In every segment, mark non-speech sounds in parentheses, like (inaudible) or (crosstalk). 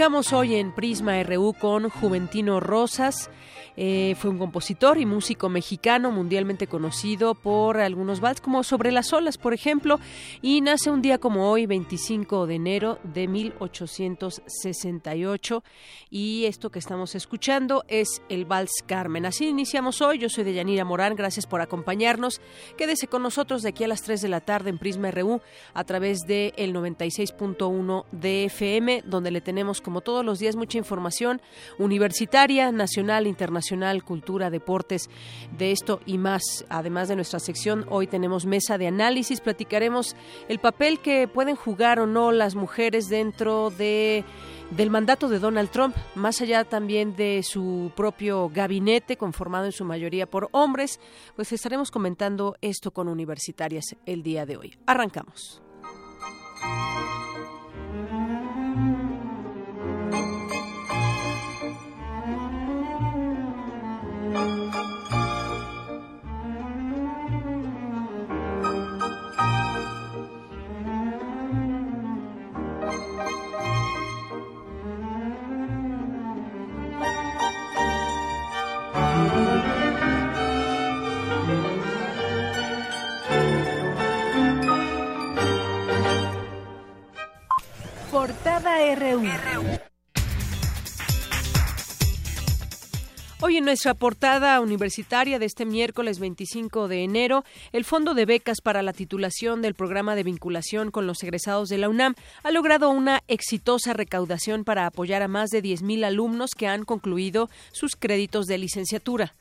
Arrancamos hoy en Prisma RU con Juventino Rosas. Eh, fue un compositor y músico mexicano mundialmente conocido por algunos vals como Sobre las olas, por ejemplo, y nace un día como hoy, 25 de enero de 1868. Y esto que estamos escuchando es el Vals Carmen. Así iniciamos hoy. Yo soy Deyanira Morán. Gracias por acompañarnos. Quédese con nosotros de aquí a las 3 de la tarde en Prisma RU a través del el 96.1 de FM, donde le tenemos como todos los días mucha información universitaria, nacional, internacional cultura, deportes, de esto y más. Además de nuestra sección, hoy tenemos mesa de análisis, platicaremos el papel que pueden jugar o no las mujeres dentro de del mandato de Donald Trump, más allá también de su propio gabinete conformado en su mayoría por hombres, pues estaremos comentando esto con universitarias el día de hoy. Arrancamos. Portada RU. Hoy en nuestra portada universitaria de este miércoles 25 de enero, el Fondo de Becas para la titulación del programa de vinculación con los egresados de la UNAM ha logrado una exitosa recaudación para apoyar a más de 10.000 alumnos que han concluido sus créditos de licenciatura.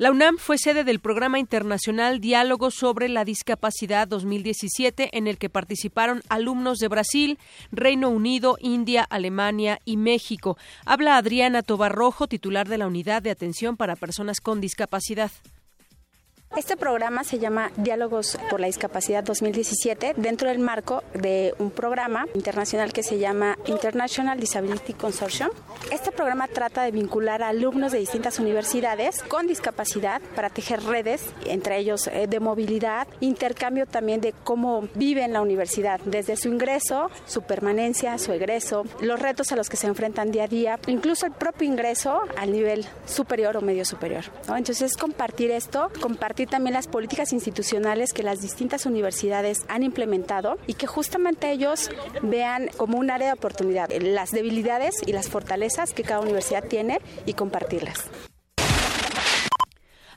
La UNAM fue sede del Programa Internacional Diálogo sobre la Discapacidad 2017, en el que participaron alumnos de Brasil, Reino Unido, India, Alemania y México. Habla Adriana Tobarrojo, titular de la Unidad de Atención para Personas con Discapacidad. Este programa se llama Diálogos por la Discapacidad 2017 dentro del marco de un programa internacional que se llama International Disability Consortium. Este programa trata de vincular a alumnos de distintas universidades con discapacidad para tejer redes, entre ellos eh, de movilidad, intercambio también de cómo vive en la universidad, desde su ingreso, su permanencia, su egreso, los retos a los que se enfrentan día a día, incluso el propio ingreso al nivel superior o medio superior. Entonces, compartir esto, compartir también las políticas institucionales que las distintas universidades han implementado y que justamente ellos vean como un área de oportunidad las debilidades y las fortalezas que cada universidad tiene y compartirlas.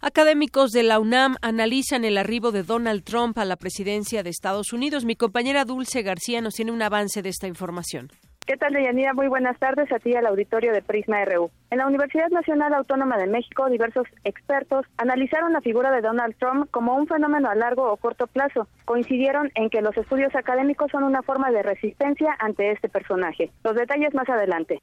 Académicos de la UNAM analizan el arribo de Donald Trump a la presidencia de Estados Unidos. Mi compañera Dulce García nos tiene un avance de esta información. ¿Qué tal, Deyanira? Muy buenas tardes a ti al auditorio de Prisma RU. En la Universidad Nacional Autónoma de México, diversos expertos analizaron la figura de Donald Trump como un fenómeno a largo o corto plazo. Coincidieron en que los estudios académicos son una forma de resistencia ante este personaje. Los detalles más adelante.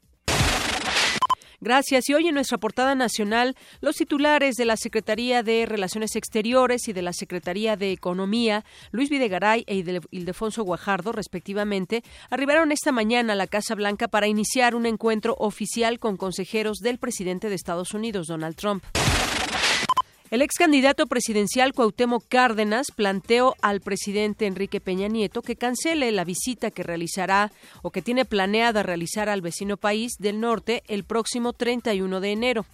Gracias. Y hoy en nuestra portada nacional, los titulares de la Secretaría de Relaciones Exteriores y de la Secretaría de Economía, Luis Videgaray e Ildefonso Guajardo, respectivamente, arribaron esta mañana a la Casa Blanca para iniciar un encuentro oficial con consejeros del presidente de Estados Unidos, Donald Trump. El ex candidato presidencial Cuauhtémoc Cárdenas planteó al presidente Enrique Peña Nieto que cancele la visita que realizará o que tiene planeada realizar al vecino país del norte el próximo 31 de enero.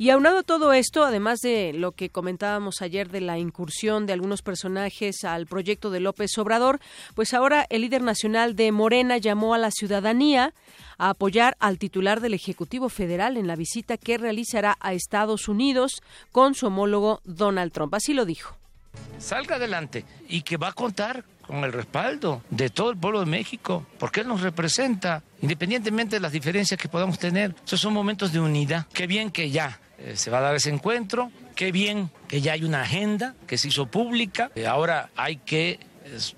Y aunado todo esto, además de lo que comentábamos ayer de la incursión de algunos personajes al proyecto de López Obrador, pues ahora el líder nacional de Morena llamó a la ciudadanía a apoyar al titular del Ejecutivo Federal en la visita que realizará a Estados Unidos con su homólogo Donald Trump. Así lo dijo. Salga adelante y que va a contar con el respaldo de todo el pueblo de México, porque Él nos representa, independientemente de las diferencias que podamos tener. Esos son momentos de unidad. Qué bien que ya eh, se va a dar ese encuentro. Qué bien que ya hay una agenda que se hizo pública. Ahora hay que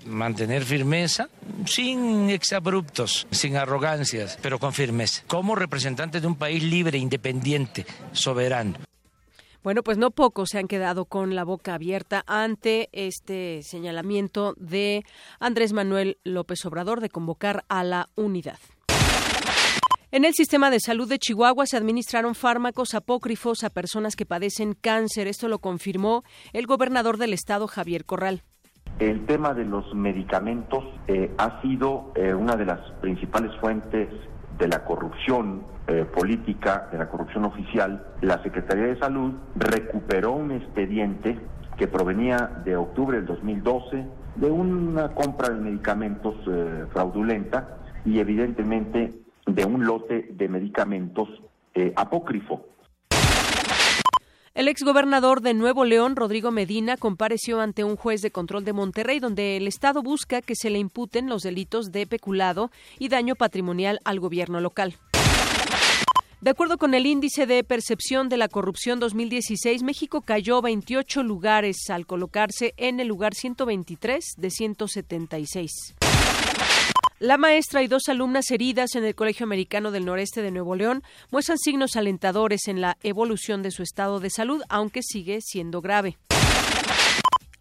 mantener firmeza, sin exabruptos, sin arrogancias, pero con firmeza, como representante de un país libre, independiente, soberano. Bueno, pues no pocos se han quedado con la boca abierta ante este señalamiento de Andrés Manuel López Obrador de convocar a la unidad. En el sistema de salud de Chihuahua se administraron fármacos apócrifos a personas que padecen cáncer. Esto lo confirmó el gobernador del estado, Javier Corral. El tema de los medicamentos eh, ha sido eh, una de las principales fuentes de la corrupción eh, política, de la corrupción oficial. La Secretaría de Salud recuperó un expediente que provenía de octubre del 2012 de una compra de medicamentos fraudulenta y evidentemente de un lote de medicamentos eh, apócrifo. El exgobernador de Nuevo León, Rodrigo Medina, compareció ante un juez de control de Monterrey donde el Estado busca que se le imputen los delitos de peculado y daño patrimonial al gobierno local. De acuerdo con el índice de percepción de la corrupción 2016, México cayó 28 lugares al colocarse en el lugar 123 de 176. La maestra y dos alumnas heridas en el Colegio Americano del Noreste de Nuevo León muestran signos alentadores en la evolución de su estado de salud, aunque sigue siendo grave.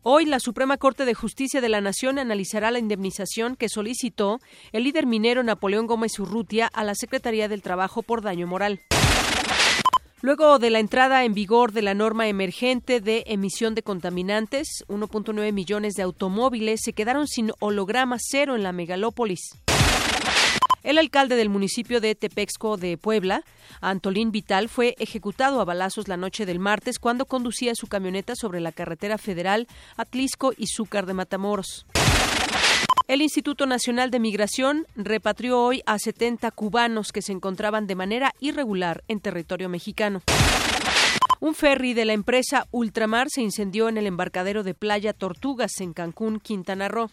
Hoy la Suprema Corte de Justicia de la Nación analizará la indemnización que solicitó el líder minero Napoleón Gómez Urrutia a la Secretaría del Trabajo por daño moral. Luego de la entrada en vigor de la norma emergente de emisión de contaminantes, 1.9 millones de automóviles se quedaron sin holograma cero en la megalópolis. El alcalde del municipio de Tepexco de Puebla, Antolín Vital, fue ejecutado a balazos la noche del martes cuando conducía su camioneta sobre la carretera federal Atlisco y Zúcar de Matamoros. El Instituto Nacional de Migración repatrió hoy a 70 cubanos que se encontraban de manera irregular en territorio mexicano. Un ferry de la empresa Ultramar se incendió en el embarcadero de Playa Tortugas en Cancún, Quintana Roo.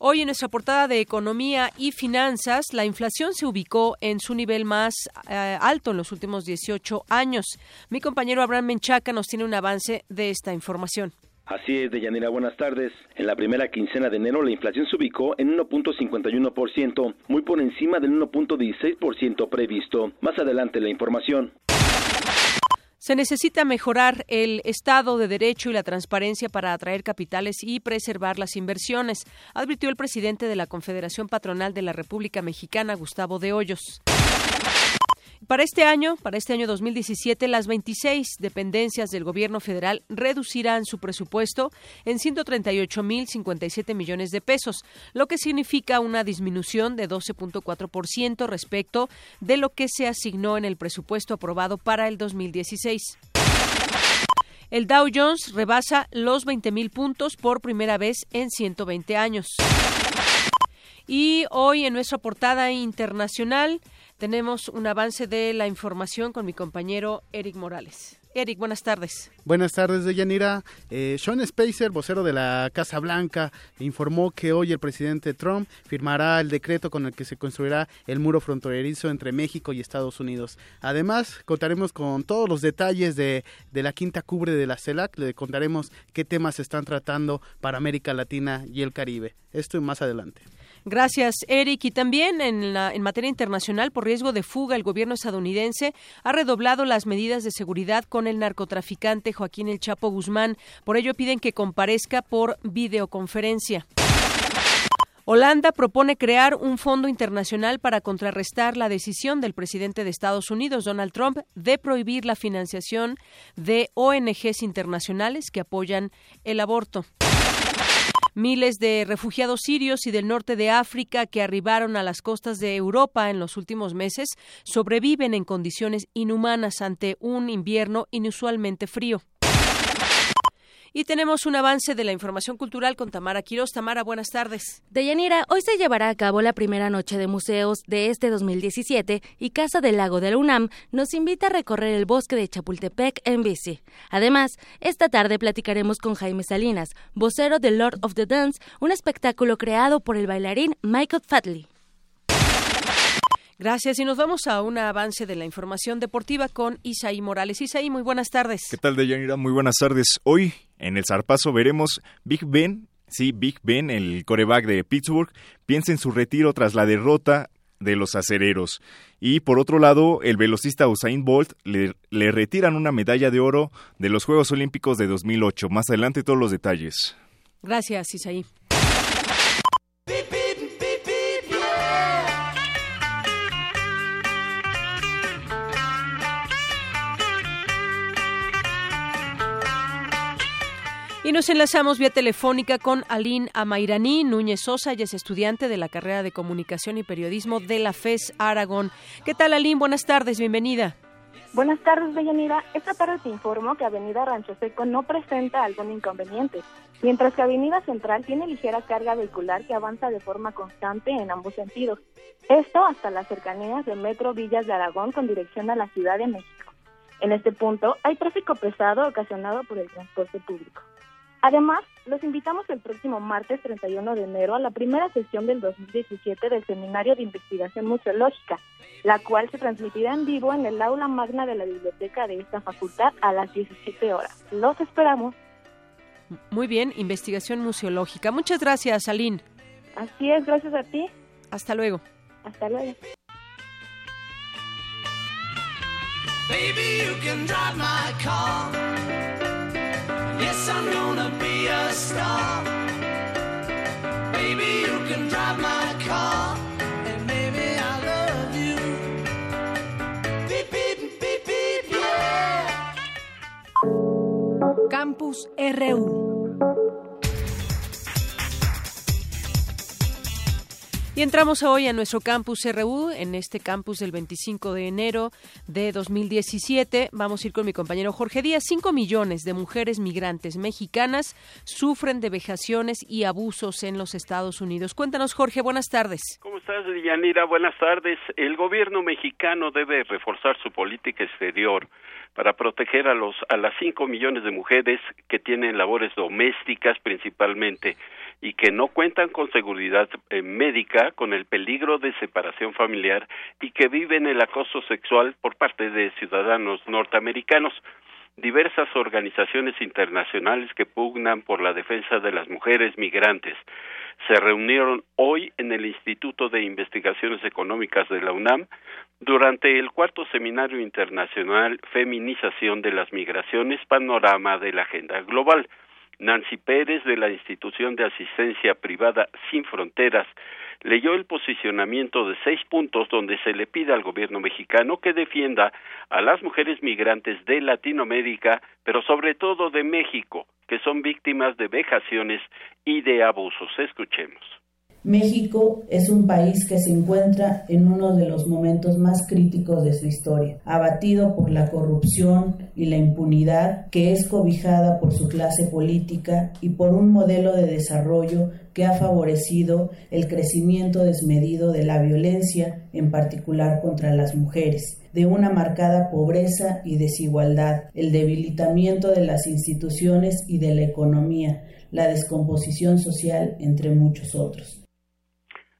Hoy en nuestra portada de Economía y Finanzas, la inflación se ubicó en su nivel más eh, alto en los últimos 18 años. Mi compañero Abraham Menchaca nos tiene un avance de esta información. Así es, Deyanira, buenas tardes. En la primera quincena de enero la inflación se ubicó en 1.51%, muy por encima del 1.16% previsto. Más adelante la información. Se necesita mejorar el Estado de Derecho y la transparencia para atraer capitales y preservar las inversiones, advirtió el presidente de la Confederación Patronal de la República Mexicana, Gustavo de Hoyos. Para este año, para este año 2017, las 26 dependencias del gobierno federal reducirán su presupuesto en 138.057 millones de pesos, lo que significa una disminución de 12.4% respecto de lo que se asignó en el presupuesto aprobado para el 2016. El Dow Jones rebasa los 20.000 puntos por primera vez en 120 años. Y hoy en nuestra portada internacional, tenemos un avance de la información con mi compañero Eric Morales. Eric, buenas tardes. Buenas tardes, Deyanira. Eh, Sean Spacer, vocero de la Casa Blanca, informó que hoy el presidente Trump firmará el decreto con el que se construirá el muro fronterizo entre México y Estados Unidos. Además, contaremos con todos los detalles de, de la quinta cubre de la CELAC. Le contaremos qué temas se están tratando para América Latina y el Caribe. Esto más adelante. Gracias, Eric. Y también en, la, en materia internacional, por riesgo de fuga, el gobierno estadounidense ha redoblado las medidas de seguridad con el narcotraficante Joaquín El Chapo Guzmán. Por ello piden que comparezca por videoconferencia. Holanda propone crear un fondo internacional para contrarrestar la decisión del presidente de Estados Unidos, Donald Trump, de prohibir la financiación de ONGs internacionales que apoyan el aborto. Miles de refugiados sirios y del norte de África que arribaron a las costas de Europa en los últimos meses sobreviven en condiciones inhumanas ante un invierno inusualmente frío. Y tenemos un avance de la información cultural con Tamara Quiroz. Tamara, buenas tardes. Deyanira, hoy se llevará a cabo la primera noche de museos de este 2017 y Casa del Lago de la UNAM nos invita a recorrer el bosque de Chapultepec en bici. Además, esta tarde platicaremos con Jaime Salinas, vocero de Lord of the Dance, un espectáculo creado por el bailarín Michael Fatley. Gracias y nos vamos a un avance de la información deportiva con Isaí Morales. Isaí, muy buenas tardes. ¿Qué tal, Deyanira? Muy buenas tardes. Hoy en el Zarpazo veremos Big Ben, sí, Big Ben, el coreback de Pittsburgh, piensa en su retiro tras la derrota de los acereros. Y por otro lado, el velocista Usain Bolt le, le retiran una medalla de oro de los Juegos Olímpicos de 2008. Más adelante todos los detalles. Gracias, Isaí. Y nos enlazamos vía telefónica con Aline Amairaní Núñez Sosa, ella es estudiante de la carrera de Comunicación y Periodismo de la FES Aragón. ¿Qué tal, Aline? Buenas tardes, bienvenida. Buenas tardes, Bellanira. Esta tarde te informo que Avenida Rancho Seco no presenta algún inconveniente, mientras que Avenida Central tiene ligera carga vehicular que avanza de forma constante en ambos sentidos. Esto hasta las cercanías de Metro Villas de Aragón con dirección a la Ciudad de México. En este punto hay tráfico pesado ocasionado por el transporte público. Además, los invitamos el próximo martes 31 de enero a la primera sesión del 2017 del Seminario de Investigación Museológica, la cual se transmitirá en vivo en el aula magna de la biblioteca de esta facultad a las 17 horas. Los esperamos. Muy bien, investigación museológica. Muchas gracias, Aline. Así es, gracias a ti. Hasta luego. Hasta luego. Baby, you can drive my car. Yes, I'm gonna be a star. You can drive my car. Campus RU. Y entramos hoy a nuestro campus RU, en este campus del 25 de enero de 2017. Vamos a ir con mi compañero Jorge Díaz. Cinco millones de mujeres migrantes mexicanas sufren de vejaciones y abusos en los Estados Unidos. Cuéntanos, Jorge, buenas tardes. ¿Cómo estás, Yanira? Buenas tardes. El gobierno mexicano debe reforzar su política exterior para proteger a los a las cinco millones de mujeres que tienen labores domésticas principalmente y que no cuentan con seguridad eh, médica, con el peligro de separación familiar y que viven el acoso sexual por parte de ciudadanos norteamericanos. Diversas organizaciones internacionales que pugnan por la defensa de las mujeres migrantes se reunieron hoy en el Instituto de Investigaciones Económicas de la UNAM durante el cuarto seminario internacional Feminización de las Migraciones, Panorama de la Agenda Global. Nancy Pérez de la Institución de Asistencia Privada Sin Fronteras leyó el posicionamiento de seis puntos donde se le pide al gobierno mexicano que defienda a las mujeres migrantes de Latinoamérica, pero sobre todo de México, que son víctimas de vejaciones y de abusos. Escuchemos. México es un país que se encuentra en uno de los momentos más críticos de su historia, abatido por la corrupción y la impunidad que es cobijada por su clase política y por un modelo de desarrollo que ha favorecido el crecimiento desmedido de la violencia, en particular contra las mujeres, de una marcada pobreza y desigualdad, el debilitamiento de las instituciones y de la economía, la descomposición social, entre muchos otros.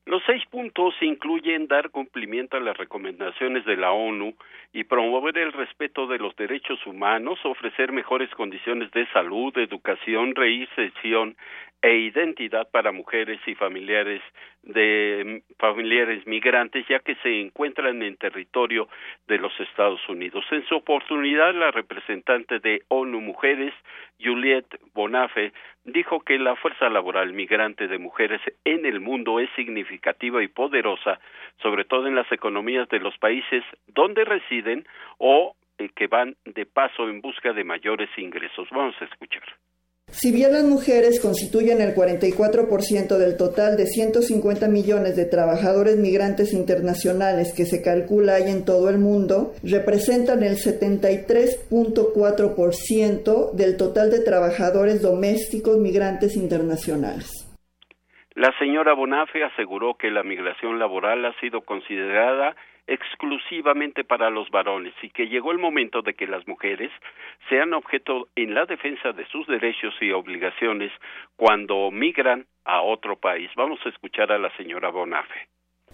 Los seis puntos incluyen dar cumplimiento a las recomendaciones de la ONU y promover el respeto de los derechos humanos, ofrecer mejores condiciones de salud, educación, reinserción e identidad para mujeres y familiares de familiares migrantes ya que se encuentran en territorio de los Estados Unidos. En su oportunidad, la representante de ONU Mujeres, Juliette Bonafe, dijo que la fuerza laboral migrante de mujeres en el mundo es significativa y poderosa, sobre todo en las economías de los países donde residen o eh, que van de paso en busca de mayores ingresos. Vamos a escuchar. Si bien las mujeres constituyen el 44% del total de 150 millones de trabajadores migrantes internacionales que se calcula hay en todo el mundo, representan el 73.4% del total de trabajadores domésticos migrantes internacionales. La señora Bonafe aseguró que la migración laboral ha sido considerada exclusivamente para los varones y que llegó el momento de que las mujeres sean objeto en la defensa de sus derechos y obligaciones cuando migran a otro país. Vamos a escuchar a la señora Bonafe.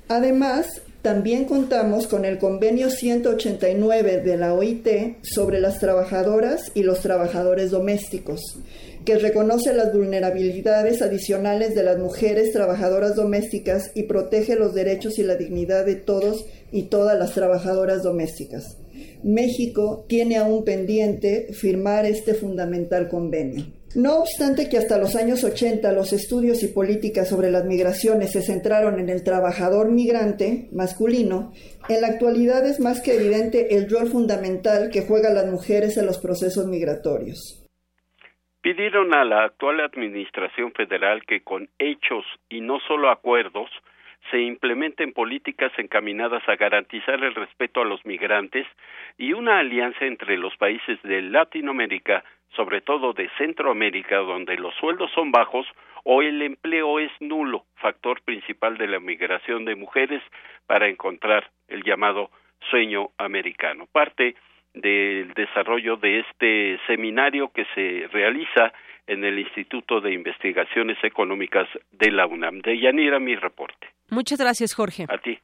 Además, también contamos con el convenio 189 de la OIT sobre las trabajadoras y los trabajadores domésticos, que reconoce las vulnerabilidades adicionales de las mujeres trabajadoras domésticas y protege los derechos y la dignidad de todos y todas las trabajadoras domésticas. México tiene aún pendiente firmar este fundamental convenio. No obstante que hasta los años 80 los estudios y políticas sobre las migraciones se centraron en el trabajador migrante masculino, en la actualidad es más que evidente el rol fundamental que juegan las mujeres en los procesos migratorios. Pidieron a la actual Administración Federal que con hechos y no solo acuerdos se implementen políticas encaminadas a garantizar el respeto a los migrantes y una alianza entre los países de Latinoamérica, sobre todo de Centroamérica, donde los sueldos son bajos o el empleo es nulo, factor principal de la migración de mujeres para encontrar el llamado sueño americano. Parte del desarrollo de este seminario que se realiza en el Instituto de Investigaciones Económicas de la UNAM. De Yanira, mi reporte. Muchas gracias, Jorge. A ti.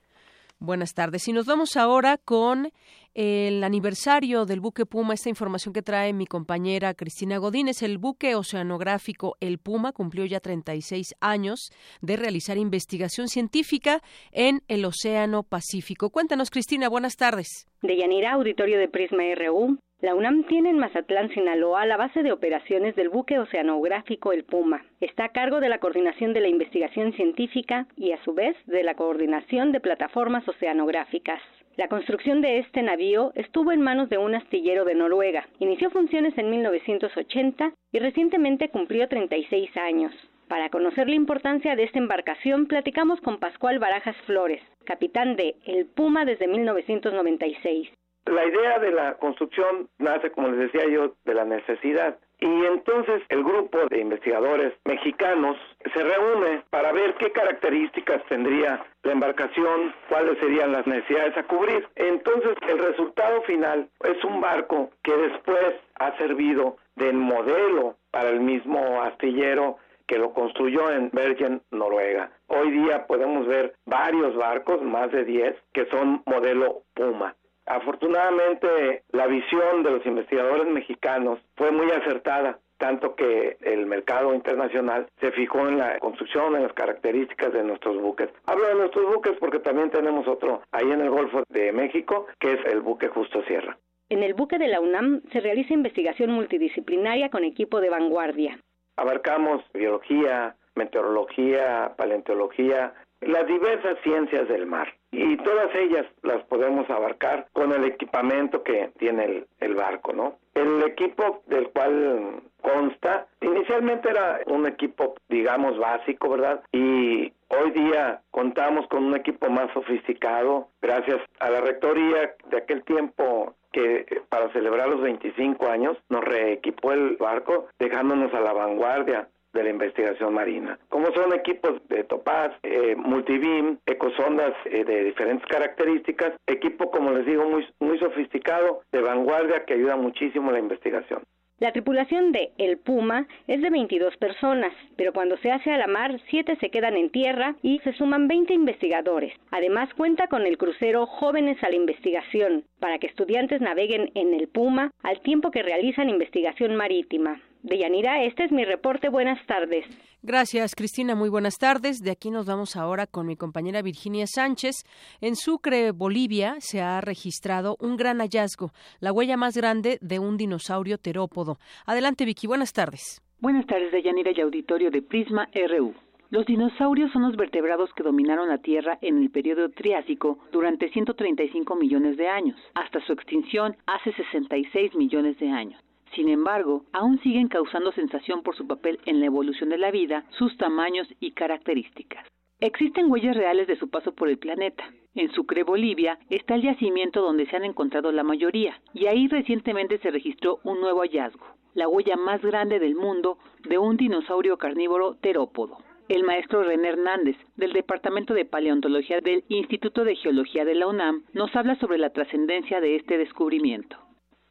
Buenas tardes. Y nos vamos ahora con el aniversario del buque Puma, esta información que trae mi compañera Cristina Godínez. El buque oceanográfico El Puma cumplió ya 36 años de realizar investigación científica en el Océano Pacífico. Cuéntanos, Cristina, buenas tardes. De Yanira, auditorio de Prisma RU. La UNAM tiene en Mazatlán, Sinaloa, la base de operaciones del buque oceanográfico El Puma. Está a cargo de la coordinación de la investigación científica y, a su vez, de la coordinación de plataformas oceanográficas. La construcción de este navío estuvo en manos de un astillero de Noruega. Inició funciones en 1980 y recientemente cumplió 36 años. Para conocer la importancia de esta embarcación, platicamos con Pascual Barajas Flores, capitán de El Puma desde 1996. La idea de la construcción nace, como les decía yo, de la necesidad. Y entonces el grupo de investigadores mexicanos se reúne para ver qué características tendría la embarcación, cuáles serían las necesidades a cubrir. Entonces el resultado final es un barco que después ha servido de modelo para el mismo astillero que lo construyó en Bergen, Noruega. Hoy día podemos ver varios barcos, más de 10, que son modelo Puma. Afortunadamente, la visión de los investigadores mexicanos fue muy acertada, tanto que el mercado internacional se fijó en la construcción, en las características de nuestros buques. Hablo de nuestros buques porque también tenemos otro ahí en el Golfo de México, que es el buque Justo Sierra. En el buque de la UNAM se realiza investigación multidisciplinaria con equipo de vanguardia. Abarcamos biología, meteorología, paleontología, las diversas ciencias del mar y todas ellas las podemos abarcar con el equipamiento que tiene el, el, barco, ¿no? El equipo del cual consta, inicialmente era un equipo, digamos, básico, ¿verdad? Y hoy día contamos con un equipo más sofisticado, gracias a la rectoría de aquel tiempo que para celebrar los 25 años nos reequipó el barco, dejándonos a la vanguardia de la investigación marina. Como son equipos de topaz, eh, multibeam, ecosondas eh, de diferentes características, equipo, como les digo, muy, muy sofisticado, de vanguardia, que ayuda muchísimo a la investigación. La tripulación de El Puma es de 22 personas, pero cuando se hace a la mar, 7 se quedan en tierra y se suman 20 investigadores. Además, cuenta con el crucero Jóvenes a la Investigación, para que estudiantes naveguen en El Puma al tiempo que realizan investigación marítima. Deyanira, este es mi reporte. Buenas tardes. Gracias, Cristina. Muy buenas tardes. De aquí nos vamos ahora con mi compañera Virginia Sánchez. En Sucre, Bolivia, se ha registrado un gran hallazgo, la huella más grande de un dinosaurio terópodo. Adelante, Vicky. Buenas tardes. Buenas tardes, Deyanira y auditorio de Prisma RU. Los dinosaurios son los vertebrados que dominaron la Tierra en el periodo Triásico durante 135 millones de años, hasta su extinción hace 66 millones de años. Sin embargo, aún siguen causando sensación por su papel en la evolución de la vida, sus tamaños y características. Existen huellas reales de su paso por el planeta. En Sucre, Bolivia, está el yacimiento donde se han encontrado la mayoría, y ahí recientemente se registró un nuevo hallazgo, la huella más grande del mundo de un dinosaurio carnívoro terópodo. El maestro René Hernández, del Departamento de Paleontología del Instituto de Geología de la UNAM, nos habla sobre la trascendencia de este descubrimiento.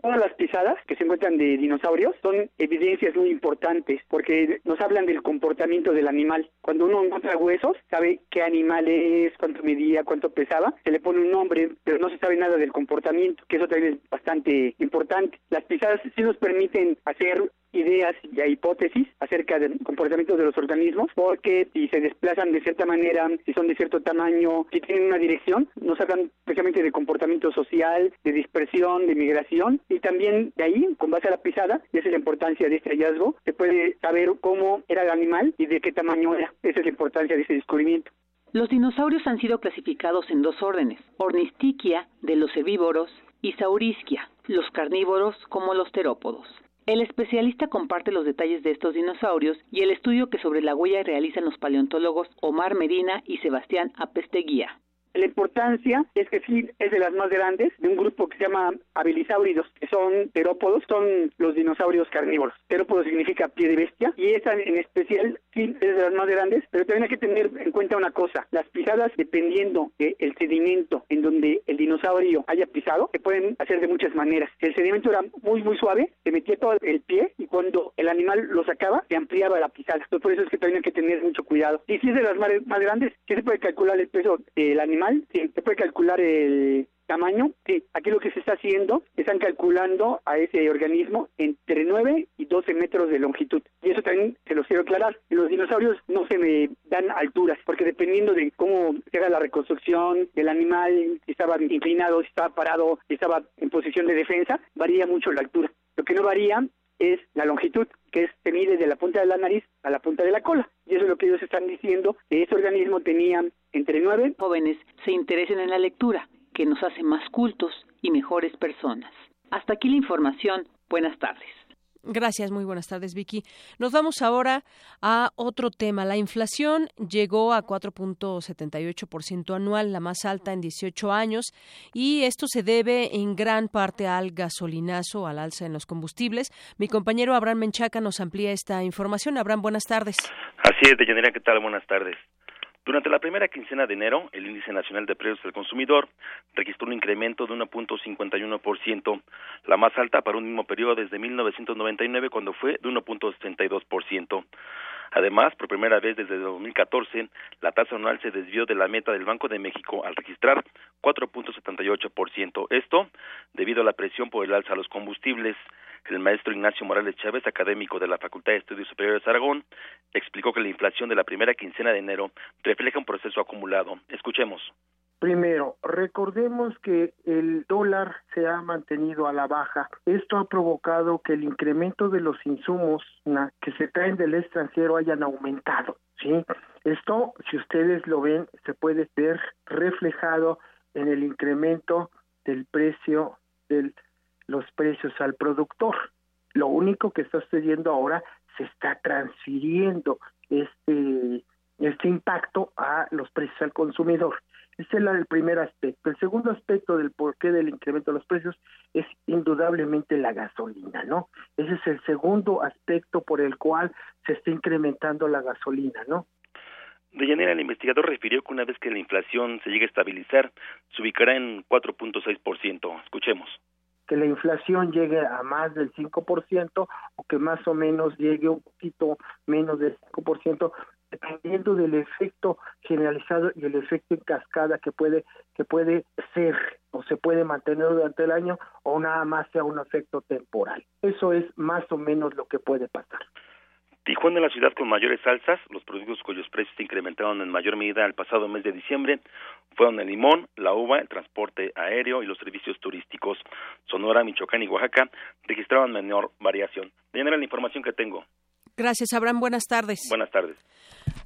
Todas las pisadas que se encuentran de dinosaurios son evidencias muy importantes porque nos hablan del comportamiento del animal. Cuando uno encuentra huesos, sabe qué animal es, cuánto medía, cuánto pesaba, se le pone un nombre, pero no se sabe nada del comportamiento, que eso también es bastante importante. Las pisadas sí nos permiten hacer ideas y hipótesis acerca del comportamiento de los organismos, porque si se desplazan de cierta manera, si son de cierto tamaño, si tienen una dirección, nos hablan precisamente de comportamiento social, de dispersión, de migración, y también de ahí, con base a la pisada, y esa es la importancia de este hallazgo, se puede saber cómo era el animal y de qué tamaño era. Esa es la importancia de ese descubrimiento. Los dinosaurios han sido clasificados en dos órdenes, Ornistiquia, de los herbívoros, y Saurisquia, los carnívoros como los terópodos. El especialista comparte los detalles de estos dinosaurios y el estudio que sobre la huella realizan los paleontólogos Omar Medina y Sebastián Apesteguía. La importancia es que sí es de las más grandes, de un grupo que se llama habilisáuridos, que son terópodos, son los dinosaurios carnívoros. Terópodo significa pie de bestia, y esa en especial sí es de las más grandes, pero también hay que tener en cuenta una cosa, las pisadas, dependiendo del sedimento en donde el dinosaurio haya pisado, se pueden hacer de muchas maneras. El sedimento era muy, muy suave, se metía todo el pie, y cuando el animal lo sacaba, se ampliaba la pisada. Entonces, por eso es que también hay que tener mucho cuidado. Y si es de las más, más grandes, sí se puede calcular el peso del animal sí, se puede calcular el tamaño, sí, aquí lo que se está haciendo, están calculando a ese organismo entre 9 y 12 metros de longitud. Y eso también se los quiero aclarar. Los dinosaurios no se me dan alturas, porque dependiendo de cómo se haga la reconstrucción del animal, si estaba inclinado, si estaba parado, si estaba en posición de defensa, varía mucho la altura. Lo que no varía es la longitud, que es, se mide de la punta de la nariz a la punta de la cola. Y eso es lo que ellos están diciendo, que ese organismo tenía entre nueve jóvenes se interesen en la lectura, que nos hace más cultos y mejores personas. Hasta aquí la información. Buenas tardes. Gracias, muy buenas tardes, Vicky. Nos vamos ahora a otro tema. La inflación llegó a 4.78% anual, la más alta en 18 años, y esto se debe en gran parte al gasolinazo, al alza en los combustibles. Mi compañero Abraham Menchaca nos amplía esta información. Abraham, buenas tardes. Así es, Deyanira, ¿qué tal? Buenas tardes. Durante la primera quincena de enero, el índice nacional de precios del consumidor registró un incremento de 1.51%, la más alta para un mismo periodo desde 1999 cuando fue de 1.62%. Además, por primera vez desde 2014, la tasa anual se desvió de la meta del Banco de México al registrar 4.78%. Esto debido a la presión por el alza a los combustibles. El maestro Ignacio Morales Chávez, académico de la Facultad de Estudios Superiores de Aragón, explicó que la inflación de la primera quincena de enero refleja un proceso acumulado. Escuchemos. Primero, recordemos que el dólar se ha mantenido a la baja. Esto ha provocado que el incremento de los insumos que se traen del extranjero hayan aumentado. ¿sí? Esto, si ustedes lo ven, se puede ver reflejado en el incremento del precio de los precios al productor. Lo único que está sucediendo ahora se está transfiriendo este este impacto a los precios al consumidor. Ese es el primer aspecto. El segundo aspecto del porqué del incremento de los precios es indudablemente la gasolina, ¿no? Ese es el segundo aspecto por el cual se está incrementando la gasolina, ¿no? De Llanera, el investigador refirió que una vez que la inflación se llegue a estabilizar, se ubicará en 4.6%. Escuchemos que la inflación llegue a más del 5% o que más o menos llegue un poquito menos del 5%, dependiendo del efecto generalizado y el efecto en cascada que puede que puede ser o se puede mantener durante el año o nada más sea un efecto temporal. Eso es más o menos lo que puede pasar. Tijuana es la ciudad con mayores alzas. Los productos cuyos precios se incrementaron en mayor medida el pasado mes de diciembre fueron el limón, la uva, el transporte aéreo y los servicios turísticos. Sonora, Michoacán y Oaxaca registraban menor variación. De la información que tengo. Gracias, Abraham. Buenas tardes. Buenas tardes.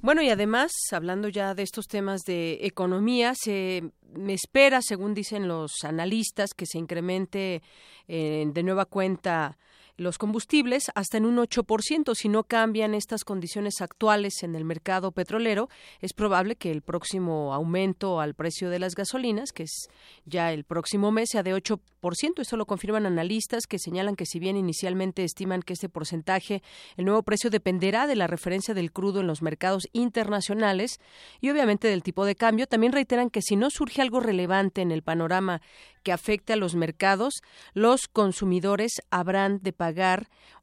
Bueno, y además, hablando ya de estos temas de economía, se espera, según dicen los analistas, que se incremente eh, de nueva cuenta los combustibles hasta en un 8%. Si no cambian estas condiciones actuales en el mercado petrolero, es probable que el próximo aumento al precio de las gasolinas, que es ya el próximo mes, sea de 8%. Esto lo confirman analistas que señalan que si bien inicialmente estiman que este porcentaje, el nuevo precio dependerá de la referencia del crudo en los mercados internacionales y obviamente del tipo de cambio, también reiteran que si no surge algo relevante en el panorama que afecte a los mercados, los consumidores habrán de pagar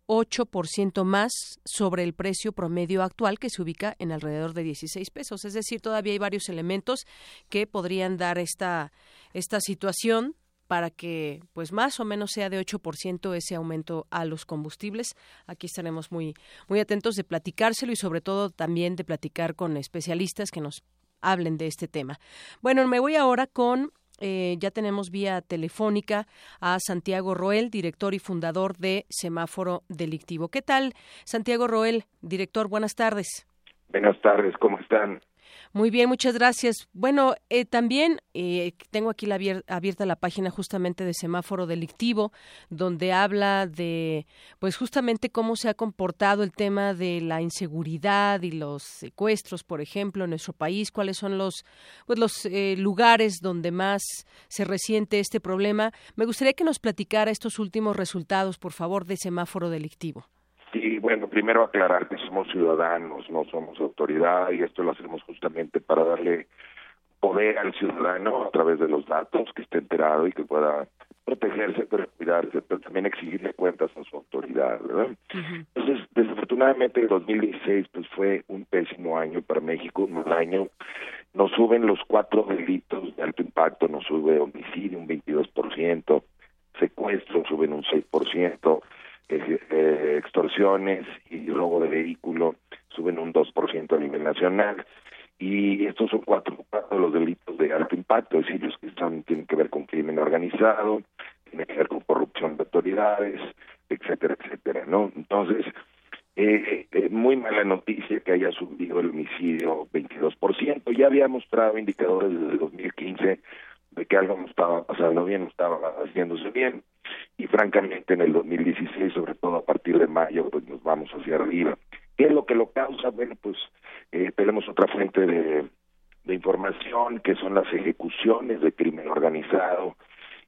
8% más sobre el precio promedio actual que se ubica en alrededor de 16 pesos. Es decir, todavía hay varios elementos que podrían dar esta, esta situación para que pues más o menos sea de 8% ese aumento a los combustibles. Aquí estaremos muy muy atentos de platicárselo y sobre todo también de platicar con especialistas que nos hablen de este tema. Bueno, me voy ahora con eh, ya tenemos vía telefónica a Santiago Roel, director y fundador de Semáforo Delictivo. ¿Qué tal, Santiago Roel, director? Buenas tardes. Buenas tardes, ¿cómo están? Muy bien, muchas gracias. Bueno, eh, también eh, tengo aquí la abierta la página justamente de semáforo delictivo, donde habla de, pues justamente cómo se ha comportado el tema de la inseguridad y los secuestros, por ejemplo, en nuestro país, cuáles son los, pues los eh, lugares donde más se resiente este problema. Me gustaría que nos platicara estos últimos resultados, por favor, de semáforo delictivo. Bueno, primero aclarar que somos ciudadanos, no somos autoridad y esto lo hacemos justamente para darle poder al ciudadano a través de los datos, que esté enterado y que pueda protegerse, pero cuidarse, pero también exigirle cuentas a su autoridad, ¿verdad? Entonces, desafortunadamente el 2016 pues fue un pésimo año para México, un mal año. Nos suben los cuatro delitos de alto impacto, nos sube homicidio un 22%, secuestro suben un 6%, eh, extorsiones y robo de vehículo suben un 2% a nivel nacional y estos son cuatro, de los delitos de alto impacto, es decir, los que tienen que ver con crimen organizado, tienen que ver con corrupción de autoridades, etcétera, etcétera, ¿no? Entonces, eh, eh, muy mala noticia que haya subido el homicidio 22%. Ya había mostrado indicadores desde el 2015 de que algo no estaba pasando bien, no estaba haciéndose bien y francamente en el 2016, sobre todo a partir de mayo, pues nos vamos hacia arriba. ¿Qué es lo que lo causa? Bueno, pues eh, tenemos otra fuente de, información que son las ejecuciones de crimen organizado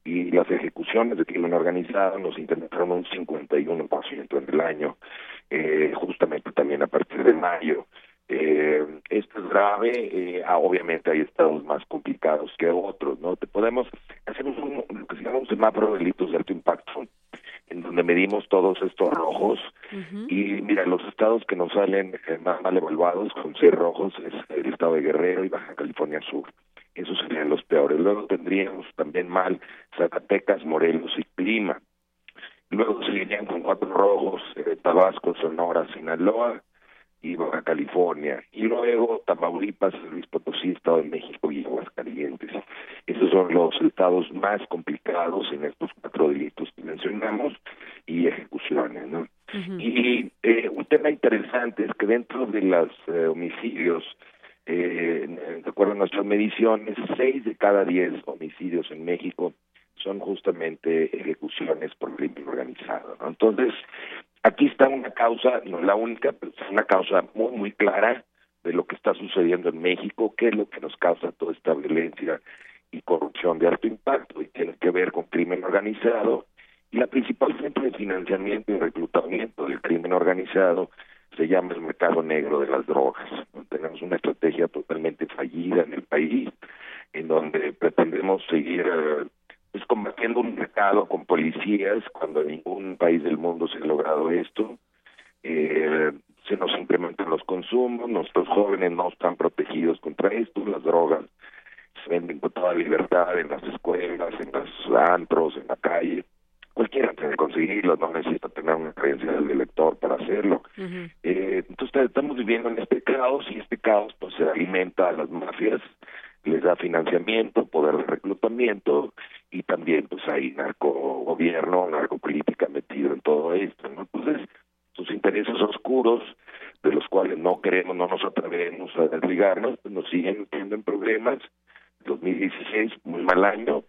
y las ejecuciones de crimen organizado nos incrementaron un 51% en el año, eh, justamente también a partir de mayo. Eh, esto es grave, eh, ah, obviamente hay estados más complicados que otros, ¿no? Te podemos, hacemos un, lo que se llama un semáforo de delitos de alto impacto, en donde medimos todos estos rojos, y mira, los estados que nos salen eh, más mal evaluados con seis rojos es el estado de Guerrero y Baja California Sur. Esos serían los peores. Luego tendríamos también mal Zacatecas, Morelos y Clima. Luego seguirían con cuatro rojos, eh, Tabasco, Sonora, Sinaloa, y Baja California, y luego Tamaulipas, Luis Potosí, Estado de México y Aguascalientes. Esos son los estados más complicados en estos cuatro delitos que mencionamos y ejecuciones, ¿no? Y eh, un tema interesante es que dentro de los eh, homicidios, eh, de acuerdo a nuestras mediciones, seis de cada diez homicidios en México son justamente ejecuciones por crimen organizado. ¿no? Entonces, aquí está una causa, no la única, pero es una causa muy, muy clara de lo que está sucediendo en México, qué es lo que nos causa toda esta violencia y corrupción de alto impacto y tiene que ver con crimen organizado. Y la principal fuente de financiamiento y reclutamiento del crimen organizado se llama el mercado negro de las drogas. Tenemos una estrategia totalmente fallida en el país, en donde pretendemos seguir eh, pues combatiendo un mercado con policías cuando en ningún país del mundo se ha logrado esto. Eh, se nos incrementan los consumos, nuestros jóvenes no están protegidos contra esto, las drogas se venden con toda libertad en las escuelas, en los antros, en la calle. Cualquiera puede conseguirlo, no necesita tener una creencia del elector para hacerlo. eh, entonces estamos viviendo en este caos y este caos pues se alimenta a las mafias, les da financiamiento, poder de reclutamiento y también pues hay narcogobierno, narcopolítica metido en todo esto, ¿no? Entonces, sus intereses oscuros, de los cuales no queremos, no nos atrevemos a desligarnos, pues nos siguen metiendo en problemas. 2016, muy mal año,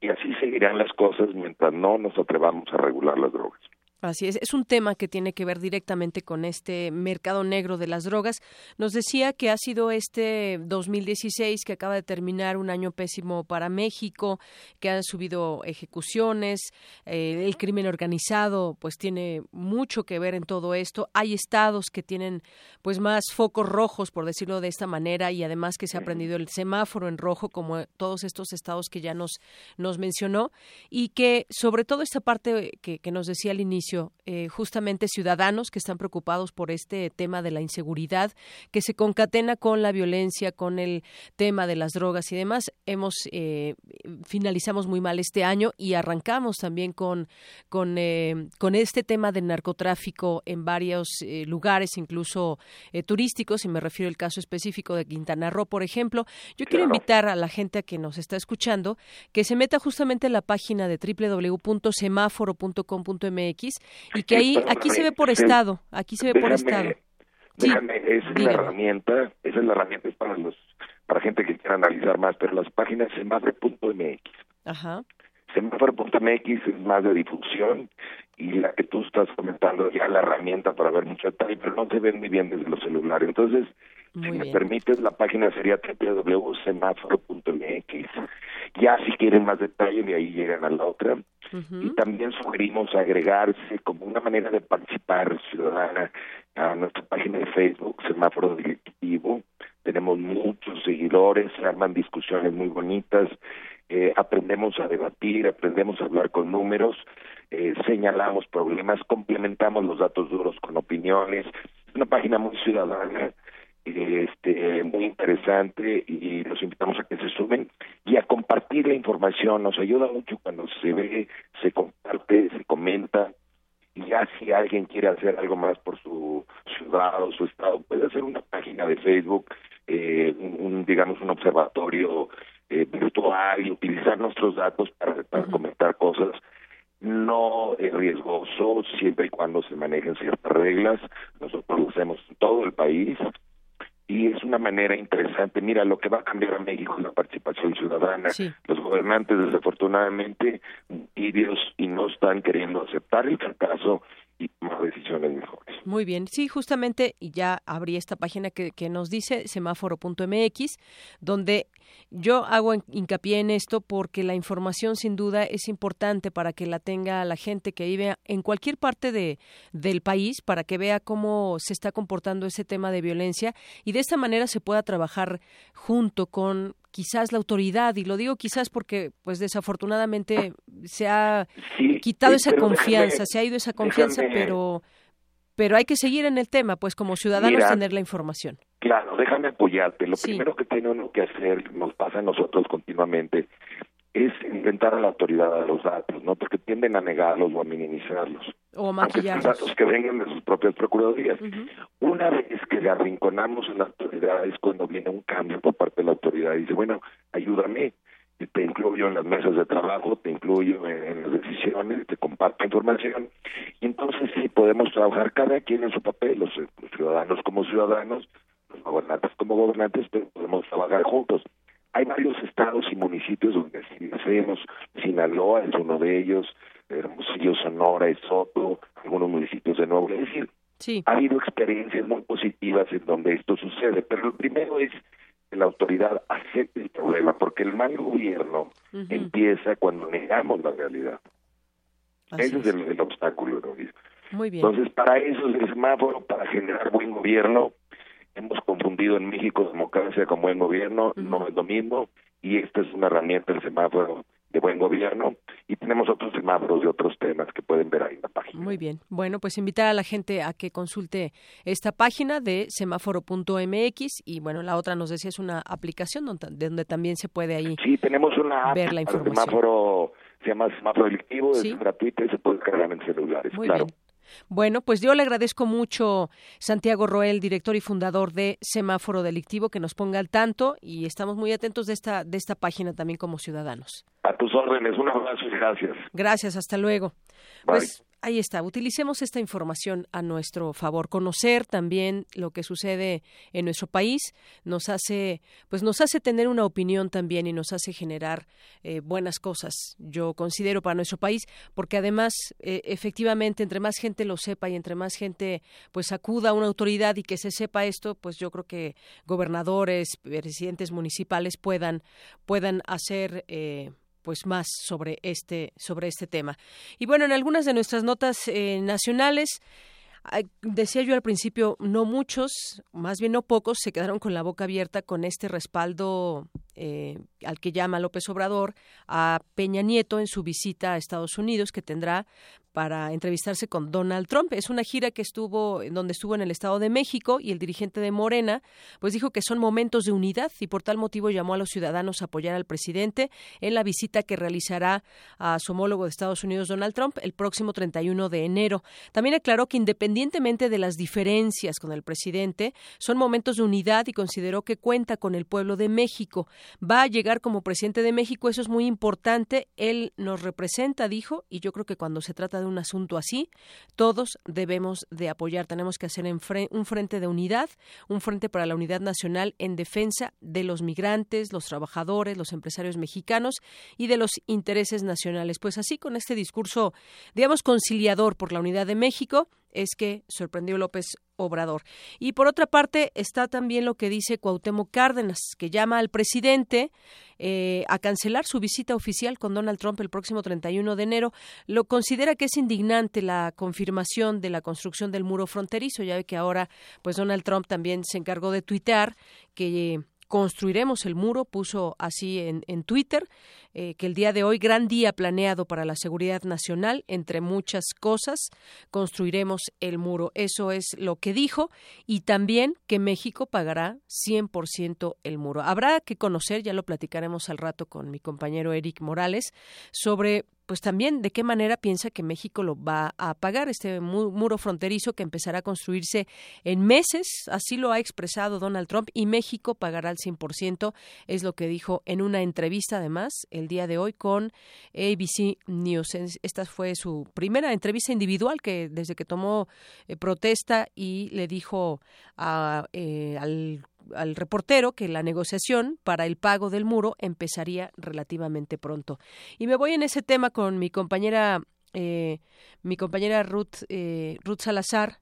y así seguirán las cosas mientras no nos atrevamos a regular las drogas. Así es, es un tema que tiene que ver directamente con este mercado negro de las drogas. Nos decía que ha sido este 2016 que acaba de terminar un año pésimo para México, que han subido ejecuciones, eh, el crimen organizado pues tiene mucho que ver en todo esto. Hay estados que tienen pues más focos rojos, por decirlo de esta manera, y además que se ha prendido el semáforo en rojo como todos estos estados que ya nos, nos mencionó y que sobre todo esta parte que, que nos decía al inicio, eh, justamente ciudadanos que están preocupados por este tema de la inseguridad que se concatena con la violencia, con el tema de las drogas y demás. Hemos eh, finalizamos muy mal este año y arrancamos también con con, eh, con este tema del narcotráfico en varios eh, lugares, incluso eh, turísticos, y me refiero al caso específico de Quintana Roo, por ejemplo. Yo quiero invitar a la gente a que nos está escuchando que se meta justamente en la página de www.semáforo.com.mx y que ahí aquí se ve por Sí. estado, aquí se ve por estado. Déjame, esa es la herramienta, esa es la herramienta es para los para gente que quiera analizar más, pero las páginas semáforo.mx. Ajá. Semáforo.mx es más de difusión y la que tú estás comentando ya la herramienta para ver mucho detalle, pero no se ven muy bien desde los celulares. Entonces, si me permites, la página sería www.semáforo.mx. Ya si quieren más detalle, de ahí llegan a la otra. Y también sugerimos agregarse como una manera de participar ciudadana a nuestra página de Facebook, Semáforo Directivo. Tenemos muchos seguidores, se arman discusiones muy bonitas, eh, aprendemos a debatir, aprendemos a hablar con números, eh, señalamos problemas, complementamos los datos duros con opiniones. Es una página muy ciudadana, este, muy interesante y los invitamos a que se sumen y a compartir la información. Nos ayuda mucho cuando se ve, se comparte, se comenta. Y ya si alguien quiere hacer algo más por su ciudad o su estado, puede hacer una página de Facebook, eh, un, un, digamos, un observatorio eh, virtual y utilizar nuestros datos para, para comentar cosas. No es riesgoso siempre y cuando se manejen ciertas reglas. Nosotros lo hacemos en todo el país y es una manera interesante. Mira, lo que va a cambiar a México es la participación ciudadana. Los gobernantes, desafortunadamente, tibios y no están queriendo aceptar el fracaso y tomar decisiones mejores. Muy bien, sí, justamente, y ya abrí esta página que, que nos dice semáforo.mx, donde yo hago hincapié en esto porque la información sin duda es importante para que la tenga la gente que vive en cualquier parte de, del país, para que vea cómo se está comportando ese tema de violencia y de esta manera se pueda trabajar junto con quizás la autoridad. Y lo digo quizás porque pues desafortunadamente se ha Sí, quitado sí, esa confianza, déjame- se ha ido esa confianza, déjame- pero pero hay que seguir en el tema, pues como ciudadanos Mira, tener la información. Claro, déjame apoyarte. Lo primero que tiene uno que hacer, nos pasa a nosotros continuamente, es enfrentar a la autoridad a los datos, ¿no? Porque tienden a negarlos o a minimizarlos. O Aunque sean maquillarlos. datos que vengan de sus propias procuradurías. Una vez que le arrinconamos a la autoridad es cuando viene un cambio por parte de la autoridad y dice, bueno, ayúdame, te incluyo en las mesas de trabajo, te incluyo en, en las decisiones, te comparto información. Y entonces sí, podemos trabajar cada quien en su papel, los, los ciudadanos como ciudadanos, los gobernantes como gobernantes, pero podemos trabajar juntos. Hay varios estados y municipios donde sí hacemos. Sinaloa es uno de ellos, Hermosillo, Sonora, Soto, algunos municipios de Nuevo León. Es decir, Sí. ha habido experiencias muy positivas en donde esto sucede, pero lo primero es que la autoridad acepte el problema, porque el mal gobierno empieza cuando negamos la realidad. Ese es el, el obstáculo. ¿no? Muy bien. Entonces, para eso es el semáforo, para generar buen gobierno. Hemos confundido en México democracia con buen gobierno, no es lo mismo, y esta es una herramienta, el semáforo de buen gobierno, y tenemos otros semáforos de otros temas que pueden ver ahí en la página. Muy bien. Bueno, pues invitar a la gente a que consulte esta página de semáforo.mx y bueno, la otra nos decía es una aplicación donde, donde también se puede ahí Sí, tenemos una app ver la para el información. semáforo, se llama semáforo delictivo, Sí. es gratuita y se puede cargar en celulares, Muy claro. bien. Bueno, pues yo le agradezco mucho Santiago Roel, director y fundador de Semáforo Delictivo, que nos ponga al tanto y estamos muy atentos de esta de esta página también como ciudadanos. A tus órdenes, un abrazo y gracias. Gracias, hasta luego. Bye. Pues ahí está, utilicemos esta información a nuestro favor. Conocer también lo que sucede en nuestro país nos hace, pues nos hace tener una opinión también y nos hace generar eh, buenas cosas. Yo considero para nuestro país, porque además, eh, efectivamente, entre más gente lo sepa y entre más gente pues acuda a una autoridad y que se sepa esto, pues yo creo que gobernadores, presidentes municipales puedan puedan hacer eh, pues más sobre este sobre este tema. Y bueno, en algunas de nuestras notas eh, nacionales Decía yo al principio, no muchos, más bien no pocos, se quedaron con la boca abierta con este respaldo eh, al que llama López Obrador a Peña Nieto en su visita a Estados Unidos que tendrá para entrevistarse con Donald Trump. Es una gira que estuvo, donde estuvo en el Estado de México y el dirigente de Morena, pues dijo que son momentos de unidad y por tal motivo llamó a los ciudadanos a apoyar al presidente en la visita que realizará a su homólogo de Estados Unidos, Donald Trump, el próximo 31 de enero. También aclaró que independientemente de las diferencias con el presidente, son momentos de unidad y consideró que cuenta con el pueblo de México. Va a llegar como presidente de México, eso es muy importante. Él nos representa, dijo, y yo creo que cuando se trata de un asunto así, todos debemos de apoyar. Tenemos que hacer un frente de unidad, un frente para la unidad nacional en defensa de los migrantes, los trabajadores, los empresarios mexicanos y de los intereses nacionales. Pues así, con este discurso, digamos, conciliador por la unidad de México, es que sorprendió López Obrador. Y por otra parte está también lo que dice Cuauhtémoc Cárdenas, que llama al presidente eh, a cancelar su visita oficial con Donald Trump el próximo 31 de enero. Lo considera que es indignante la confirmación de la construcción del muro fronterizo. Ya que ahora, pues Donald Trump también se encargó de tuitear que construiremos el muro, puso así en, en Twitter, eh, que el día de hoy, gran día planeado para la seguridad nacional, entre muchas cosas, construiremos el muro. Eso es lo que dijo y también que México pagará 100% el muro. Habrá que conocer, ya lo platicaremos al rato con mi compañero Eric Morales, sobre pues también de qué manera piensa que México lo va a pagar este muro fronterizo que empezará a construirse en meses, así lo ha expresado Donald Trump y México pagará al 100%, es lo que dijo en una entrevista además el día de hoy con ABC News. Esta fue su primera entrevista individual que desde que tomó eh, protesta y le dijo a, eh, al al reportero que la negociación para el pago del muro empezaría relativamente pronto. Y me voy en ese tema con mi compañera, eh, mi compañera Ruth, eh, Ruth Salazar,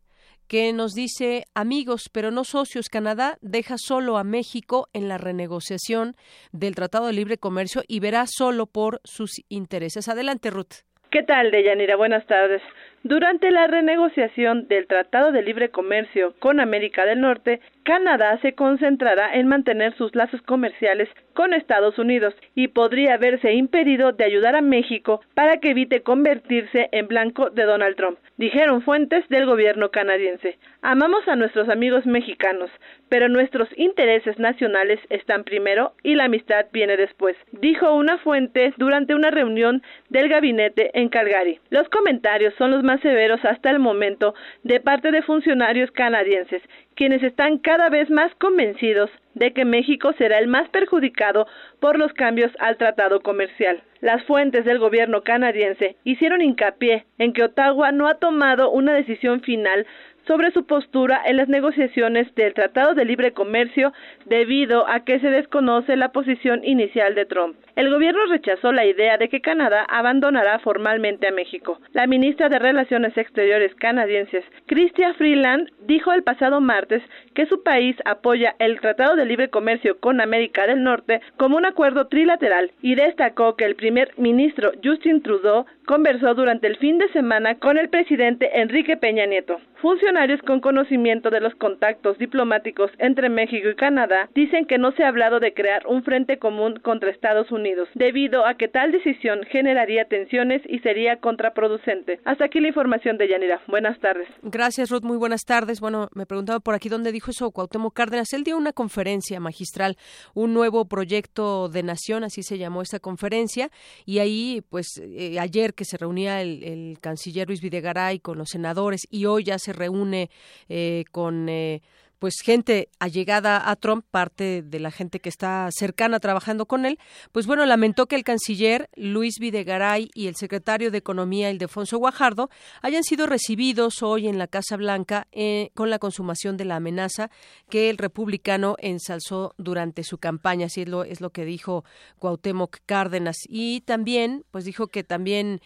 que nos dice, amigos, pero no socios, Canadá deja solo a México en la renegociación del Tratado de Libre Comercio y verá solo por sus intereses. Adelante, Ruth. ¿Qué tal, Deyanira? Buenas tardes. Durante la renegociación del Tratado de Libre Comercio con América del Norte, Canadá se concentrará en mantener sus lazos comerciales con Estados Unidos y podría verse impedido de ayudar a México para que evite convertirse en blanco de Donald Trump, dijeron fuentes del gobierno canadiense. Amamos a nuestros amigos mexicanos, pero nuestros intereses nacionales están primero y la amistad viene después, dijo una fuente durante una reunión del gabinete en Calgary. Los comentarios son los más severos hasta el momento de parte de funcionarios canadienses, quienes están cada vez más convencidos de que México será el más perjudicado por los cambios al tratado comercial. Las fuentes del gobierno canadiense hicieron hincapié en que Ottawa no ha tomado una decisión final sobre su postura en las negociaciones del Tratado de Libre Comercio debido a que se desconoce la posición inicial de Trump. El gobierno rechazó la idea de que Canadá abandonará formalmente a México. La ministra de Relaciones Exteriores canadienses, Chrystia Freeland, dijo el pasado martes que su país apoya el Tratado de Libre Comercio con América del Norte como un acuerdo trilateral y destacó que el primer ministro Justin Trudeau conversó durante el fin de semana con el presidente Enrique Peña Nieto. Funcionarios con conocimiento de los contactos diplomáticos entre México y Canadá dicen que no se ha hablado de crear un frente común contra Estados Unidos, debido a que tal decisión generaría tensiones y sería contraproducente. Hasta aquí la información de Yanira. Buenas tardes. Gracias, Ruth. Muy buenas tardes. Bueno, me preguntaba por aquí dónde dijo eso Cuauhtémoc Cárdenas. Él dio una conferencia magistral, un nuevo proyecto de nación, así se llamó esta conferencia, y ahí, pues, eh, ayer que se reunía el, el canciller Luis Videgaray con los senadores y hoy ya se reúne eh, con eh, pues gente allegada a Trump, parte de la gente que está cercana trabajando con él, pues bueno, lamentó que el canciller Luis Videgaray y el secretario de Economía Ildefonso Guajardo hayan sido recibidos hoy en la Casa Blanca eh, con la consumación de la amenaza que el republicano ensalzó durante su campaña, así es lo, es lo que dijo Cuauhtémoc Cárdenas. Y también, pues dijo que también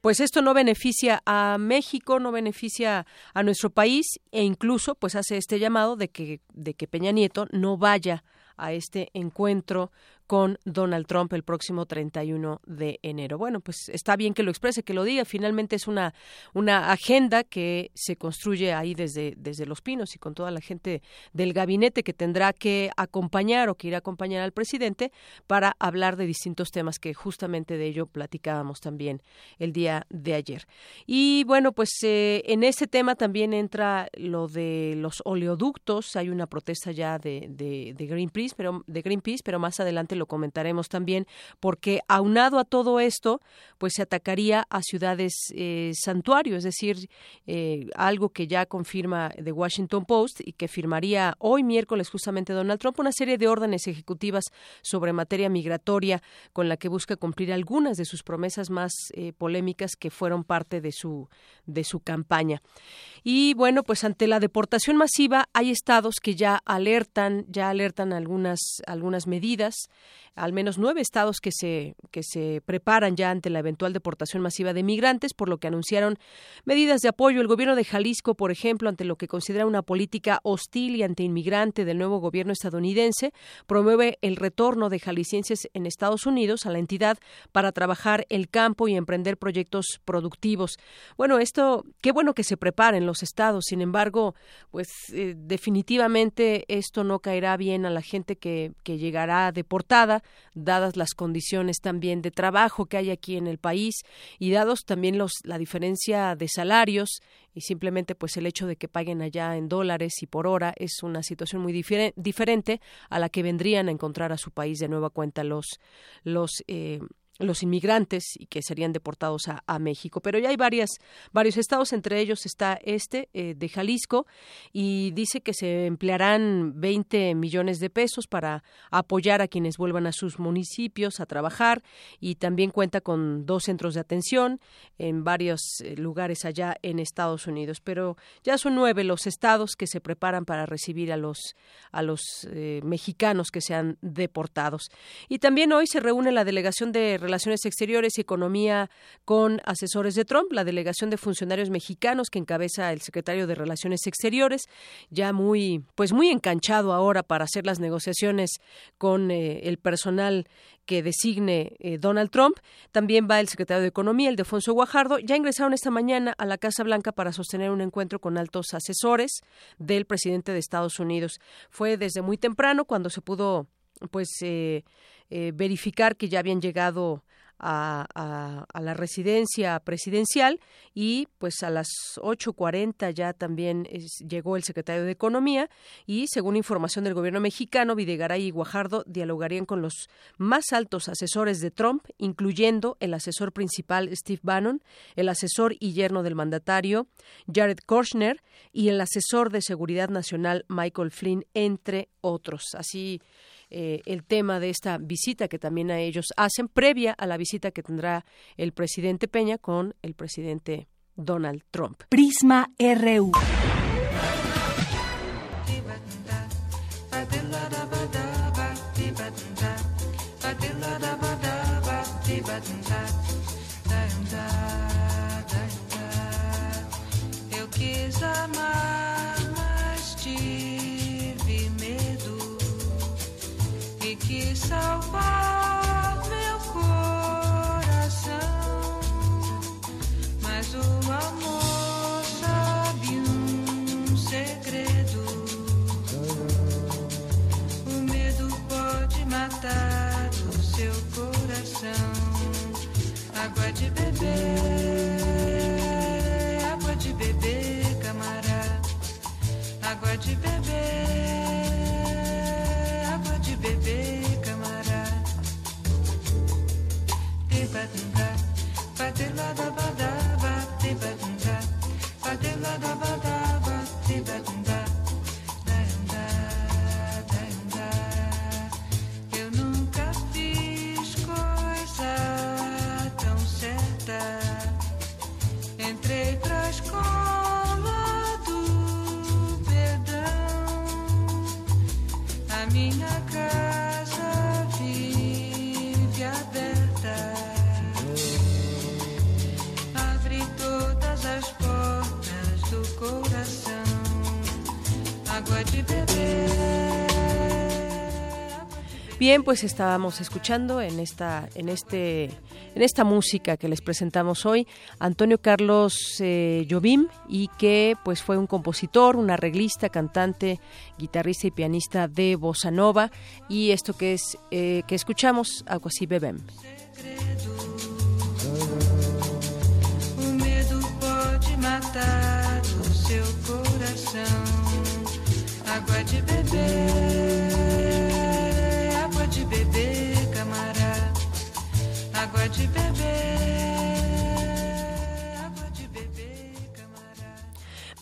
pues esto no beneficia a México, no beneficia a nuestro país e incluso pues hace este llamado de que de que Peña Nieto no vaya a este encuentro con Donald Trump el próximo 31 de enero. Bueno, pues está bien que lo exprese, que lo diga. Finalmente es una, una agenda que se construye ahí desde, desde Los Pinos y con toda la gente del gabinete que tendrá que acompañar o que irá a acompañar al presidente para hablar de distintos temas que justamente de ello platicábamos también el día de ayer. Y bueno, pues eh, en ese tema también entra lo de los oleoductos. Hay una protesta ya de, de, de Greenpeace, pero de Greenpeace, pero más adelante lo comentaremos también, porque aunado a todo esto, pues se atacaría a ciudades eh, santuario, es decir, eh, algo que ya confirma The Washington Post y que firmaría hoy miércoles justamente Donald Trump una serie de órdenes ejecutivas sobre materia migratoria con la que busca cumplir algunas de sus promesas más eh, polémicas que fueron parte de su de su campaña. Y bueno, pues ante la deportación masiva hay estados que ya alertan, ya alertan algunas algunas medidas al menos nueve estados que se, que se preparan ya ante la eventual deportación masiva de migrantes, por lo que anunciaron medidas de apoyo. El gobierno de Jalisco, por ejemplo, ante lo que considera una política hostil y antiinmigrante del nuevo gobierno estadounidense, promueve el retorno de jaliscienses en Estados Unidos a la entidad para trabajar el campo y emprender proyectos productivos. Bueno, esto, qué bueno que se preparen los estados. Sin embargo, pues eh, definitivamente esto no caerá bien a la gente que, que llegará deportada dadas las condiciones también de trabajo que hay aquí en el país y dados también los la diferencia de salarios y simplemente pues el hecho de que paguen allá en dólares y por hora es una situación muy diferente a la que vendrían a encontrar a su país de nueva cuenta los los eh, los inmigrantes y que serían deportados a, México. Pero ya hay varias, varios estados, entre ellos está este eh, de Jalisco, y dice que se emplearán 20 millones de pesos para apoyar a quienes vuelvan a sus municipios a trabajar y también cuenta con dos centros de atención en varios eh, lugares allá en Estados Unidos. Pero ya son nueve los estados que se preparan para recibir a los, a los eh, mexicanos que sean deportados. Y también hoy se reúne la delegación de Relaciones Exteriores y Economía con asesores de Trump, la delegación de funcionarios mexicanos que encabeza el secretario de Relaciones Exteriores, ya muy, pues muy enganchado ahora para hacer las negociaciones con eh, el personal que designe eh, Donald Trump. También va el secretario de Economía, el Defonso Guajardo. Ya ingresaron esta mañana a la Casa Blanca para sostener un encuentro con altos asesores del presidente de Estados Unidos. Fue desde muy temprano cuando se pudo pues eh, eh, verificar que ya habían llegado a, la residencia presidencial y pues a las 8.40 ya también llegó el secretario de Economía y según información del gobierno mexicano, Videgaray y Guajardo dialogarían con los más altos asesores de Trump, incluyendo el asesor principal Steve Bannon, el asesor y yerno del mandatario Jared Kushner y el asesor de seguridad nacional Michael Flynn, entre otros. Así eh, el tema de esta visita que también a ellos hacen previa a la visita que tendrá el presidente Peña con el presidente Donald Trump. Prisma RU. Quis salvar Bien, pues estábamos escuchando en esta, en este, en esta música que les presentamos hoy Antonio Carlos eh, Jobim y que pues fue un compositor, un arreglista, cantante, guitarrista y pianista de bossa nova y esto que es eh, que escuchamos algo así bebem. Matar de beber, de beber, água de beber,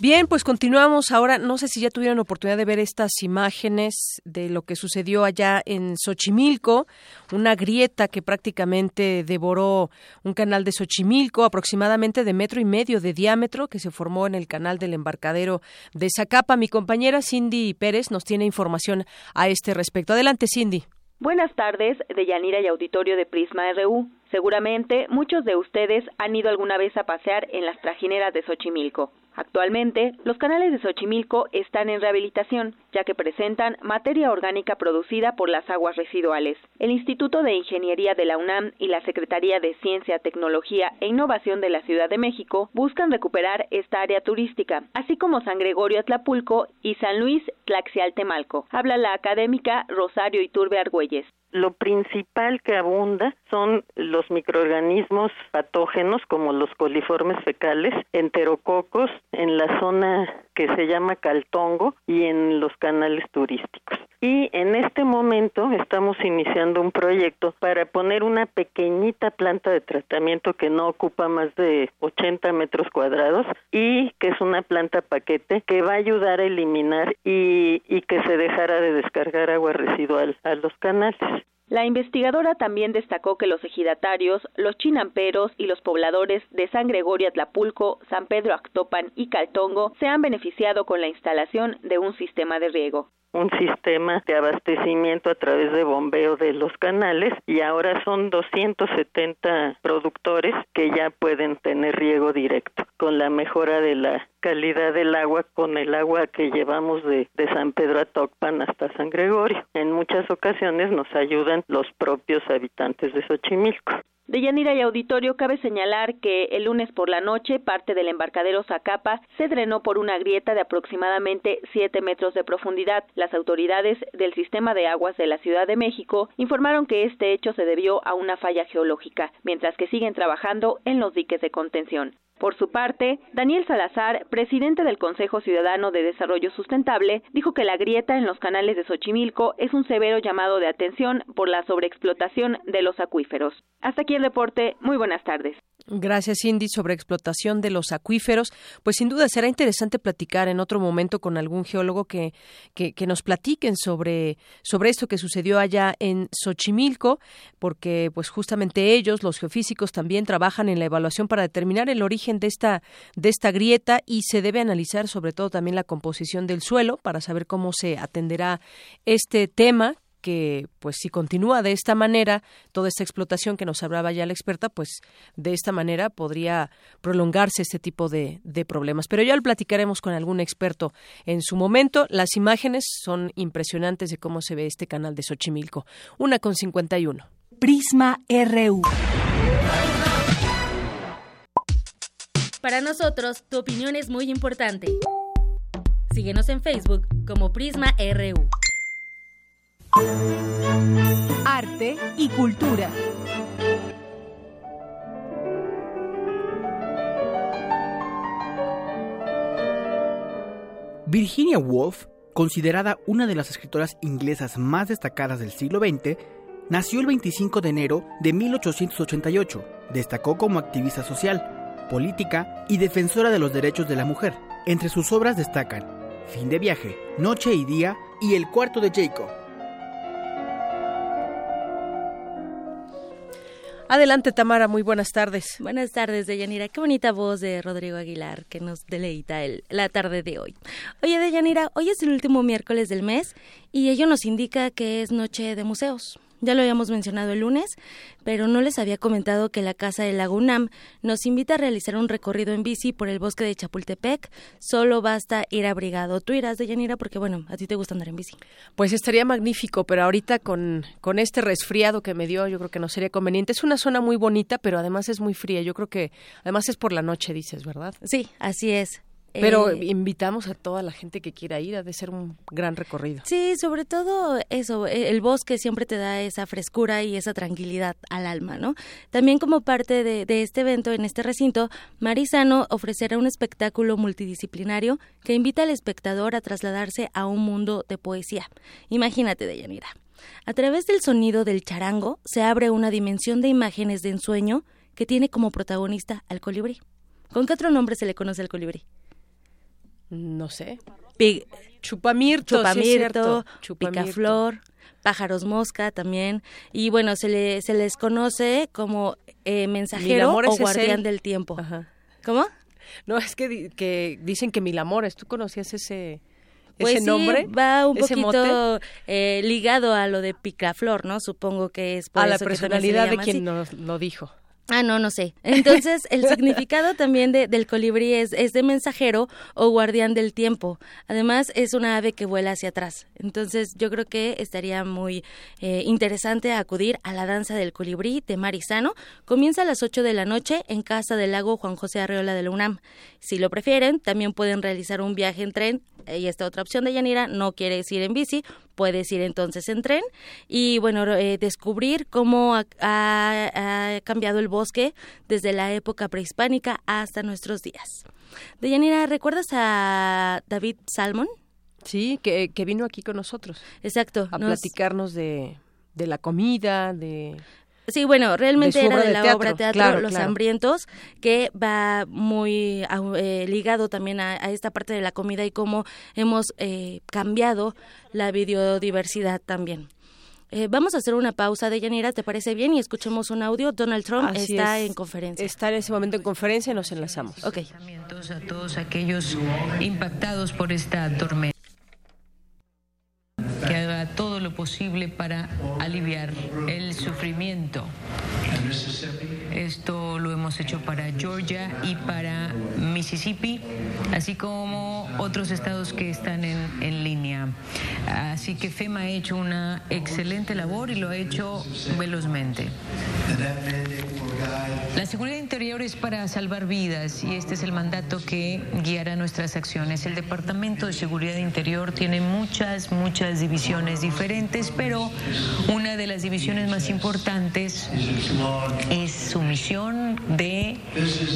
Bien, pues continuamos. Ahora, no sé si ya tuvieron oportunidad de ver estas imágenes de lo que sucedió allá en Xochimilco, una grieta que prácticamente devoró un canal de Xochimilco, aproximadamente de metro y medio de diámetro, que se formó en el canal del embarcadero de Zacapa. Mi compañera Cindy Pérez nos tiene información a este respecto. Adelante, Cindy. Buenas tardes, Deyanira y auditorio de Prisma RU. Seguramente muchos de ustedes han ido alguna vez a pasear en las trajineras de Xochimilco. Actualmente, los canales de Xochimilco están en rehabilitación, ya que presentan materia orgánica producida por las aguas residuales. El Instituto de Ingeniería de la UNAM y la Secretaría de Ciencia, Tecnología e Innovación de la Ciudad de México buscan recuperar esta área turística, así como San Gregorio Atlapulco y San Luis Tlaxialtemalco. Habla la académica Rosario Iturbe Argüelles. Lo principal que abunda son los microorganismos patógenos como los coliformes fecales, enterococos en la zona que se llama Caltongo y en los canales turísticos. Y en este momento estamos iniciando un proyecto para poner una pequeñita planta de tratamiento que no ocupa más de 80 metros cuadrados y que es una planta paquete que va a ayudar a eliminar y, y que se dejara de descargar agua residual a los canales. La investigadora también destacó que los ejidatarios, los chinamperos y los pobladores de San Gregorio Atlapulco, San Pedro Actopan y Caltongo se han beneficiado con la instalación de un sistema de riego un sistema de abastecimiento a través de bombeo de los canales y ahora son 270 productores que ya pueden tener riego directo con la mejora de la calidad del agua con el agua que llevamos de, de San Pedro a Tocpan hasta San Gregorio. En muchas ocasiones nos ayudan los propios habitantes de Xochimilco. De Yanira y Auditorio cabe señalar que el lunes por la noche parte del embarcadero Zacapa se drenó por una grieta de aproximadamente 7 metros de profundidad. Las autoridades del sistema de aguas de la Ciudad de México informaron que este hecho se debió a una falla geológica, mientras que siguen trabajando en los diques de contención. Por su parte, Daniel Salazar, presidente del Consejo Ciudadano de Desarrollo Sustentable, dijo que la grieta en los canales de Xochimilco es un severo llamado de atención por la sobreexplotación de los acuíferos. Hasta aquí el reporte. Muy buenas tardes. Gracias, Cindy, sobre explotación de los acuíferos. Pues sin duda será interesante platicar en otro momento con algún geólogo que, que, que, nos platiquen sobre, sobre esto que sucedió allá en Xochimilco, porque pues justamente ellos, los geofísicos, también trabajan en la evaluación para determinar el origen de esta, de esta grieta y se debe analizar sobre todo también la composición del suelo para saber cómo se atenderá este tema que pues si continúa de esta manera toda esta explotación que nos hablaba ya la experta pues de esta manera podría prolongarse este tipo de, de, problemas. Pero ya lo platicaremos con algún experto en su momento. Las imágenes son impresionantes de cómo se ve este canal de Xochimilco. Una con 51 Prisma RU Para nosotros tu opinión es muy importante. Síguenos en Facebook como Prisma RU Arte y cultura. Virginia Woolf, considerada una de las escritoras inglesas más destacadas del siglo XX, nació el 25 de enero de 1888. Destacó como activista social, política y defensora de los derechos de la mujer. Entre sus obras destacan Fin de viaje, Noche y día y El cuarto de Jacob. Adelante, Tamara, muy buenas tardes. Buenas tardes, Deyanira. Qué bonita voz de Rodrigo Aguilar que nos deleita el, la tarde de hoy. Oye, Deyanira, hoy es el último miércoles del mes y ello nos indica que es noche de museos. Ya lo habíamos mencionado el lunes, pero no les había comentado que la Casa del Lago UNAM nos invita a realizar un recorrido en bici por el bosque de Chapultepec. Solo basta ir abrigado. Tú irás, Deyanira, porque bueno, a ti te gusta andar en bici. Pues estaría magnífico, pero ahorita con, con este resfriado que me dio, yo creo que no sería conveniente. Es una zona muy bonita, pero además es muy fría. Yo creo que además es por la noche, dices, ¿verdad? Sí, así es. Pero Eh, invitamos a toda la gente que quiera ir, ha de ser un gran recorrido. Sí, sobre todo eso, eh, el bosque siempre te da esa frescura y esa tranquilidad al alma, ¿no? También como parte de, de este evento, en este recinto, Marizano ofrecerá un espectáculo multidisciplinario que invita al espectador a trasladarse a un mundo de poesía. Imagínate, Deyanira. A través del sonido del charango se abre una dimensión de imágenes de ensueño que tiene como protagonista al colibrí. ¿Con qué otro nombre se le conoce al colibrí? No sé. Pi- Chupamirto, Chupamirto. Chupamirto. picaflor, pájaros mosca también. Y bueno, se, le, se les conoce como eh, mensajero o guardián del tiempo. ¿Cómo? No, es que, di- que dicen que Mil Amores. ¿Tú conocías ese, Pues ese sí, nombre? va un poquito eh, ligado a lo de picaflor, ¿no? Supongo que es por A la eso que también se le personalidad de así. quien nos lo dijo. Ah, no, no sé. Entonces, el significado también de- del colibrí es, es de mensajero o guardián del tiempo. Además, es una ave que vuela hacia atrás. Entonces, yo creo que estaría muy eh, interesante acudir a la danza del colibrí de Marizano. Comienza a las 8 de la noche en Casa del Lago Juan José Arreola de la UNAM. Si lo prefieren, también pueden realizar un viaje en tren. Y esta otra opción de Yanira, no quieres ir en bici, puedes ir entonces en tren y bueno, eh, descubrir cómo ha, ha- ha cambiado el bosque desde la época prehispánica hasta nuestros días. Deyanira, ¿recuerdas a David Salmon? Sí, que, que vino aquí con nosotros. Exacto. A nos- platicarnos de, de la comida, de... Sí, bueno, realmente de era de la teatro, obra teatro claro, Los claro. Hambrientos, que va muy eh, ligado también a, a esta parte de la comida y cómo hemos eh, cambiado la biodiversidad también. Eh, vamos a hacer una pausa de Yanira, ¿te parece bien? Y escuchemos un audio. Donald Trump Así está es. en conferencia. Está en ese momento en conferencia y nos enlazamos. Ok. a todos aquellos impactados por esta tormenta. Lo posible para aliviar el sufrimiento. Esto lo hemos hecho para Georgia y para Mississippi, así como otros estados que están en, en línea. Así que FEMA ha hecho una excelente labor y lo ha hecho velozmente. La seguridad interior es para salvar vidas y este es el mandato que guiará nuestras acciones. El Departamento de Seguridad Interior tiene muchas, muchas divisiones diferentes, pero una de las divisiones más importantes es su misión de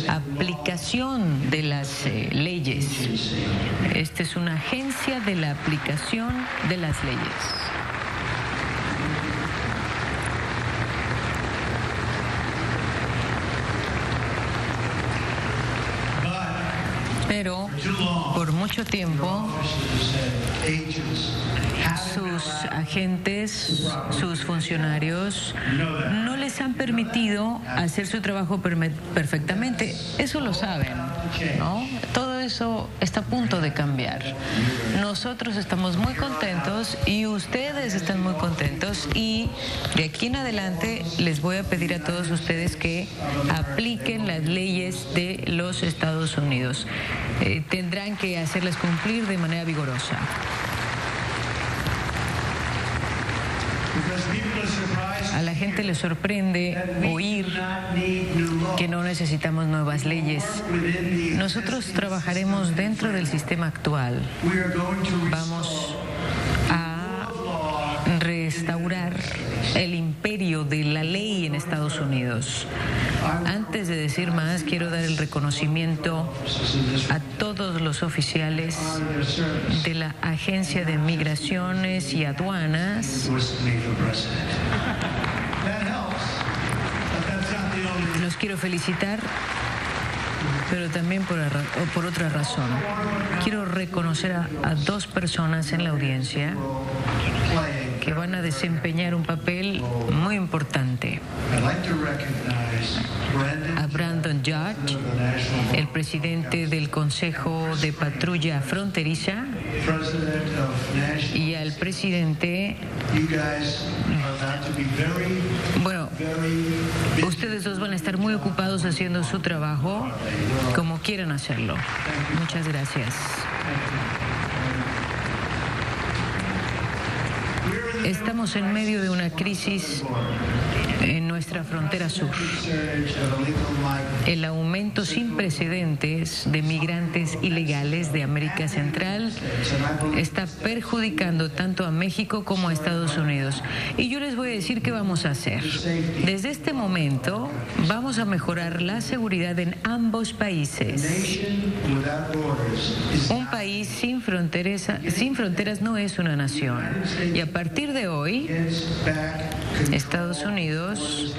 aplicación de las eh, leyes. Esta es una agencia de la aplicación de las leyes. Pero por mucho tiempo sus agentes, sus funcionarios, no les han permitido hacer su trabajo perfectamente. Eso lo saben, ¿no? Eso está a punto de cambiar. Nosotros estamos muy contentos y ustedes están muy contentos y de aquí en adelante les voy a pedir a todos ustedes que apliquen las leyes de los Estados Unidos. Eh, tendrán que hacerlas cumplir de manera vigorosa. A la gente le sorprende oír que no necesitamos nuevas leyes. Nosotros trabajaremos dentro del sistema actual. Vamos restaurar el imperio de la ley en Estados Unidos. Antes de decir más, quiero dar el reconocimiento a todos los oficiales de la Agencia de Migraciones y Aduanas. Los quiero felicitar, pero también por, por otra razón. Quiero reconocer a dos personas en la audiencia que van a desempeñar un papel muy importante. A Brandon Judge, el presidente del Consejo de Patrulla Fronteriza, y al presidente. Bueno, ustedes dos van a estar muy ocupados haciendo su trabajo como quieran hacerlo. Muchas gracias. Estamos en medio de una crisis en nuestra frontera sur. El aumento sin precedentes de migrantes ilegales de América Central está perjudicando tanto a México como a Estados Unidos. Y yo les voy a decir qué vamos a hacer. Desde este momento vamos a mejorar la seguridad en ambos países. Un país sin fronteras, sin fronteras no es una nación. Y a partir de hoy, Estados Unidos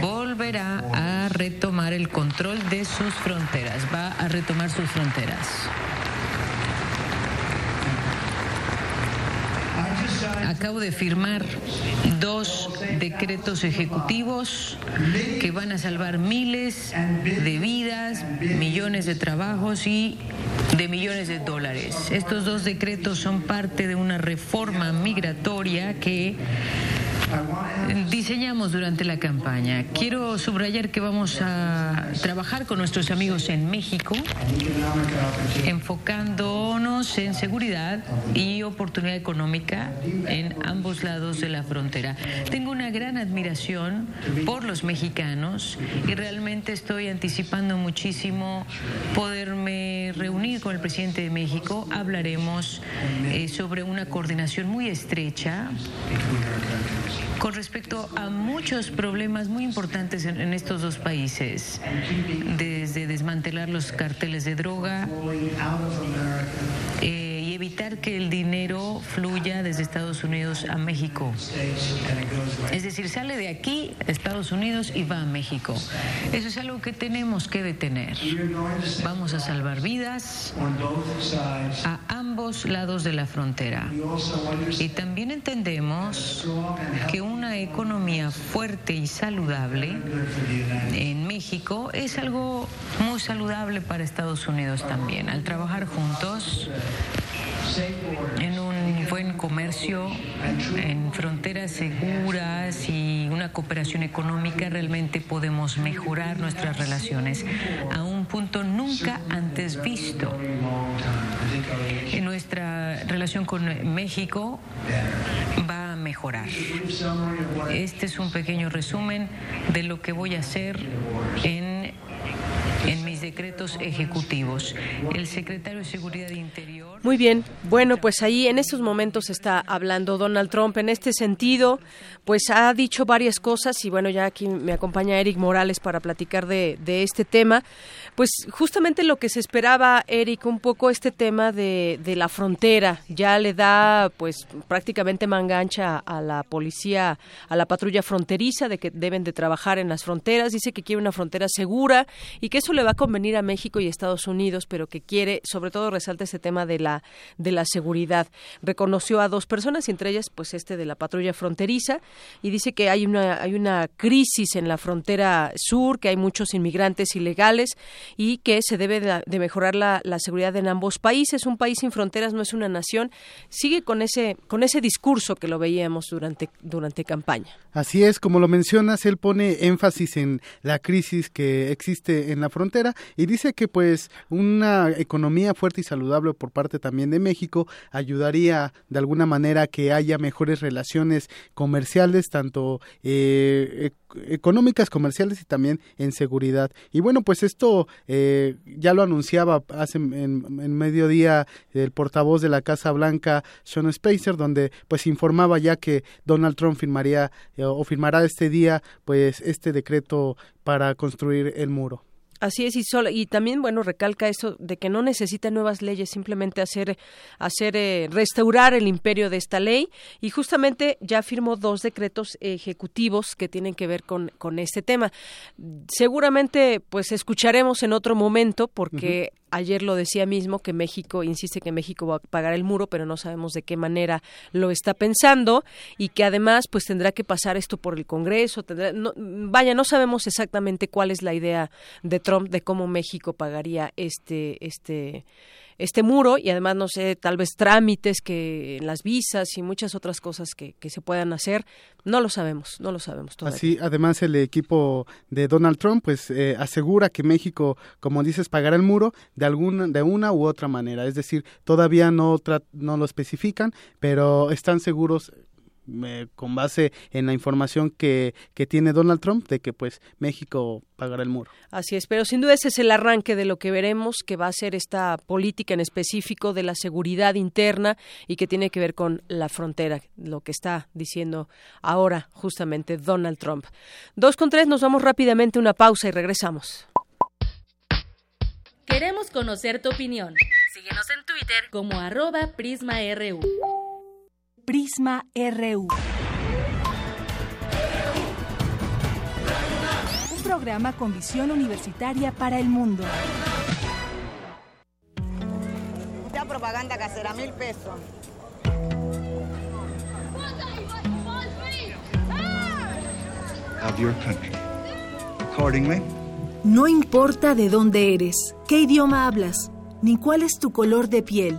volverá a retomar el control de sus fronteras, va a retomar sus fronteras. Acabo de firmar dos decretos ejecutivos que van a salvar miles de vidas, millones de trabajos y de millones de dólares. Estos dos decretos son parte de una reforma migratoria que diseñamos durante la campaña. Quiero subrayar que vamos a trabajar con nuestros amigos en México, enfocándonos en seguridad y oportunidad económica en ambos lados de la frontera. Tengo una gran admiración por los mexicanos y realmente estoy anticipando muchísimo poderme reunir con el presidente de México. Hablaremos eh, sobre una coordinación muy estrecha con respecto a muchos problemas muy importantes en, estos dos países, desde desmantelar los carteles de droga eh, evitar que el dinero fluya desde Estados Unidos a México. Es decir, sale de aquí Estados Unidos y va a México. Eso es algo que tenemos que detener. Vamos a salvar vidas a ambos lados de la frontera. Y también entendemos que una economía fuerte y saludable en México es algo muy saludable para Estados Unidos también. Al trabajar juntos en un buen comercio, en fronteras seguras y una cooperación económica, realmente podemos mejorar nuestras relaciones a un punto nunca antes visto. En nuestra relación con México va a mejorar. Este es un pequeño resumen de lo que voy a hacer en, en mis decretos ejecutivos. El secretario de Seguridad Interior. Muy bien, bueno, pues ahí en estos momentos está hablando Donald Trump. En este sentido, pues ha dicho varias cosas y bueno, ya aquí me acompaña Eric Morales para platicar de, de este tema. Pues justamente lo que se esperaba, Eric, un poco este tema de, de la frontera, ya le da pues prácticamente mangancha a la policía, a la patrulla fronteriza de que deben de trabajar en las fronteras, dice que quiere una frontera segura y que eso le va a convenir a México y Estados Unidos, pero que quiere, sobre todo resalta este tema de la de la seguridad. Reconoció a dos personas, entre ellas, pues este de la patrulla fronteriza, y dice que hay una, hay una crisis en la frontera sur, que hay muchos inmigrantes ilegales y que se debe de, mejorar la, seguridad en ambos países. Un país sin fronteras no es una nación. Sigue con ese, con ese discurso que lo veíamos durante, durante campaña. Así es, como lo mencionas, él pone énfasis en la crisis que existe en la frontera y dice que pues una economía fuerte y saludable por parte también de México ayudaría de alguna manera que haya mejores relaciones comerciales, tanto eh, económicas, comerciales y también en seguridad. Y bueno, pues esto eh, ya lo anunciaba hace en, mediodía el portavoz de la Casa Blanca, Sean Spicer, donde pues informaba ya que Donald Trump firmaría eh, o firmará este día pues este decreto para construir el muro. Así es, y, solo, y también, bueno, recalca eso de que no necesita nuevas leyes, simplemente hacer, hacer eh, restaurar el imperio de esta ley. Y justamente ya firmó dos decretos ejecutivos que tienen que ver con, con este tema. Seguramente, pues, escucharemos en otro momento, porque. Ayer lo decía mismo que México insiste que México va a pagar el muro, pero no sabemos de qué manera lo está pensando y que además pues tendrá que pasar esto por el Congreso. Tendrá, no, vaya, no sabemos exactamente cuál es la idea de Trump de cómo México pagaría este este este muro y además no sé tal vez trámites que las visas y muchas otras cosas que, que se puedan hacer. No lo sabemos no lo sabemos todavía. Así, además el equipo de Donald Trump pues eh, asegura que México, como dices, pagará el muro de alguna de una u otra manera, es decir, todavía no no lo especifican, pero están seguros eh, con base en la información que, que tiene Donald Trump de que pues México pagará el muro. Así es, pero sin duda ese es el arranque de lo que veremos, que va a ser esta política en específico de la seguridad interna y que tiene que ver con la frontera, lo que está diciendo ahora justamente Donald Trump. Dos con tres, nos vamos rápidamente a una pausa y regresamos. Queremos conocer tu opinión. Síguenos en Twitter como arroba PrismaRU. Prisma RU. Un programa con visión universitaria para el mundo. Esta propaganda casera, mil pesos. of your country. Accordingly, No importa de dónde eres, qué idioma hablas, ni cuál es tu color de piel.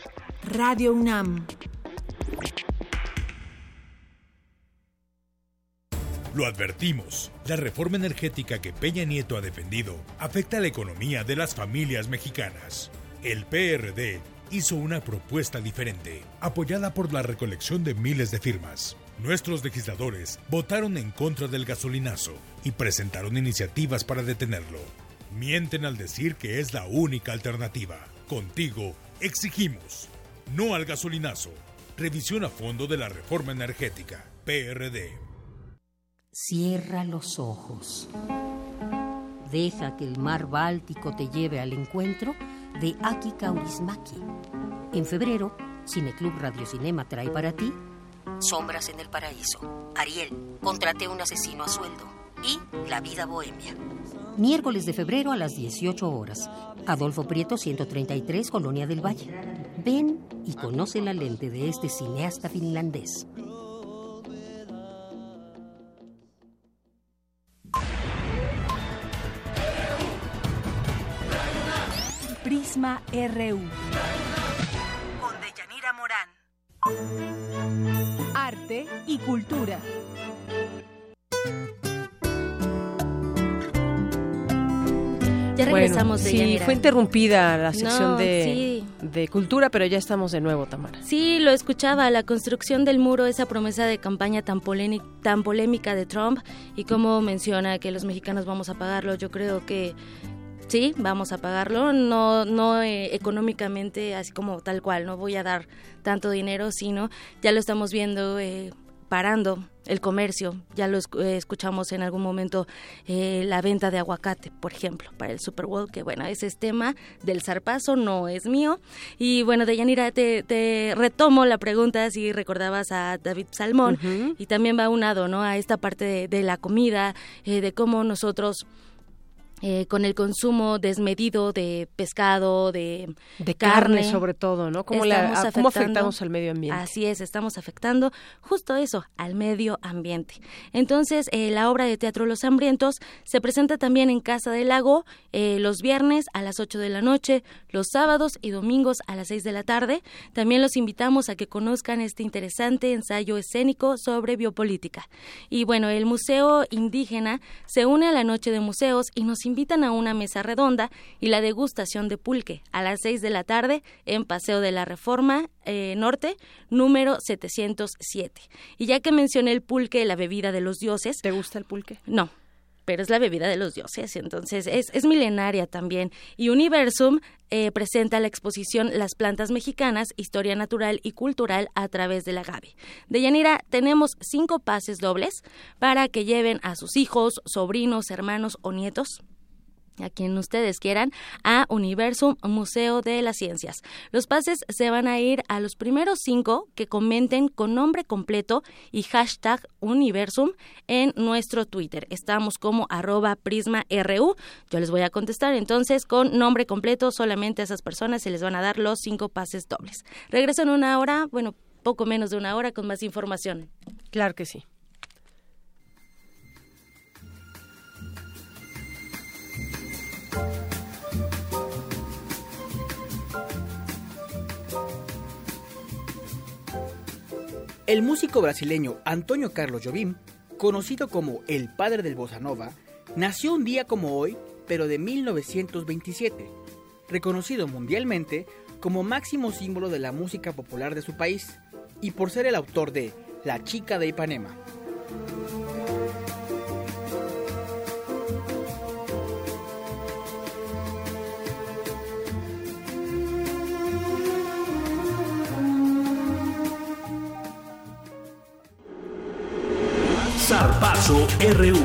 Radio UNAM. Lo advertimos, la reforma energética que Peña Nieto ha defendido afecta a la economía de las familias mexicanas. El PRD hizo una propuesta diferente, apoyada por la recolección de miles de firmas. Nuestros legisladores votaron en contra del gasolinazo y presentaron iniciativas para detenerlo. Mienten al decir que es la única alternativa. Contigo exigimos no al gasolinazo. Revisión a fondo de la reforma energética. PRD. Cierra los ojos. Deja que el mar Báltico te lleve al encuentro de Aki Kaurismäki. En febrero, Cineclub Radio Cinema trae para ti Sombras en el Paraíso, Ariel, Contraté un asesino a sueldo y La vida bohemia. Miércoles de febrero a las 18 horas. Adolfo Prieto 133, Colonia del Valle. Ven y conoce la lente de este cineasta finlandés. Prisma RU. Con Deyanira Morán. Arte y cultura. Ya regresamos, bueno, sí, Deyanira. fue interrumpida la sección No, de, sí. de cultura, pero ya estamos de nuevo, Tamara. Sí, lo escuchaba, la construcción del muro, esa promesa de campaña tan, poléni- tan polémica de Trump y cómo menciona que los mexicanos vamos a pagarlo, yo creo que sí, vamos a pagarlo, no, no eh, económicamente, así como tal cual, no voy a dar tanto dinero, sino ya lo estamos viendo eh, parando el comercio, ya lo eh, escuchamos en algún momento eh, la venta de aguacate, por ejemplo, para el Super Bowl, que bueno, ese es tema del zarpazo, no es mío. Y bueno, Deyanira, te, te retomo la pregunta si recordabas a David Salmón y también va unado, ¿no? A esta parte de, de la comida, eh, de cómo nosotros eh, con el consumo desmedido de pescado, de, De carne, sobre todo, ¿no? ¿Cómo, la- a- cómo afectamos al medio ambiente? Así es, estamos afectando justo eso, al medio ambiente. Entonces, eh, la obra de teatro Los Hambrientos se presenta también en Casa del Lago eh, los viernes a las 8 de la noche, los sábados y domingos a las 6 de la tarde. También los invitamos a que conozcan este interesante ensayo escénico sobre biopolítica. Y bueno, el Museo Indígena se une a la Noche de Museos y nos invitan a una mesa redonda y la degustación de pulque a las 6 de la tarde en Paseo de la Reforma eh, Norte, número 707. Y ya que mencioné el pulque, la bebida de los dioses. ¿Te gusta el pulque? No. pero es la bebida de los dioses, entonces es, es milenaria también. Y Universum eh, presenta la exposición Las plantas mexicanas, historia natural y cultural a través del agave. De Yanira, tenemos cinco pases dobles para que lleven a sus hijos, sobrinos, hermanos o nietos a quien ustedes quieran, a Universum Museo de las Ciencias. Los pases se van a ir a los primeros cinco que comenten con nombre completo y hashtag Universum en nuestro Twitter. Estamos como arroba prisma.ru. Yo les voy a contestar entonces con nombre completo. Solamente a esas personas se les van a dar los cinco pases dobles. Regreso en una hora, bueno, poco menos de una hora con más información. Claro que sí. El músico brasileño Antonio Carlos Jobim, conocido como el padre del bossa nova, nació un día como hoy, pero de 1927, reconocido mundialmente como máximo símbolo de la música popular de su país y por ser el autor de La chica de Ipanema. Zarpazo RU.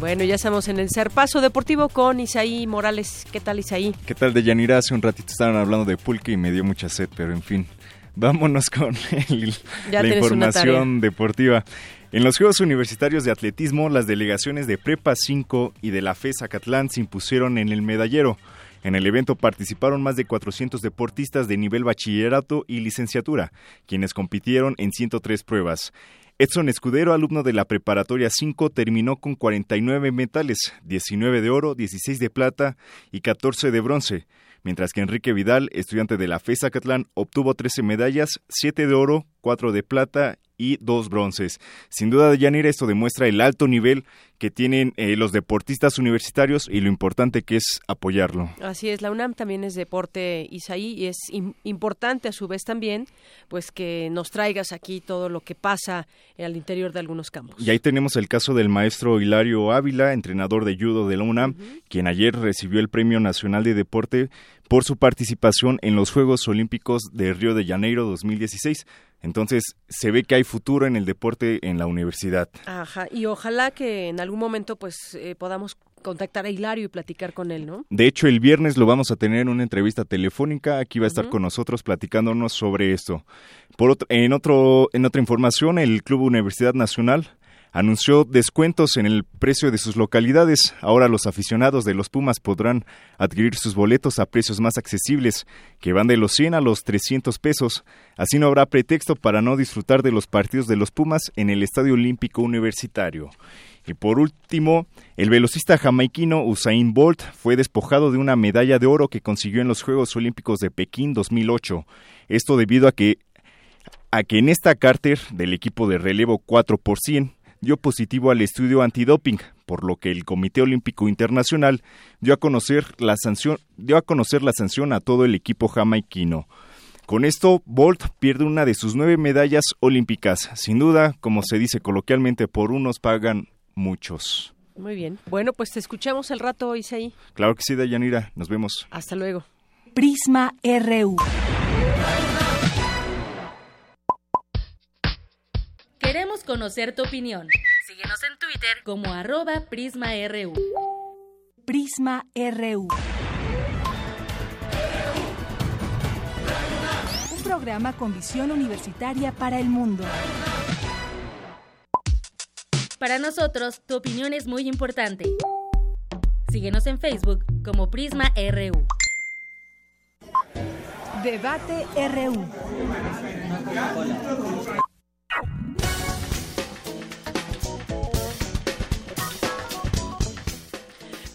Bueno, ya estamos en el Serpazo Deportivo con Isaí Morales. ¿Qué tal, Isaí? ¿Qué tal, Deyanira? Hace un ratito estaban hablando de pulque y me dio mucha sed, pero en fin. Vámonos (laughs) con el- la información deportiva. En los Juegos Universitarios de Atletismo, las delegaciones de Prepa 5 y de la FE Zacatlán se impusieron en el medallero. En el evento participaron más de 400 deportistas de nivel bachillerato y licenciatura, quienes compitieron en 103 pruebas. Edson Escudero, alumno de la preparatoria 5, terminó con 49 metales, 19 de oro, 16 de plata y 14 de bronce, mientras que Enrique Vidal, estudiante de la FE Zacatlán, obtuvo 13 medallas, 7 de oro, 4 de plata y 2 bronces. Sin duda, Yanira, esto demuestra el alto nivel que tienen eh, los deportistas universitarios y lo importante que es apoyarlo. Así es, la UNAM también es deporte, Isaí, y es im- importante a su vez también, pues que nos traigas aquí todo lo que pasa al interior de algunos campos. Y ahí tenemos el caso del maestro Hilario Ávila, entrenador de judo de la UNAM, quien ayer recibió el Premio Nacional de Deporte por su participación en los Juegos Olímpicos de Río de Janeiro 2016. Entonces, se ve que hay futuro en el deporte en la universidad. Ajá, y ojalá que en algún momento pues eh, podamos contactar a Hilario y platicar con él, ¿no? De hecho, el viernes lo vamos a tener en una entrevista telefónica. Aquí va a estar con nosotros platicándonos sobre esto. Por otro- en, otro, en otra información, el Club Universidad Nacional anunció descuentos en el precio de sus localidades. Ahora los aficionados de los Pumas podrán adquirir sus boletos a precios más accesibles, que van de los 100 a los 300 pesos. Así no habrá pretexto para no disfrutar de los partidos de los Pumas en el Estadio Olímpico Universitario. Y por último, el velocista jamaiquino Usain Bolt fue despojado de una medalla de oro que consiguió en los Juegos Olímpicos de Pekín 2008. Esto debido a que a que en esta Carter del equipo de relevo 4 por 100 dio positivo al estudio antidoping, por lo que el Comité Olímpico Internacional dio a conocer la sanción dio a conocer la sanción a todo el equipo jamaiquino. Con esto, Bolt pierde una de sus nueve medallas olímpicas. Sin duda, como se dice coloquialmente, por unos pagan muchos. Muy bien. Bueno, pues te escuchamos el rato, Isaí. Claro que sí, Dayanira. Nos vemos. Hasta luego. Prisma RU. Queremos conocer tu opinión. Síguenos en Twitter como arroba PrismaRU. Prisma RU. Un programa con visión universitaria para el mundo. Para nosotros, tu opinión es muy importante. Síguenos en Facebook como PrismaRU. Debate RU.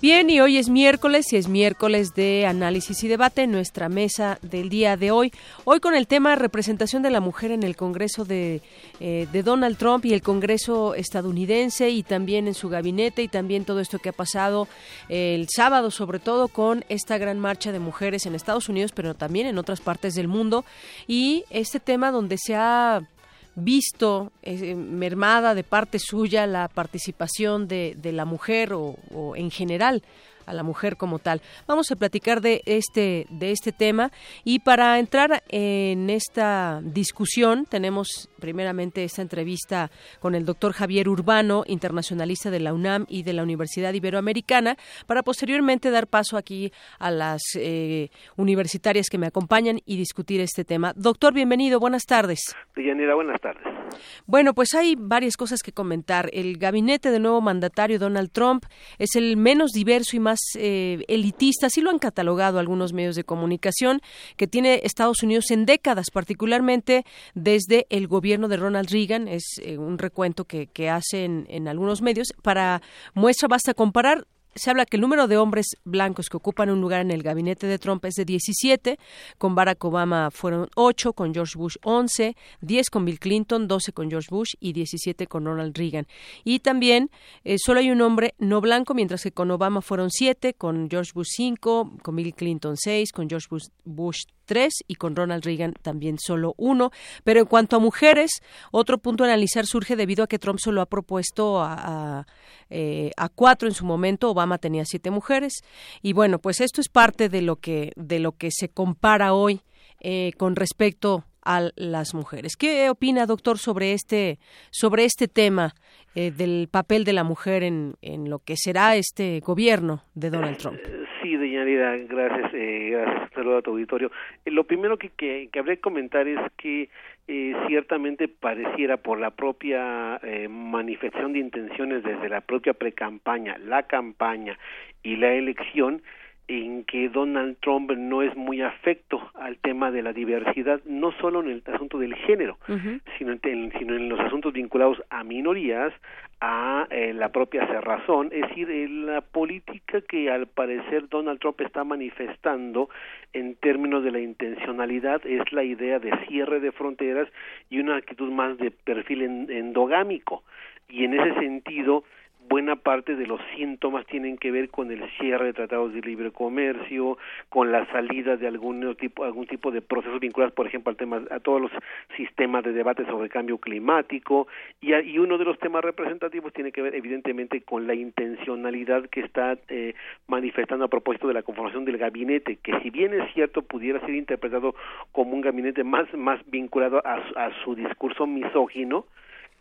Bien, y hoy es miércoles y es miércoles de análisis y debate en nuestra mesa del día de hoy. Hoy con el tema representación de la mujer en el Congreso de, eh, de Donald Trump y el Congreso estadounidense y también en su gabinete y también todo esto que ha pasado eh, el sábado, sobre todo con esta gran marcha de mujeres en Estados Unidos, pero también en otras partes del mundo. Y este tema donde se ha visto eh, mermada de parte suya la participación de, de la mujer o, o en general a la mujer como tal. Vamos a platicar de este de este tema y para entrar en esta discusión tenemos primeramente esta entrevista con el doctor Javier Urbano, internacionalista de la UNAM y de la Universidad Iberoamericana, para posteriormente dar paso aquí a las eh, universitarias que me acompañan y discutir este tema. Doctor, bienvenido, buenas tardes. Deyanira, buenas tardes. Bueno, pues hay varias cosas que comentar. El gabinete del nuevo mandatario Donald Trump es el menos diverso y más eh, elitista, así lo han catalogado algunos medios de comunicación, que tiene Estados Unidos en décadas, particularmente desde el gobierno de Ronald Reagan. Es eh, un recuento que, que hacen en algunos medios. Para muestra basta comparar se habla que el número de hombres blancos que ocupan un lugar en el gabinete de Trump es de 17, con Barack Obama fueron 8, con George Bush 11, 10 con Bill Clinton, 12 con George Bush y 17 con Ronald Reagan. Y también eh, solo hay un hombre no blanco, mientras que con Obama fueron 7, con George Bush 5, con Bill Clinton 6, con George Bush, tres y con Ronald Reagan también solo uno. Pero en cuanto a mujeres, otro punto a analizar surge debido a que Trump solo ha propuesto a, eh, cuatro en su momento, tenía siete mujeres y bueno, pues esto es parte de lo que de lo que se compara hoy eh, con respecto a las mujeres. ¿Qué opina, doctor, sobre este sobre este tema eh, del papel de la mujer en, en lo que será este gobierno de Donald Trump? Sí, Deyanira, gracias, eh, gracias, a tu auditorio. Eh, lo primero que, que, que habría que comentar es que eh, ciertamente pareciera por la propia eh, manifestación de intenciones desde la propia precampaña, la campaña y la elección, en que Donald Trump no es muy afecto al tema de la diversidad, no solo en el asunto del género, uh -huh. sino, en, sino en los asuntos vinculados a minorías, a eh, la propia cerrazón, es decir, eh, la política que al parecer Donald Trump está manifestando en términos de la intencionalidad es la idea de cierre de fronteras y una actitud más de perfil endogámico. Y en ese sentido, buena parte de los síntomas tienen que ver con el cierre de tratados de libre comercio, con la salida de algún tipo algún tipo de procesos vinculados, por ejemplo, al tema a todos los sistemas de debate sobre cambio climático. Y, y uno de los temas representativos tiene que ver evidentemente con la intencionalidad que está eh, manifestando a propósito de la conformación del gabinete, que si bien es cierto pudiera ser interpretado como un gabinete más más vinculado a, a su discurso misógino,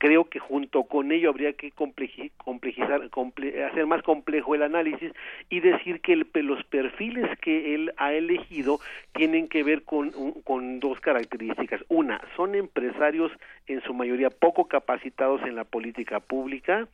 creo que junto con ello habría que complejizar, comple hacer más complejo el análisis y decir que el, los perfiles que él ha elegido tienen que ver con, con dos características. Una, son empresarios en su mayoría poco capacitados en la política pública.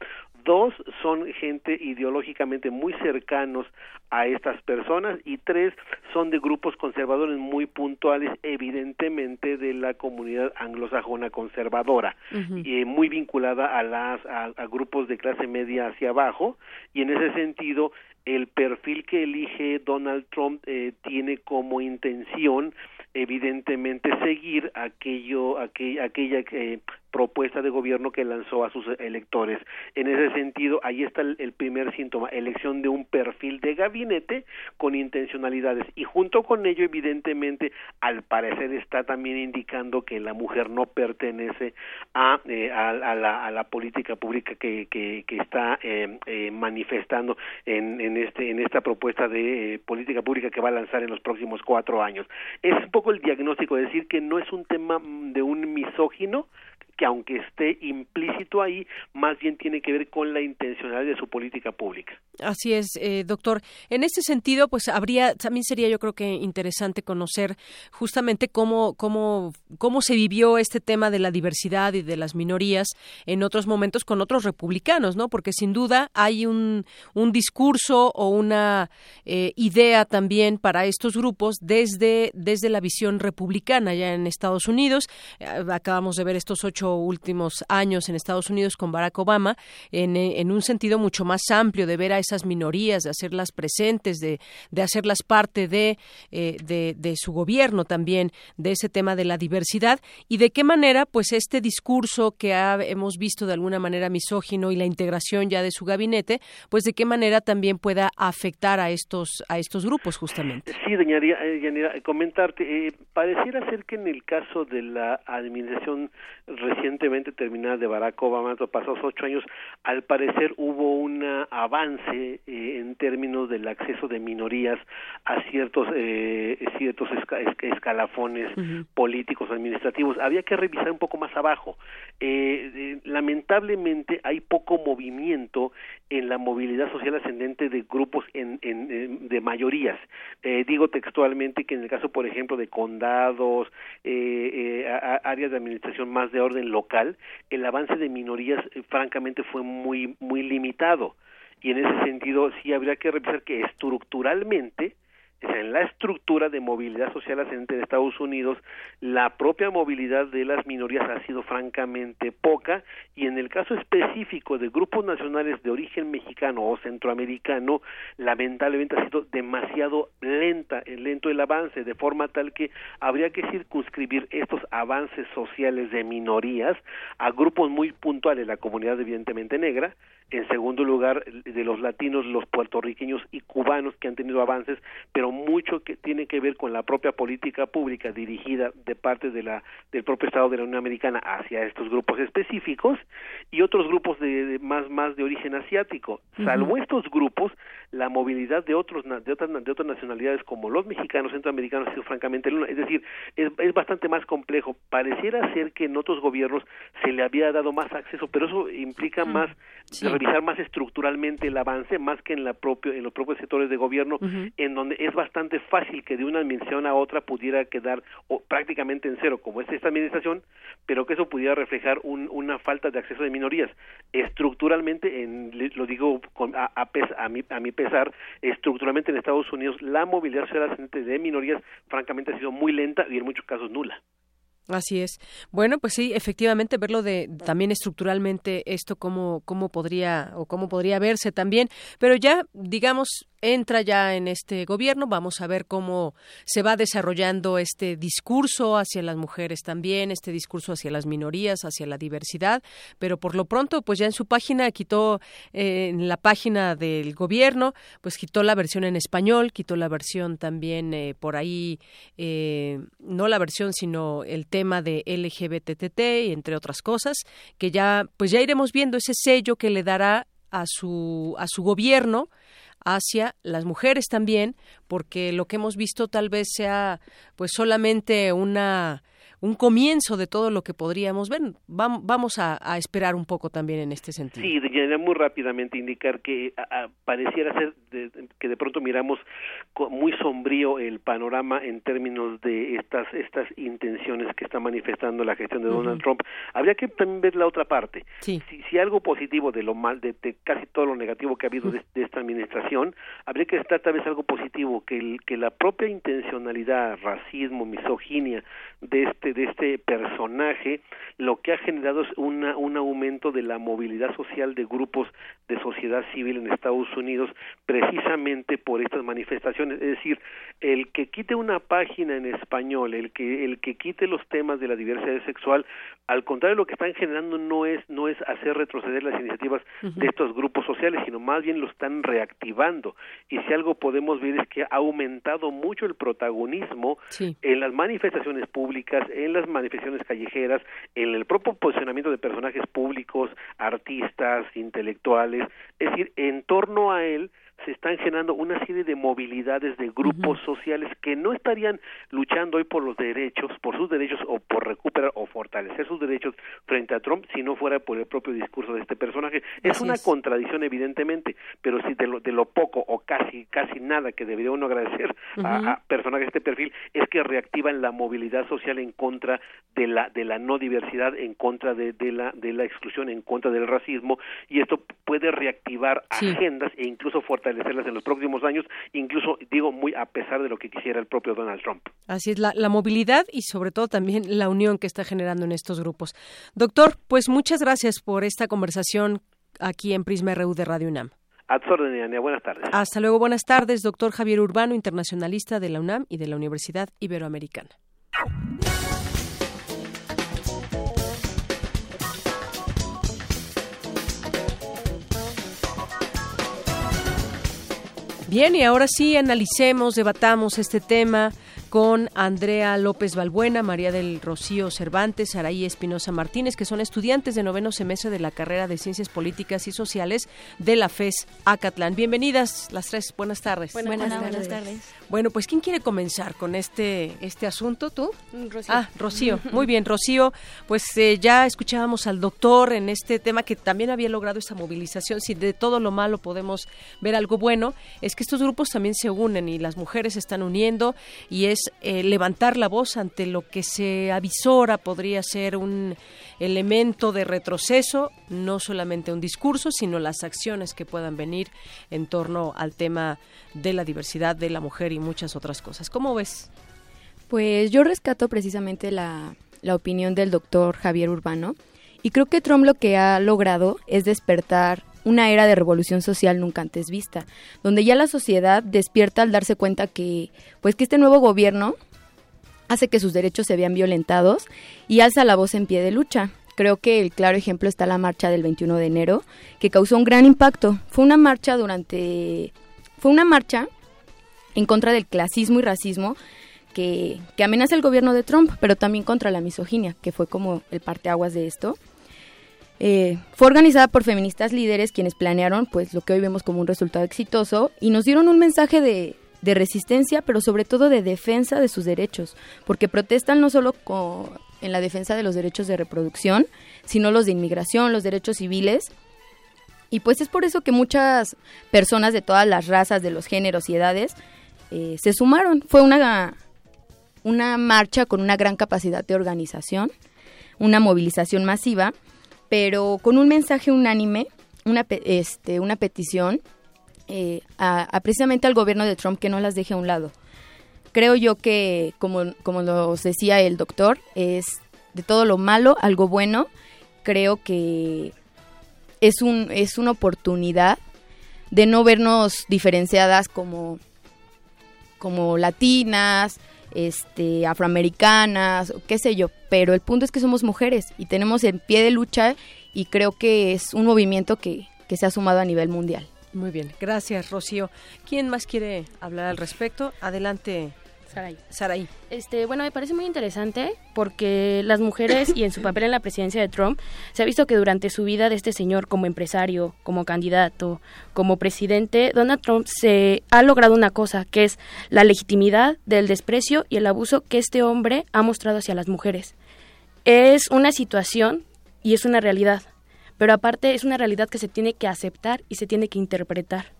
Dos, son gente ideológicamente muy cercanos a estas personas. Y tres, son de grupos conservadores muy puntuales, evidentemente de la comunidad anglosajona conservadora. Uh -huh. eh, muy vinculada a las a, a, grupos de clase media hacia abajo y en ese sentido el perfil que elige Donald Trump eh, tiene como intención evidentemente seguir aquello aquella, eh, propuesta de gobierno que lanzó a sus electores. En ese sentido, ahí está el, primer síntoma, elección de un perfil de gabinete con intencionalidades y junto con ello, evidentemente, al parecer está también indicando que la mujer no pertenece a, eh, a, la, política pública que, está eh, eh, manifestando en, en, este, en esta propuesta de eh, política pública que va a lanzar en los próximos cuatro años. Es un poco el diagnóstico, decir que no es un tema de un misógino, que aunque esté implícito ahí, más bien tiene que ver con la intencionalidad de su política pública. Así es, eh, doctor. En este sentido, pues habría, también sería yo creo que interesante conocer justamente cómo, cómo, cómo se vivió este tema de la diversidad y de las minorías en otros momentos con otros republicanos, ¿no? Porque sin duda hay un, un discurso o una eh, idea también para estos grupos desde, desde la visión republicana ya en Estados Unidos. Eh, acabamos de ver estos ocho últimos años en Estados Unidos con Barack Obama en, un sentido mucho más amplio de ver a esas minorías, de hacerlas presentes, de, de hacerlas parte de, eh, de, de, su gobierno también, de ese tema de la diversidad y de qué manera pues este discurso que ha, hemos visto de alguna manera misógino y la integración ya de su gabinete, pues de qué manera también pueda afectar a estos, a estos grupos justamente. Sí, doña Yanira, comentarte, eh, pareciera ser que en el caso de la administración recientemente terminada de Barack Obama, los pasados ocho años, al parecer hubo un avance eh, en términos del acceso de minorías a ciertos eh, ciertos esca- esca- escalafones políticos administrativos. Había que revisar un poco más abajo. Eh, eh, lamentablemente hay poco movimiento en la movilidad social ascendente de grupos en, en- en- de mayorías. Digo textualmente que en el caso, por ejemplo, de condados, eh, eh, áreas de administración más de orden local, el avance de minorías, eh, francamente, fue muy muy limitado. Y en ese sentido, sí habría que revisar que estructuralmente en la estructura de movilidad social ascendente de Estados Unidos, la propia movilidad de las minorías ha sido francamente poca y en el caso específico de grupos nacionales de origen mexicano o centroamericano, lamentablemente ha sido demasiado lenta, lento el avance, de forma tal que habría que circunscribir estos avances sociales de minorías a grupos muy puntuales, la comunidad evidentemente negra, en segundo lugar de los latinos, los puertorriqueños y cubanos que han tenido avances, pero mucho que tiene que ver con la propia política pública dirigida de parte de la del propio Estado de la Unión Americana hacia estos grupos específicos y otros grupos de, de más más de origen asiático. Salvo estos grupos, la movilidad de otros de otras de otras nacionalidades como los mexicanos, centroamericanos ha sido francamente es decir, es, es bastante más complejo. Pareciera ser que en otros gobiernos se le había dado más acceso, pero eso implica más Sí. Revisar más estructuralmente el avance más que en la propio en los propios sectores de gobierno en donde es bastante fácil que de una administración a otra pudiera quedar o, prácticamente en cero como es esta administración pero que eso pudiera reflejar un- una falta de acceso de minorías. Estructuralmente en, lo digo con, a, a, pes- a mi, a mi pesar estructuralmente en Estados Unidos la movilidad de minorías francamente ha sido muy lenta y en muchos casos nula Así es. Bueno, pues sí, efectivamente verlo de también estructuralmente esto cómo cómo podría o cómo podría verse también, pero ya digamos entra ya en este gobierno, vamos a ver cómo se va desarrollando este discurso hacia las mujeres también, este discurso hacia las minorías, hacia la diversidad, pero por lo pronto pues ya en su página quitó eh, en la página del gobierno, pues quitó la versión en español, quitó la versión también eh, por ahí eh, no la versión sino el tema de LGBTT entre otras cosas que ya pues ya iremos viendo ese sello que le dará a su a su gobierno hacia las mujeres también porque lo que hemos visto tal vez sea pues solamente una un comienzo de todo lo que podríamos ver. Vam- Vamos a, a esperar un poco también en este sentido. Sí, de manera muy rápidamente indicar que a- a- pareciera ser de- que de pronto miramos muy sombrío el panorama en términos de estas estas intenciones que está manifestando la gestión de Donald. Trump. Habría que también ver la otra parte. Sí. Si, si algo positivo de lo mal, de, de casi todo lo negativo que ha habido de, de esta administración, habría que estar tal vez algo positivo que el, que la propia intencionalidad, racismo, misoginia de este de este personaje, lo que ha generado es una, un aumento de la movilidad social de grupos de sociedad civil en Estados Unidos, precisamente por estas manifestaciones. Es decir, el que quite una página en español, el que el que quite los temas de la diversidad sexual, al contrario lo que están generando no es no es hacer retroceder las iniciativas de estos grupos sociales, sino más bien lo están reactivando. Y si algo podemos ver es que ha aumentado mucho el protagonismo Sí. en las manifestaciones públicas, en las manifestaciones callejeras, en el propio posicionamiento de personajes públicos, artistas, intelectuales, es decir, en torno a él se están generando una serie de movilidades de grupos sociales que no estarían luchando hoy por los derechos, por sus derechos o por recuperar o fortalecer sus derechos frente a Trump si no fuera por el propio discurso de este personaje. Es Así una es. contradicción evidentemente, pero si de lo, de lo poco o casi casi nada que debería uno agradecer a- personajes de este perfil es que reactivan la movilidad social en contra de la de la no diversidad, en contra de, de la de la exclusión, en contra del racismo y esto puede reactivar Sí. agendas e incluso fortalecerlas en los próximos años, incluso digo muy a pesar de lo que quisiera el propio Donald Trump. Así es, la, la movilidad y sobre todo también la unión que está generando en estos grupos. Doctor, pues muchas gracias por esta conversación aquí en Prisma RU de Radio UNAM. A órdenes, Ania. Buenas tardes. Hasta luego, buenas tardes, doctor Javier Urbano, internacionalista de la UNAM y de la Universidad Iberoamericana. Bien, y ahora sí analicemos, debatamos este tema con Andrea López Balbuena, María del Rocío Cervantes, Araí Espinosa Martínez, que son estudiantes de noveno semestre de la carrera de Ciencias Políticas y Sociales de la FES Acatlán. Bienvenidas las tres, buenas tardes. Buenas, tardes. Bueno, pues ¿quién quiere comenzar con este, este asunto? ¿Tú? Rocío. Ah, Rocío. Muy bien, Rocío. Pues eh, ya escuchábamos al doctor en este tema que también había logrado esa movilización. Si de todo lo malo podemos ver algo bueno, es que estos grupos también se unen y las mujeres se están uniendo y es eh, levantar la voz ante lo que se avisora podría ser un elemento de retroceso, no solamente un discurso, sino las acciones que puedan venir en torno al tema de la diversidad de la mujer y muchas otras cosas. ¿Cómo ves? Pues yo rescato precisamente la, la opinión del doctor Javier Urbano y creo que Trump lo que ha logrado es despertar una era de revolución social nunca antes vista, donde ya la sociedad despierta al darse cuenta que pues que este nuevo gobierno hace que sus derechos se vean violentados y alza la voz en pie de lucha. Creo que el claro ejemplo está la marcha del 21 de enero, que causó un gran impacto. Fue una marcha durante fue una marcha en contra del clasismo y racismo que, que amenaza el gobierno de Trump, pero también contra la misoginia, que fue como el parteaguas de esto. Eh, fue organizada por feministas líderes quienes planearon pues lo que hoy vemos como un resultado exitoso y nos dieron un mensaje de, de resistencia, pero sobre todo de defensa de sus derechos, porque protestan no solo en la defensa de los derechos de reproducción, sino los de inmigración, los derechos civiles. Y pues es por eso que muchas personas de todas las razas, de los géneros y edades eh, se sumaron. Fue una, una marcha con una gran capacidad de organización, una movilización masiva, pero con un mensaje unánime, una, este, una petición eh, a, precisamente al gobierno de Trump que no las deje a un lado. Creo yo que, como, como nos decía el doctor, es de todo lo malo algo bueno. Creo que es, un, es una oportunidad de no vernos diferenciadas como, como latinas, este, afroamericanas, qué sé yo, pero el punto es que somos mujeres y tenemos en pie de lucha y creo que es un movimiento que, que se ha sumado a nivel mundial. Muy bien, gracias Rocío. ¿Quién más quiere hablar al respecto? Adelante, Saray. Saraí. Este, bueno, me parece muy interesante porque las mujeres y en su papel en la presidencia de Trump se ha visto que durante su vida de este señor como empresario, como candidato, como presidente, Donald Trump se ha logrado una cosa, que es la legitimidad del desprecio y el abuso que este hombre ha mostrado hacia las mujeres. Es una situación y es una realidad, pero aparte es una realidad que se tiene que aceptar y se tiene que interpretar.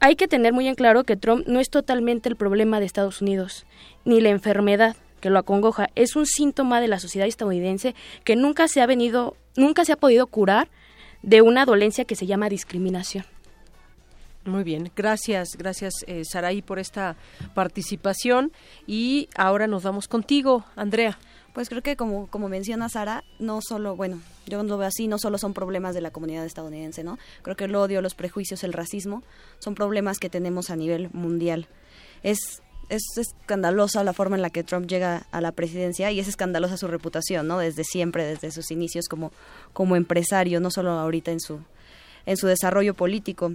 Hay que tener muy en claro que Trump no es totalmente el problema de Estados Unidos, ni la enfermedad que lo acongoja, es un síntoma de la sociedad estadounidense que nunca se ha venido, nunca se ha podido curar de una dolencia que se llama discriminación. Muy bien, gracias, gracias eh, Saraí por esta participación y ahora nos vamos contigo, Andrea. Pues creo que como, como menciona Sara, no solo, bueno, yo lo veo así, no solo son problemas de la comunidad estadounidense, ¿no? Creo que el odio, los prejuicios, el racismo son problemas que tenemos a nivel mundial. Es, es escandalosa la forma en la que Trump llega a la presidencia y es escandalosa su reputación, ¿no? Desde siempre, desde sus inicios como, como empresario, no solo ahorita en su, en su desarrollo político.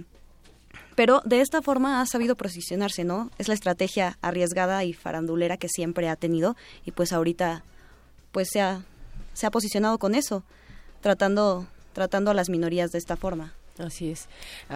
Pero de esta forma ha sabido posicionarse, ¿no? Es la estrategia arriesgada y farandulera que siempre ha tenido y pues ahorita pues se ha, se ha posicionado con eso, tratando, tratando a las minorías de esta forma. Así es.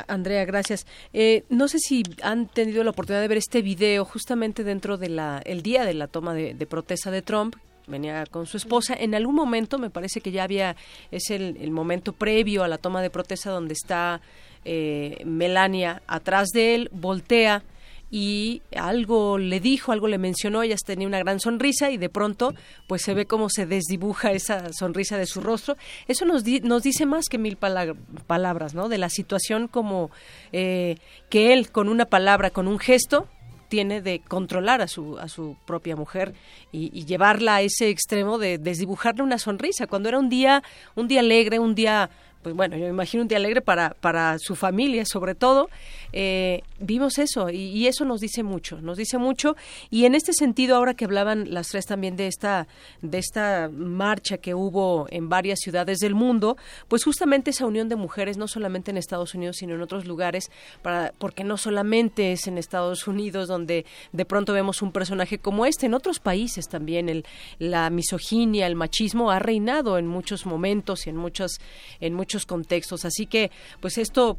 Andrea, gracias. Eh, no sé si han tenido la oportunidad de ver este video justamente dentro de la el día de la toma de, de protesta de Trump. Venía con su esposa. En algún momento, me parece que ya había, es el, el momento previo a la toma de protesta donde está eh, Melania atrás de él, voltea y algo le dijo, algo le mencionó, ella tenía una gran sonrisa y de pronto pues se ve cómo se desdibuja esa sonrisa de su rostro. Eso nos, di- nos dice más que mil pala- palabras, ¿no? De la situación como eh, que él con una palabra, con un gesto, tiene de controlar a su, a su propia mujer y, y llevarla a ese extremo de desdibujarle una sonrisa. Cuando era un día, un día alegre, un día pues bueno, yo me imagino un día alegre para, para su familia, sobre todo. Eh, vimos eso y, eso nos dice mucho, nos dice mucho. Y en este sentido, ahora que hablaban las tres también de esta, de esta marcha que hubo en varias ciudades del mundo, pues justamente esa unión de mujeres, no solamente en Estados Unidos, sino en otros lugares, para, porque no solamente es en Estados Unidos donde de pronto vemos un personaje como este, en otros países también el, la misoginia, el machismo ha reinado en muchos momentos y en muchos, en muchos contextos. Así que, pues esto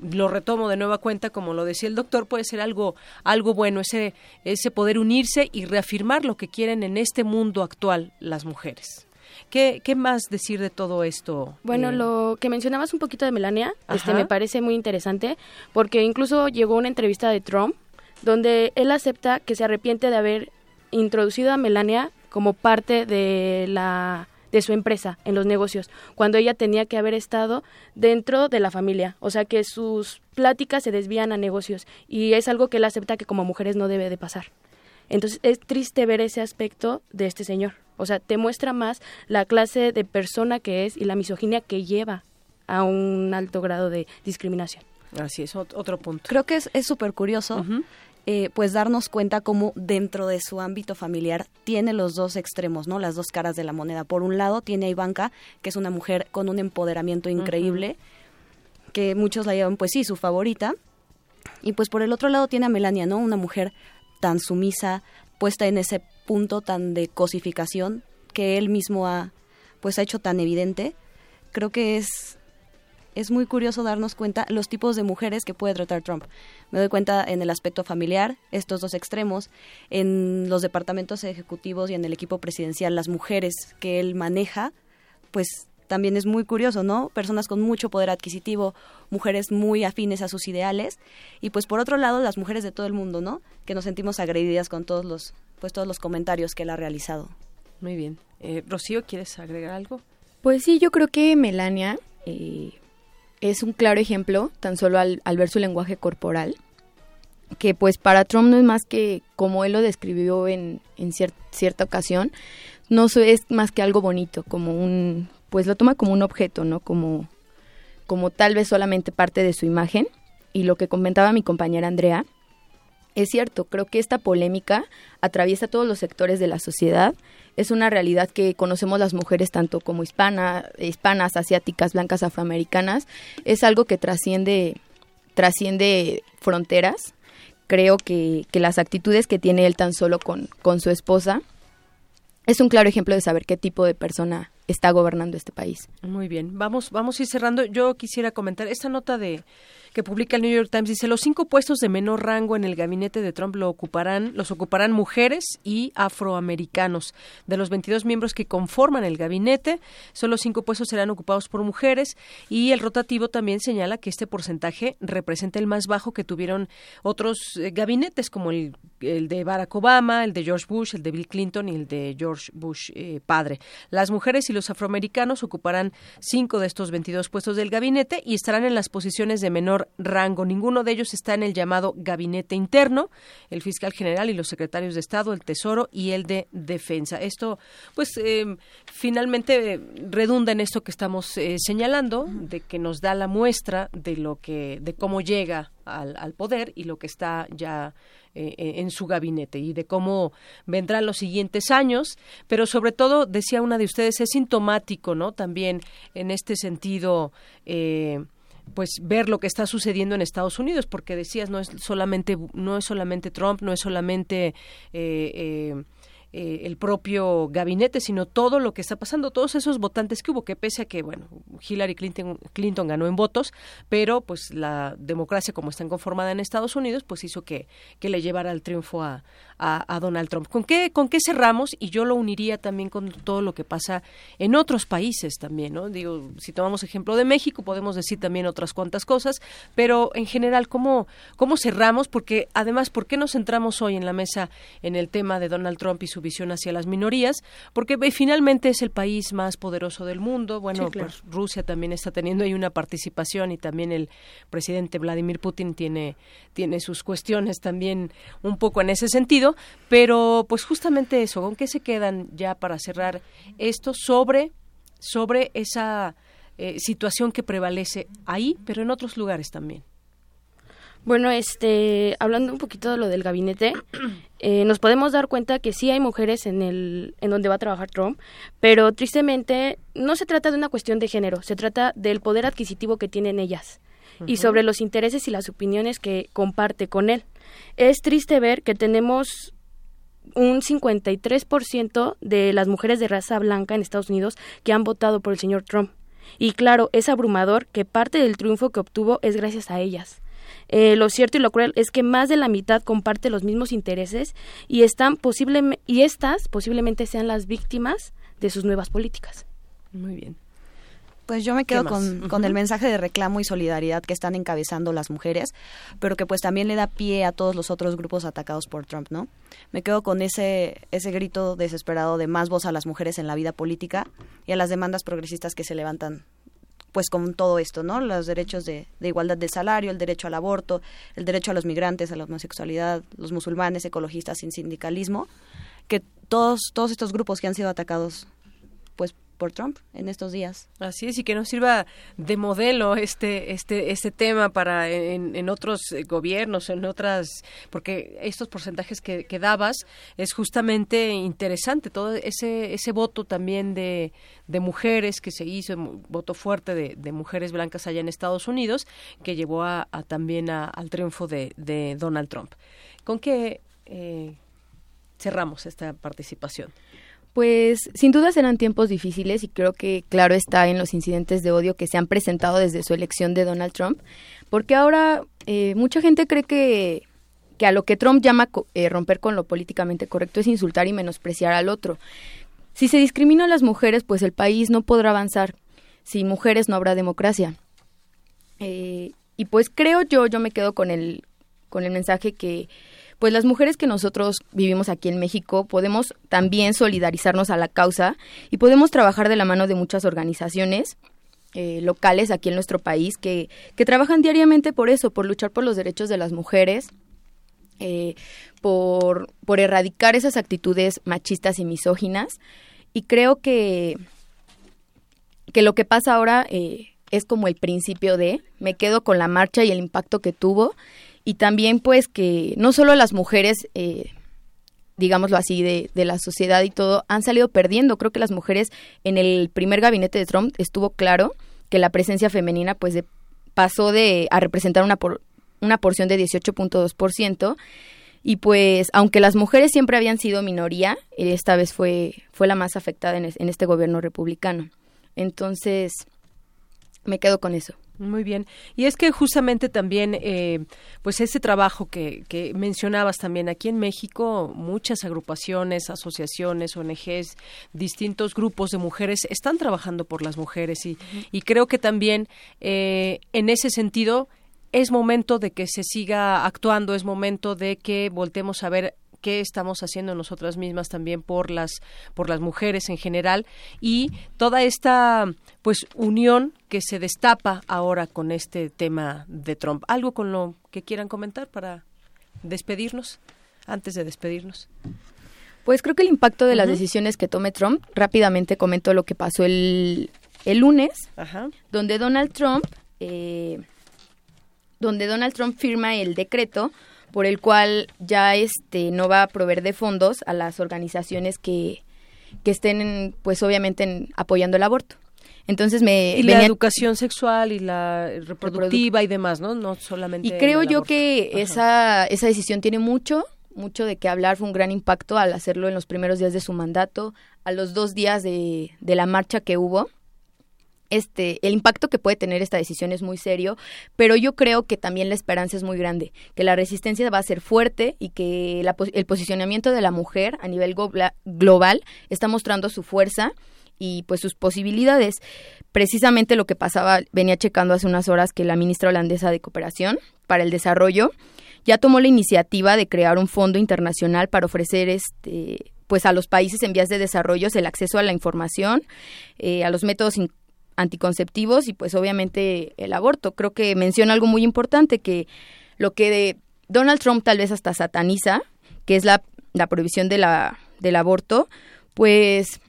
lo retomo de nueva cuenta, como lo decía el doctor, puede ser algo, algo bueno, ese, ese poder unirse y reafirmar lo que quieren en este mundo actual las mujeres. ¿Qué, qué más decir de todo esto? Bueno, Eh, lo que mencionabas un poquito de Melania, este me parece muy interesante, porque incluso llegó una entrevista de Trump donde él acepta que se arrepiente de haber introducido a Melania como parte de la de su empresa en los negocios, cuando ella tenía que haber estado dentro de la familia, o sea que sus pláticas se desvían a negocios y es algo que él acepta que como mujeres no debe de pasar. Entonces es triste ver ese aspecto de este señor. O sea, te muestra más la clase de persona que es y la misoginia que lleva a un alto grado de discriminación. Así es, ot- otro punto. Creo que es súper curioso, eh, pues darnos cuenta cómo dentro de su ámbito familiar tiene los dos extremos, ¿no? Las dos caras de la moneda. Por un lado tiene a Ivanka, que es una mujer con un empoderamiento increíble, que muchos la llevan, pues sí, su favorita. Y pues por el otro lado tiene a Melania, ¿no? Una mujer tan sumisa, puesta en ese punto tan de cosificación que él mismo ha, pues ha hecho tan evidente. Creo que es es muy curioso darnos cuenta los tipos de mujeres que puede tratar Trump. Me doy cuenta en el aspecto familiar, estos dos extremos, en los departamentos ejecutivos y en el equipo presidencial, las mujeres que él maneja, pues también es muy curioso, ¿no? Personas con mucho poder adquisitivo, mujeres muy afines a sus ideales y pues por otro lado las mujeres de todo el mundo, ¿no? Que nos sentimos agredidas con todos los pues todos los comentarios que él ha realizado. Muy bien. Eh, Rocío, ¿quieres agregar algo? Pues sí, yo creo que Melania eh, es un claro ejemplo, tan solo al, ver su lenguaje corporal, que pues para Trump no es más que, como él lo describió en, cier- cierta ocasión, no es más que algo bonito, como un, pues lo toma como un objeto, ¿no? Como, como tal vez solamente parte de su imagen. Y lo que comentaba mi compañera Andrea, es cierto, creo que esta polémica atraviesa todos los sectores de la sociedad. Es una realidad que conocemos las mujeres tanto como hispana, hispanas, asiáticas, blancas, afroamericanas. Es algo que trasciende, trasciende fronteras. Creo que, que las actitudes que tiene él tan solo con, con su esposa es un claro ejemplo de saber qué tipo de persona está gobernando este país. Muy bien, vamos, vamos a ir cerrando. Yo quisiera comentar esta nota de que publica el New York Times dice los cinco puestos de menor rango en el gabinete de Trump lo ocuparán, los ocuparán mujeres y afroamericanos. De los 22 miembros que conforman el gabinete, solo cinco puestos serán ocupados por mujeres y el rotativo también señala que este porcentaje representa el más bajo que tuvieron otros eh, gabinetes como el, el de Barack Obama, el de George Bush, el de Bill Clinton y el de George Bush eh, padre. Las mujeres y los afroamericanos ocuparán cinco de estos 22 puestos del gabinete y estarán en las posiciones de menor rango. Ninguno de ellos está en el llamado gabinete interno, el fiscal general y los secretarios de Estado, el Tesoro y el de Defensa. Esto, pues, eh, finalmente eh, redunda en esto que estamos eh, señalando, de que nos da la muestra de lo que, de cómo llega al, al poder y lo que está ya eh, en su gabinete y de cómo vendrán los siguientes años, pero sobre todo, decía una de ustedes, es sintomático, ¿no? También en este sentido, eh, pues ver lo que está sucediendo en Estados Unidos, porque decías no es solamente no es solamente Trump, no es solamente eh, eh, el propio gabinete, sino todo lo que está pasando, todos esos votantes que hubo, que pese a que, bueno, Hillary Clinton, Clinton ganó en votos, pero pues la democracia como está conformada en Estados Unidos, pues hizo que, que le llevara el triunfo a, a, a Donald Trump. ¿Con qué, ¿Con qué cerramos? Y yo lo uniría también con todo lo que pasa en otros países también, ¿no? Digo, si tomamos ejemplo de México, podemos decir también otras cuantas cosas, pero en general, ¿cómo, cómo cerramos? Porque además, ¿por qué nos centramos hoy en la mesa en el tema de Donald Trump y su visión hacia las minorías? Porque eh, finalmente es el país más poderoso del mundo. Bueno, Sí, claro. pues Rusia también está teniendo ahí una participación y también el presidente Vladimir Putin tiene, tiene sus cuestiones también un poco en ese sentido, pero pues justamente eso, ¿con qué se quedan ya para cerrar esto sobre, sobre esa eh, situación que prevalece ahí, pero en otros lugares también. Bueno, este, hablando un poquito de lo del gabinete, (clears throat) eh, nos podemos dar cuenta que sí hay mujeres en el, en donde va a trabajar Trump, pero tristemente no se trata de una cuestión de género, se trata del poder adquisitivo que tienen ellas y sobre los intereses y las opiniones que comparte con él. Es triste ver que tenemos un 53% de las mujeres de raza blanca en Estados Unidos que han votado por el señor Trump. Y claro, es abrumador que parte del triunfo que obtuvo es gracias a ellas. Eh, lo cierto y lo cruel es que más de la mitad comparte los mismos intereses y están posiblemente y estas posiblemente sean las víctimas de sus nuevas políticas. Muy bien. Pues yo me ¿Qué quedo con, el mensaje de reclamo y solidaridad que están encabezando las mujeres, pero que pues también le da pie a todos los otros grupos atacados por Trump, ¿no? Me quedo con ese, ese grito desesperado de más voz a las mujeres en la vida política y a las demandas progresistas que se levantan pues con todo esto, ¿no? Los derechos de, de igualdad de salario, el derecho al aborto, el derecho a los migrantes, a la homosexualidad, los musulmanes, ecologistas sin sindicalismo, que todos, todos estos grupos que han sido atacados pues por Trump en estos días. Así es, y que nos sirva de modelo este, este, este tema para en, en otros eh, gobiernos, en otras, porque estos porcentajes que, que dabas es justamente interesante, todo ese, ese voto también de, de mujeres que se hizo, voto fuerte de, de mujeres blancas allá en Estados Unidos, que llevó a, a también a- al triunfo de, de Donald Trump. ¿Con qué eh, cerramos esta participación? Pues sin duda serán tiempos difíciles y creo que claro está en los incidentes de odio que se han presentado desde su elección de Donald Trump, porque ahora eh, mucha gente cree que, que a lo que Trump llama eh, romper con lo políticamente correcto es insultar y menospreciar al otro. Si se discrimina a las mujeres, pues el país no podrá avanzar. Sin mujeres no habrá democracia. Eh, y pues creo yo, yo me quedo con el, con el mensaje que pues las mujeres que nosotros vivimos aquí en México podemos también solidarizarnos a la causa y podemos trabajar de la mano de muchas organizaciones eh, locales aquí en nuestro país que, que trabajan diariamente por eso, por luchar por los derechos de las mujeres, eh, por, por erradicar esas actitudes machistas y misóginas. Y creo que, que lo que pasa ahora eh, es como el principio de, me quedo con la marcha y el impacto que tuvo, y también pues que no solo las mujeres, eh, digámoslo así, de, de la sociedad y todo, han salido perdiendo. Creo que las mujeres en el primer gabinete de Trump estuvo claro que la presencia femenina pues de, pasó de a representar una, por, una porción de 18.2%. Y pues, aunque las mujeres siempre habían sido minoría, esta vez fue, fue la más afectada en, en este gobierno republicano. Entonces, me quedo con eso. Muy bien. Y es que justamente también, eh, pues ese trabajo que, que mencionabas también aquí en México, muchas agrupaciones, asociaciones, ONGs, distintos grupos de mujeres están trabajando por las mujeres y, y creo que también eh, en ese sentido es momento de que se siga actuando, es momento de que voltemos a ver qué estamos haciendo nosotras mismas también por las por las mujeres en general y toda esta pues unión que se destapa ahora con este tema de Trump. Algo con lo que quieran comentar para despedirnos antes de despedirnos. Pues creo que el impacto de las decisiones que tome Trump, rápidamente comento lo que pasó el, el lunes, Ajá. donde Donald Trump, eh, donde Donald Trump firma el decreto por el cual ya este no va a proveer de fondos a las organizaciones que, que estén, pues obviamente, en- apoyando el aborto. Entonces me y la educación sexual y la reproductiva y demás, ¿no? No solamente Y creo yo aborto. que Ajá. esa, esa decisión tiene mucho, mucho de qué hablar. Fue un gran impacto al hacerlo en los primeros días de su mandato, a los dos días de, de la marcha que hubo. Este, el impacto que puede tener esta decisión es muy serio, pero yo creo que también la esperanza es muy grande, que la resistencia va a ser fuerte y que la el posicionamiento de la mujer a nivel global está mostrando su fuerza y pues sus posibilidades. Precisamente lo que pasaba, venía checando hace unas horas que la ministra holandesa de Cooperación para el Desarrollo ya tomó la iniciativa de crear un fondo internacional para ofrecer este pues a los países en vías de desarrollo el acceso a la información, eh, a los métodos anticonceptivos y pues obviamente el aborto. Creo que menciona algo muy importante que lo que de Donald Trump tal vez hasta sataniza, que es la, la prohibición de la, del aborto, pues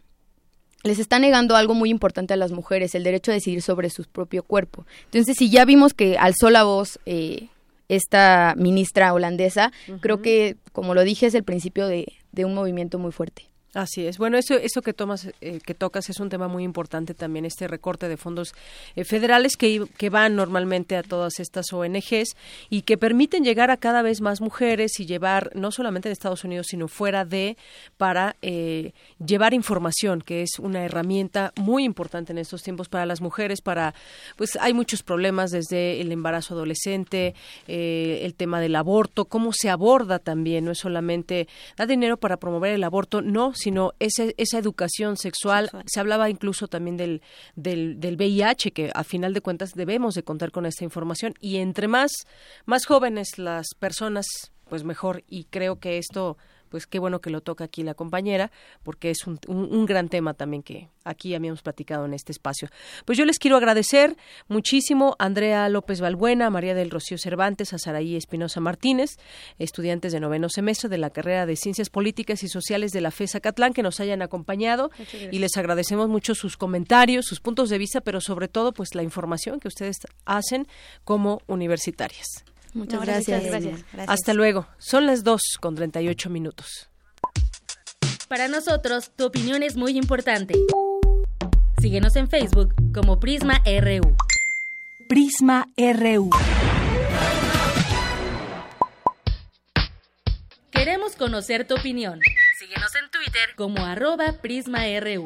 les está negando algo muy importante a las mujeres, el derecho a decidir sobre su propio cuerpo. Entonces, si ya vimos que alzó la voz eh, esta ministra holandesa, creo que, como lo dije, es el principio de, de un movimiento muy fuerte. Así es. Bueno, eso, eso que tomas, eh, que tocas es un tema muy importante también, este recorte de fondos eh, federales que, van normalmente a todas estas ONGs y que permiten llegar a cada vez más mujeres y llevar, no solamente en Estados Unidos, sino fuera de, para eh, llevar información, que es una herramienta muy importante en estos tiempos para las mujeres, para, pues hay muchos problemas desde el embarazo adolescente, eh, el tema del aborto, cómo se aborda también, no es solamente da dinero para promover el aborto, no, sino esa, esa educación sexual. Se hablaba incluso también del, del, del VIH, que a final de cuentas debemos de contar con esta información. Y entre más, más jóvenes las personas, pues mejor. Y creo que esto pues qué bueno que lo toca aquí la compañera, porque es un, un, un, gran tema también que aquí habíamos platicado en este espacio. Pues yo les quiero agradecer muchísimo a Andrea López Balbuena, a María del Rocío Cervantes, a Saraí Espinosa Martínez, estudiantes de noveno semestre de la carrera de Ciencias Políticas y Sociales de la FESA Catlán, que nos hayan acompañado y les agradecemos mucho sus comentarios, sus puntos de vista, pero sobre todo pues la información que ustedes hacen como universitarias. Muchas No, gracias. gracias. Gracias. Hasta luego. Son las 2 con 38 minutos. Para nosotros, tu opinión es muy importante. Síguenos en Facebook como Prisma RU. Prisma RU. Queremos conocer tu opinión. Síguenos en Twitter como arroba PrismaRU.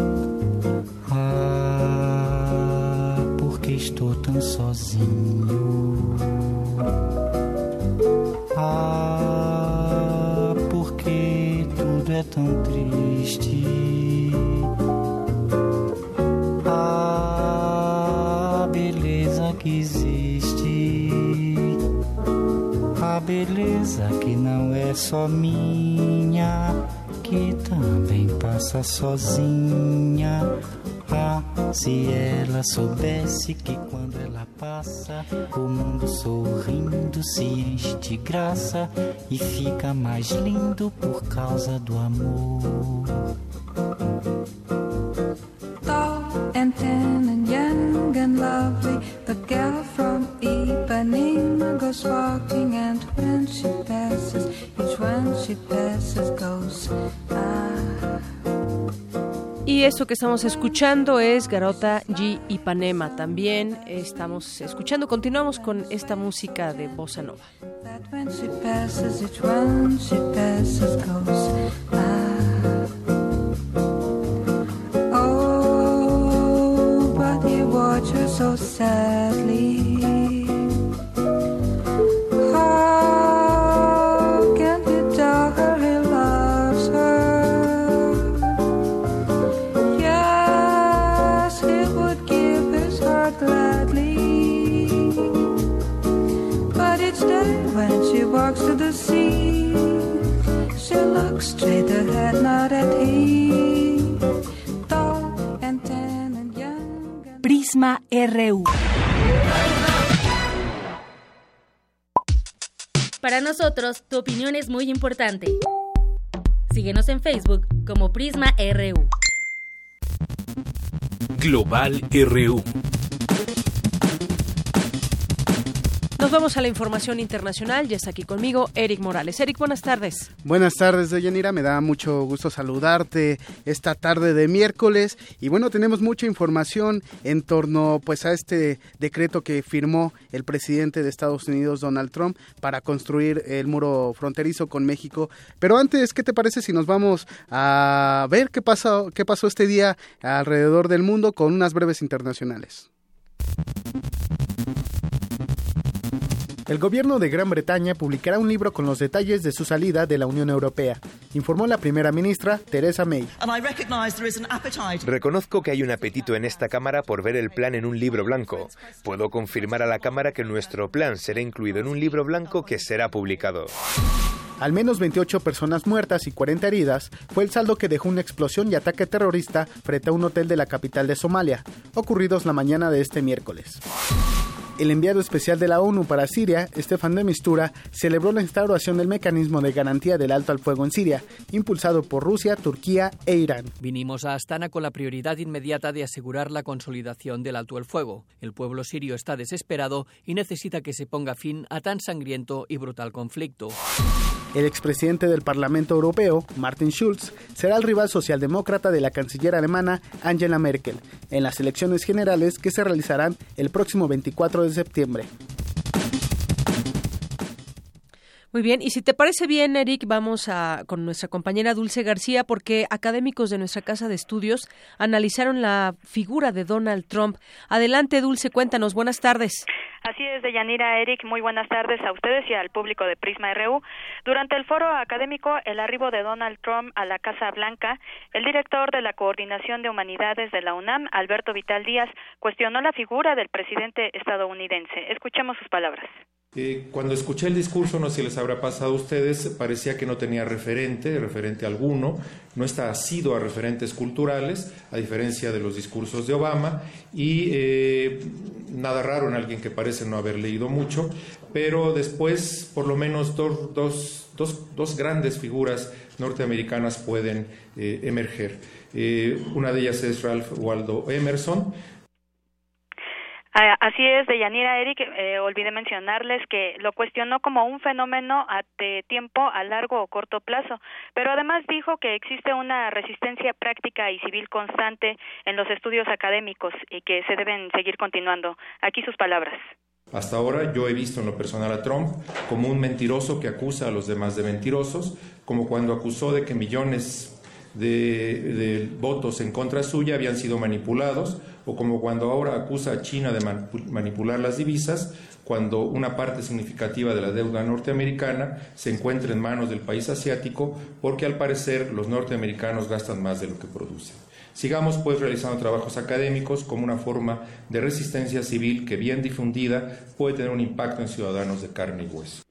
Estou tão sozinho. Ah, porque tudo é tão triste. Ah, beleza que existe. A beleza que não é só minha, que também passa sozinha. Ah, se ela soubesse que passa, o mundo sorrindo se enche de graça e fica mais lindo por causa do amor. Eso que estamos escuchando es Garota G. Ipanema. También estamos escuchando, continuamos con esta música de Bossa Nova. Oh, but he watch so sadly. RU. Para nosotros, tu opinión es muy importante. Síguenos en Facebook como Prisma RU. Global RU. Nos vamos a la información internacional. Ya está aquí conmigo Eric Morales. Eric, buenas tardes. Buenas tardes, Deyanira. Me da mucho gusto saludarte esta tarde de miércoles. Y bueno, tenemos mucha información en torno pues a este decreto que firmó el presidente de Estados Unidos, Donald Trump, para construir el muro fronterizo con México. Pero antes, ¿qué te parece si nos vamos a ver qué pasó, qué pasó este día alrededor del mundo con unas breves internacionales? El gobierno de Gran Bretaña publicará un libro con los detalles de su salida de la Unión Europea, informó la primera ministra Theresa May. Reconozco que hay un apetito en esta Cámara por ver el plan en un libro blanco. Puedo confirmar a la Cámara que nuestro plan será incluido en un libro blanco que será publicado. Al menos 28 personas muertas y 40 heridas fue el saldo que dejó una explosión y ataque terrorista frente a un hotel de la capital de Somalia, ocurridos la mañana de este miércoles. El enviado especial de la ONU para Siria, Estefan de Mistura, celebró la instauración del mecanismo de garantía del alto al fuego en Siria, impulsado por Rusia, Turquía e Irán. Vinimos a Astana con la prioridad inmediata de asegurar la consolidación del alto al fuego. El pueblo sirio está desesperado y necesita que se ponga fin a tan sangriento y brutal conflicto. El expresidente del Parlamento Europeo, Martin Schulz, será el rival socialdemócrata de la canciller alemana Angela Merkel en las elecciones generales que se realizarán el próximo 24 de septiembre. Muy bien, y si te parece bien, Eric, vamos a con nuestra compañera Dulce García porque académicos de nuestra casa de estudios analizaron la figura de Donald Trump. Adelante, Dulce, cuéntanos. Buenas tardes. Así es, Deyanira, Eric, muy buenas tardes a ustedes y al público de Prisma RU. Durante el foro académico El arribo de Donald Trump a la Casa Blanca, el director de la Coordinación de Humanidades de la UNAM, Alberto Vital Díaz, cuestionó la figura del presidente estadounidense. Escuchemos sus palabras. Eh, cuando escuché el discurso, no sé si les habrá pasado a ustedes, parecía que no tenía referente, referente alguno, no está asido a referentes culturales, a diferencia de los discursos de Obama, y eh, nada raro en alguien que parece no haber leído mucho, pero después por lo menos dos, dos, dos, dos grandes figuras norteamericanas pueden eh, emerger. Una de ellas es Ralph Waldo Emerson, Así es, Deyanira Eric, eh, olvidé mencionarles que lo cuestionó como un fenómeno a- tiempo a largo o corto plazo, pero además dijo que existe una resistencia práctica y civil constante en los estudios académicos y que se deben seguir continuando. Aquí sus palabras. Hasta ahora yo he visto en lo personal a Trump como un mentiroso que acusa a los demás de mentirosos, como cuando acusó de que millones de, votos en contra suya habían sido manipulados, o como cuando ahora acusa a China de manipu- manipular las divisas, cuando una parte significativa de la deuda norteamericana se encuentra en manos del país asiático, porque al parecer los norteamericanos gastan más de lo que producen. Sigamos pues realizando trabajos académicos como una forma de resistencia civil que bien difundida puede tener un impacto en ciudadanos de carne y hueso.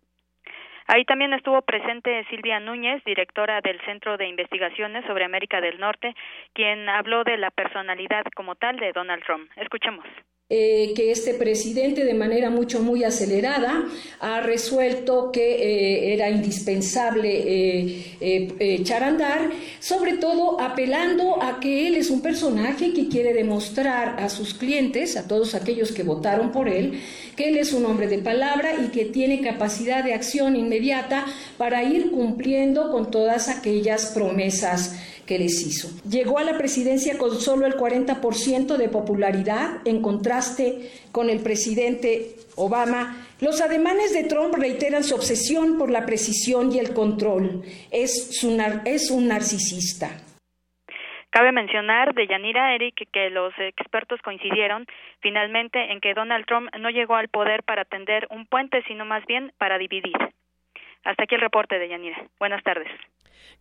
Ahí también estuvo presente Silvia Núñez, directora del Centro de Investigaciones sobre América del Norte, quien habló de la personalidad como tal de Donald Trump. Escuchemos. Eh, que este presidente de manera mucho muy acelerada ha resuelto que eh, era indispensable eh, eh, echar a andar, sobre todo apelando a que él es un personaje que quiere demostrar a sus clientes, a todos aquellos que votaron por él, que él es un hombre de palabra y que tiene capacidad de acción inmediata para ir cumpliendo con todas aquellas promesas que les hizo. Llegó a la presidencia con solo el 40% de popularidad, en contraste con el presidente Obama. Los ademanes de Trump reiteran su obsesión por la precisión y el control. Es, su es un narcisista. Cabe mencionar de Yanira Eric que los expertos coincidieron finalmente en que Donald Trump no llegó al poder para tender un puente, sino más bien para dividir. Hasta aquí el reporte de Yanira. Buenas tardes.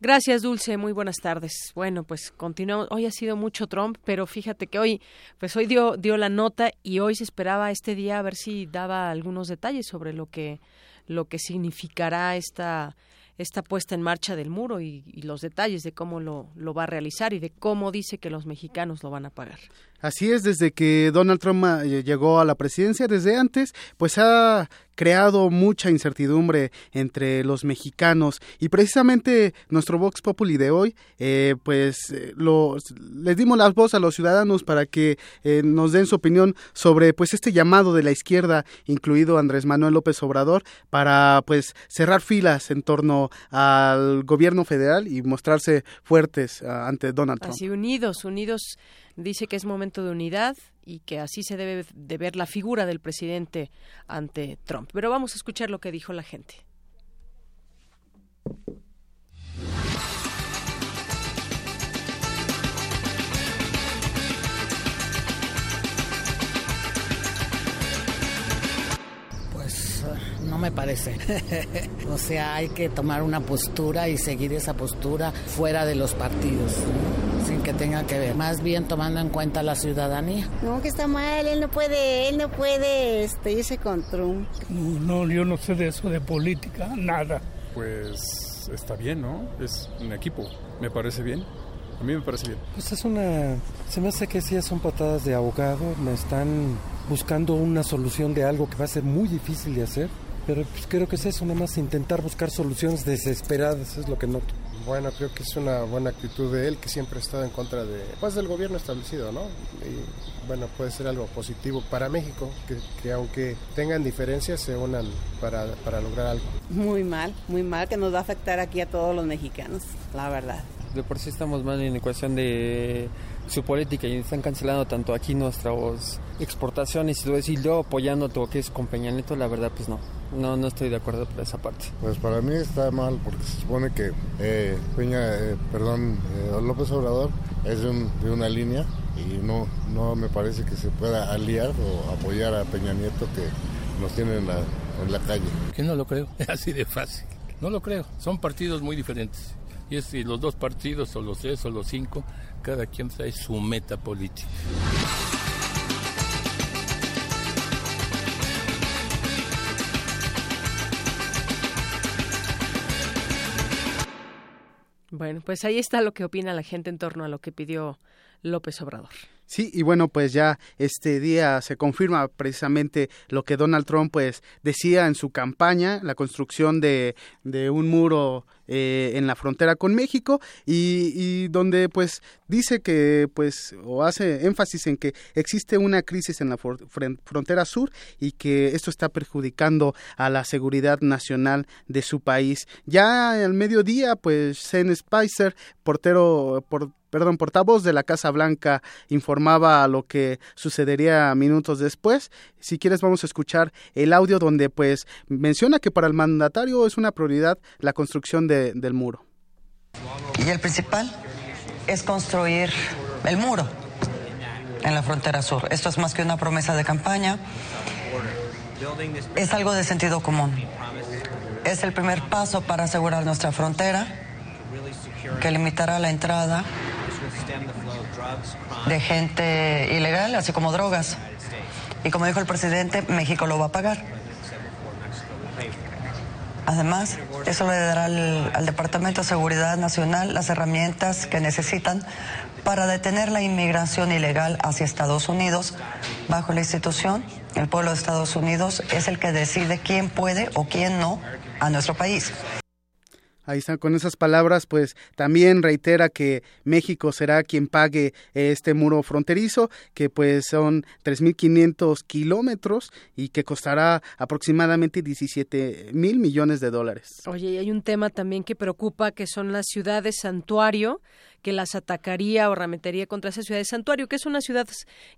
Gracias, Dulce. Muy buenas tardes. Bueno, pues continuamos. Hoy ha sido mucho Trump, pero fíjate que hoy, pues hoy dio, dio la nota y hoy se esperaba este día a ver si daba algunos detalles sobre lo que, lo que significará esta, esta puesta en marcha del muro y, y los detalles de cómo lo, lo va a realizar y de cómo dice que los mexicanos lo van a pagar. Así es, desde que Donald Trump eh, llegó a la presidencia, desde antes, pues ha creado mucha incertidumbre entre los mexicanos y precisamente nuestro Vox Populi de hoy, eh, pues eh, los, les dimos la voz a los ciudadanos para que eh, nos den su opinión sobre pues este llamado de la izquierda, incluido Andrés Manuel López Obrador, para pues cerrar filas en torno al gobierno federal y mostrarse fuertes ah, ante Donald Trump. Así unidos, unidos, dice que es momento de unidad y que así se debe de ver la figura del presidente ante Trump. Pero vamos a escuchar lo que dijo la gente. Pues eh, no me parece. (laughs) o sea, hay que tomar una postura y seguir esa postura fuera de los partidos, que tenga que ver. Más bien tomando en cuenta la ciudadanía. No, que está mal, él no puede, él no puede este, irse con Trump. No, yo no sé de eso, de política, nada. Pues está bien, ¿no? Es un equipo, me parece bien. A mí me parece bien. Pues es una... Se me hace que sí son patadas de abogado. Me están buscando una solución de algo que va a ser muy difícil de hacer. Pero pues creo que es eso, nada más intentar buscar soluciones desesperadas, es lo que noto. Bueno, creo que es una buena actitud de él, que siempre ha estado en contra de, pues, del gobierno establecido, ¿no? Y bueno, puede ser algo positivo para México, que, que aunque tengan diferencias, se unan para, para lograr algo. Muy mal, muy mal, que nos va a afectar aquí a todos los mexicanos, la verdad de por sí estamos mal en cuestión de su política y están cancelando tanto aquí nuestras exportaciones y todo eso y yo apoyando todo lo que es con Peña Nieto, la verdad pues no, no, no estoy de acuerdo por esa parte. Pues para mí está mal porque se supone que eh, Peña, eh, perdón, eh, López Obrador es de, un, de, una línea y no, no me parece que se pueda aliar o apoyar a Peña Nieto que nos tiene en la, en la calle. Que no lo creo, (laughs) es así de fácil. No lo creo, son partidos muy diferentes y es si los dos partidos o los tres o los cinco, cada quien trae su meta política. Bueno, pues ahí está lo que opina la gente en torno a lo que pidió López Obrador. Sí, y bueno, pues ya este día se confirma precisamente lo que Donald Trump pues decía en su campaña, la construcción de, de un muro eh, en la frontera con México y, y, donde pues dice que pues o hace énfasis en que existe una crisis en la frontera sur y que esto está perjudicando a la seguridad nacional de su país. Ya al mediodía pues Sean Spicer, portero por perdón, portavoz de la Casa Blanca informaba lo que sucedería minutos después. Si quieres vamos a escuchar el audio donde pues menciona que para el mandatario es una prioridad la construcción de, del muro. Y el principal es construir el muro en la frontera sur. Esto es más que una promesa de campaña. Es algo de sentido común. Es el primer paso para asegurar nuestra frontera, que limitará la entrada de gente ilegal, así como drogas. Y como dijo el presidente, México lo va a pagar. Además, eso le dará al, al, Departamento de Seguridad Nacional las herramientas que necesitan para detener la inmigración ilegal hacia Estados Unidos. Bajo la institución, el pueblo de Estados Unidos es el que decide quién puede o quién no a nuestro país. Ahí está, con esas palabras, pues también reitera que México será quien pague este muro fronterizo, que pues son 3.500 kilómetros y que costará aproximadamente 17 mil millones de dólares. Oye, y hay un tema también que preocupa, que son las ciudades santuario que las atacaría o remetería contra esa ciudad de santuario. que es una ciudad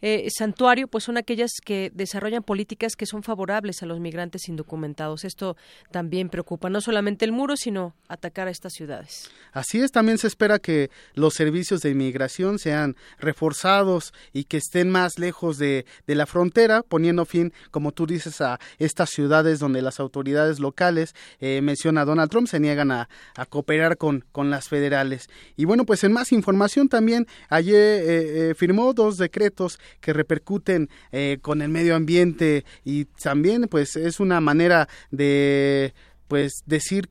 eh, santuario? Pues son aquellas que desarrollan políticas que son favorables a los migrantes indocumentados. Esto también preocupa, no solamente el muro, sino atacar a estas ciudades. Así es, también se espera que los servicios de inmigración sean reforzados y que estén más lejos de, de la frontera, poniendo fin, como tú dices, a estas ciudades donde las autoridades locales, eh, menciona Donald Trump, se niegan a, a cooperar con, con las federales. Y bueno, pues en más información también, ayer eh, eh, firmó dos decretos que repercuten eh, con el medio ambiente y también pues es una manera de pues decir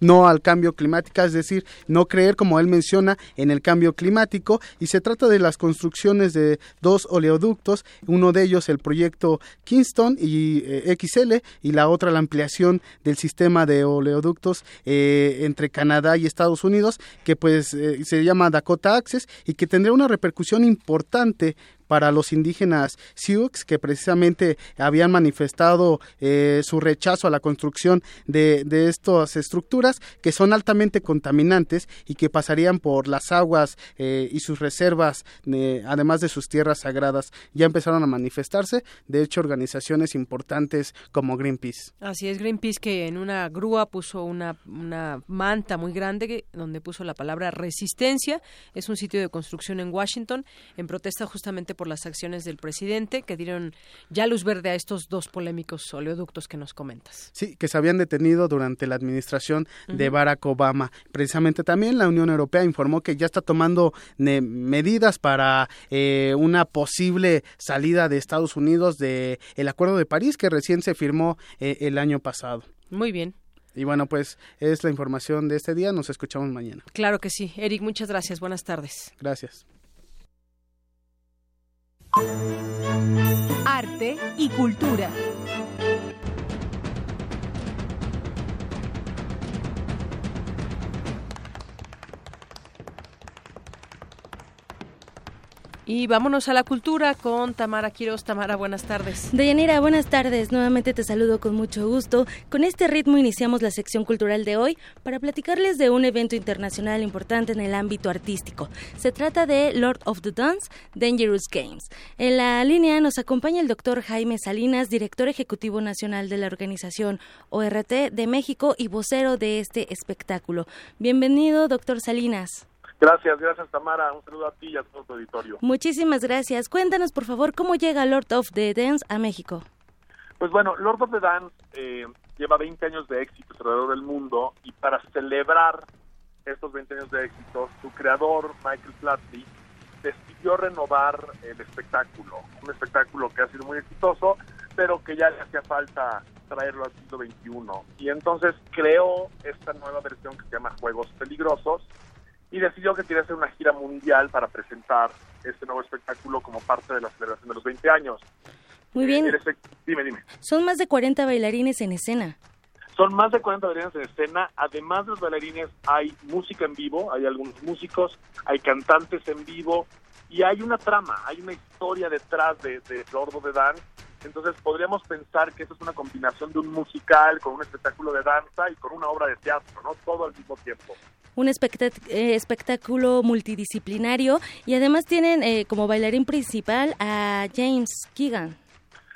no al cambio climático, es decir, no creer, como él menciona, en el cambio climático. Y se trata de las construcciones de dos oleoductos, uno de ellos el proyecto Kingston y eh, XL, y la otra la ampliación del sistema de oleoductos eh, entre Canadá y Estados Unidos, que pues eh, se llama Dakota Access y que tendrá una repercusión importante para los indígenas Sioux que precisamente habían manifestado eh, su rechazo a la construcción de, de, estas estructuras que son altamente contaminantes y que pasarían por las aguas eh, y sus reservas, eh, además de sus tierras sagradas. Ya empezaron a manifestarse, de hecho, organizaciones importantes como Greenpeace. Así es, Greenpeace que en una grúa puso una, una manta muy grande donde puso la palabra resistencia. Es un sitio de construcción en Washington en protesta justamente por las acciones del presidente que dieron ya luz verde a estos dos polémicos oleoductos que nos comentas. Sí, que se habían detenido durante la administración de. Barack Obama. Precisamente también la Unión Europea informó que ya está tomando medidas para eh, una posible salida de Estados Unidos de el Acuerdo de París que recién se firmó eh, el año pasado. Muy bien. Y bueno, pues es la información de este día. Nos escuchamos mañana. Claro que sí. Eric, muchas gracias. Buenas tardes. Gracias. Arte y cultura. Y vámonos a la cultura con Tamara Quiroz. Tamara, buenas tardes. Deyanira, buenas tardes. Nuevamente te saludo con mucho gusto. Con este ritmo iniciamos la sección cultural de hoy para platicarles de un evento internacional importante en el ámbito artístico. Se trata de Lord of the Dance Dangerous Games. En la línea nos acompaña el doctor Jaime Salinas, director ejecutivo nacional de la organización ORT de México y vocero de este espectáculo. Bienvenido, doctor Salinas. Gracias, gracias Tamara. Un saludo a ti y a todo tu auditorio. Muchísimas gracias. Cuéntanos, por favor, cómo llega Lord of the Dance a México. Pues bueno, Lord of the Dance eh, lleva 20 años de éxito alrededor del mundo y para celebrar estos 20 años de éxito, su creador, Michael Flatley, decidió renovar el espectáculo. Un espectáculo que ha sido muy exitoso, pero que ya le hacía falta traerlo al siglo XXI. Y entonces creó esta nueva versión que se llama Juegos Peligrosos y decidió que quería hacer una gira mundial para presentar este nuevo espectáculo como parte de la celebración de los 20 años. Muy bien. El espe- dime, dime. Son más de 40 bailarines en escena. Son más de 40 bailarines en escena. Además de los bailarines, hay música en vivo, hay algunos músicos, hay cantantes en vivo y hay una trama, hay una historia detrás de, de Lord of the Dance. Entonces podríamos pensar que esto es una combinación de un musical con un espectáculo de danza y con una obra de teatro, ¿no? Todo al mismo tiempo. Un eh, espectáculo multidisciplinario y además tienen eh, como bailarín principal a James Keegan.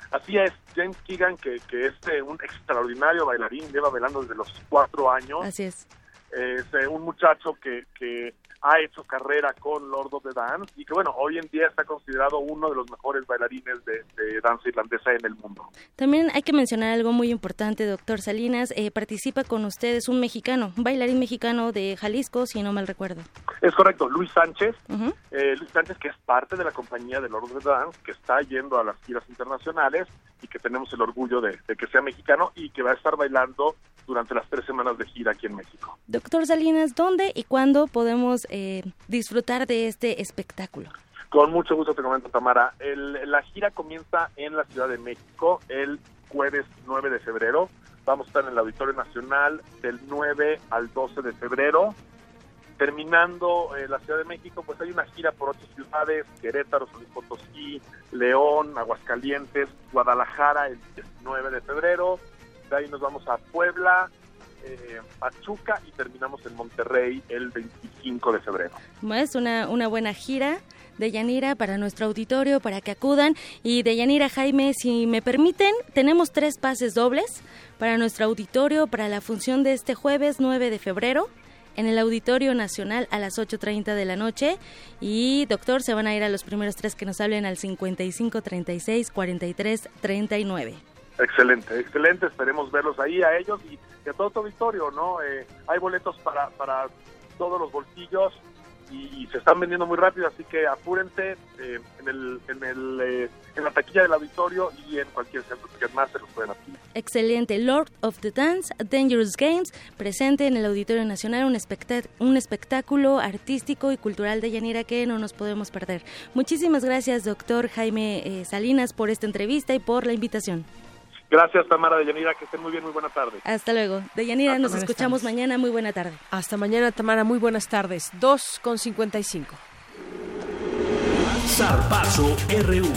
Así es, James Keegan, que, que es eh, un extraordinario bailarín, lleva bailando desde los cuatro años. Así es. Es eh, un muchacho que, que ha hecho carrera con Lord of the Dance y que, bueno, hoy en día está considerado uno de los mejores bailarines de, de danza irlandesa en el mundo. También hay que mencionar algo muy importante, doctor Salinas. eh, participa con ustedes un mexicano, un bailarín mexicano de Jalisco, si no mal recuerdo. Es correcto, Luis Sánchez, Ujú. eh, Luis Sánchez que es parte de la compañía de Lord of the Dance, que está yendo a las giras internacionales y que tenemos el orgullo de, de que sea mexicano y que va a estar bailando durante las tres semanas de gira aquí en México. Doctor Salinas, ¿dónde y cuándo podemos eh, disfrutar de este espectáculo? Con mucho gusto te comento, Tamara. El- la gira comienza en la Ciudad de México el jueves 9 de febrero. Vamos a estar en el Auditorio Nacional del 9 al 12 de febrero. Terminando eh, la Ciudad de México, pues hay una gira por ocho ciudades, Querétaro, San Luis Potosí, León, Aguascalientes, Guadalajara el 19 de febrero. De ahí nos vamos a Puebla, eh, Pachuca y terminamos en Monterrey el 25 de febrero. Es una, una buena gira de Yanira para nuestro auditorio, para que acudan. Y de Yanira Jaime, si me permiten, tenemos tres pases dobles para nuestro auditorio para la función de este jueves 9 de febrero en el Auditorio Nacional a las 8.30 de la noche. Y doctor, se van a ir a los primeros tres que nos hablen al 55 36 43 39. Excelente, excelente. Esperemos verlos ahí a ellos y, a todo auditorio, ¿no? Eh, hay boletos para, para todos los bolsillos y, se están vendiendo muy rápido, así que apúrense eh, en, el, en, el, eh, en la taquilla del auditorio y en cualquier centro que más se los pueden adquirir. Excelente. Lord of the Dance, Dangerous Games, presente en el Auditorio Nacional, un, un espectáculo artístico y cultural de Yanira que no nos podemos perder. Muchísimas gracias, doctor Jaime eh, Salinas, por esta entrevista y por la invitación. Gracias, Tamara de Yanira, que estén muy bien, muy buena tarde. Hasta luego. De Yanira, nos escuchamos tardes. mañana. Muy buena tarde. Hasta mañana, Tamara. Muy buenas tardes. 2 con 55. Zarpazo RU.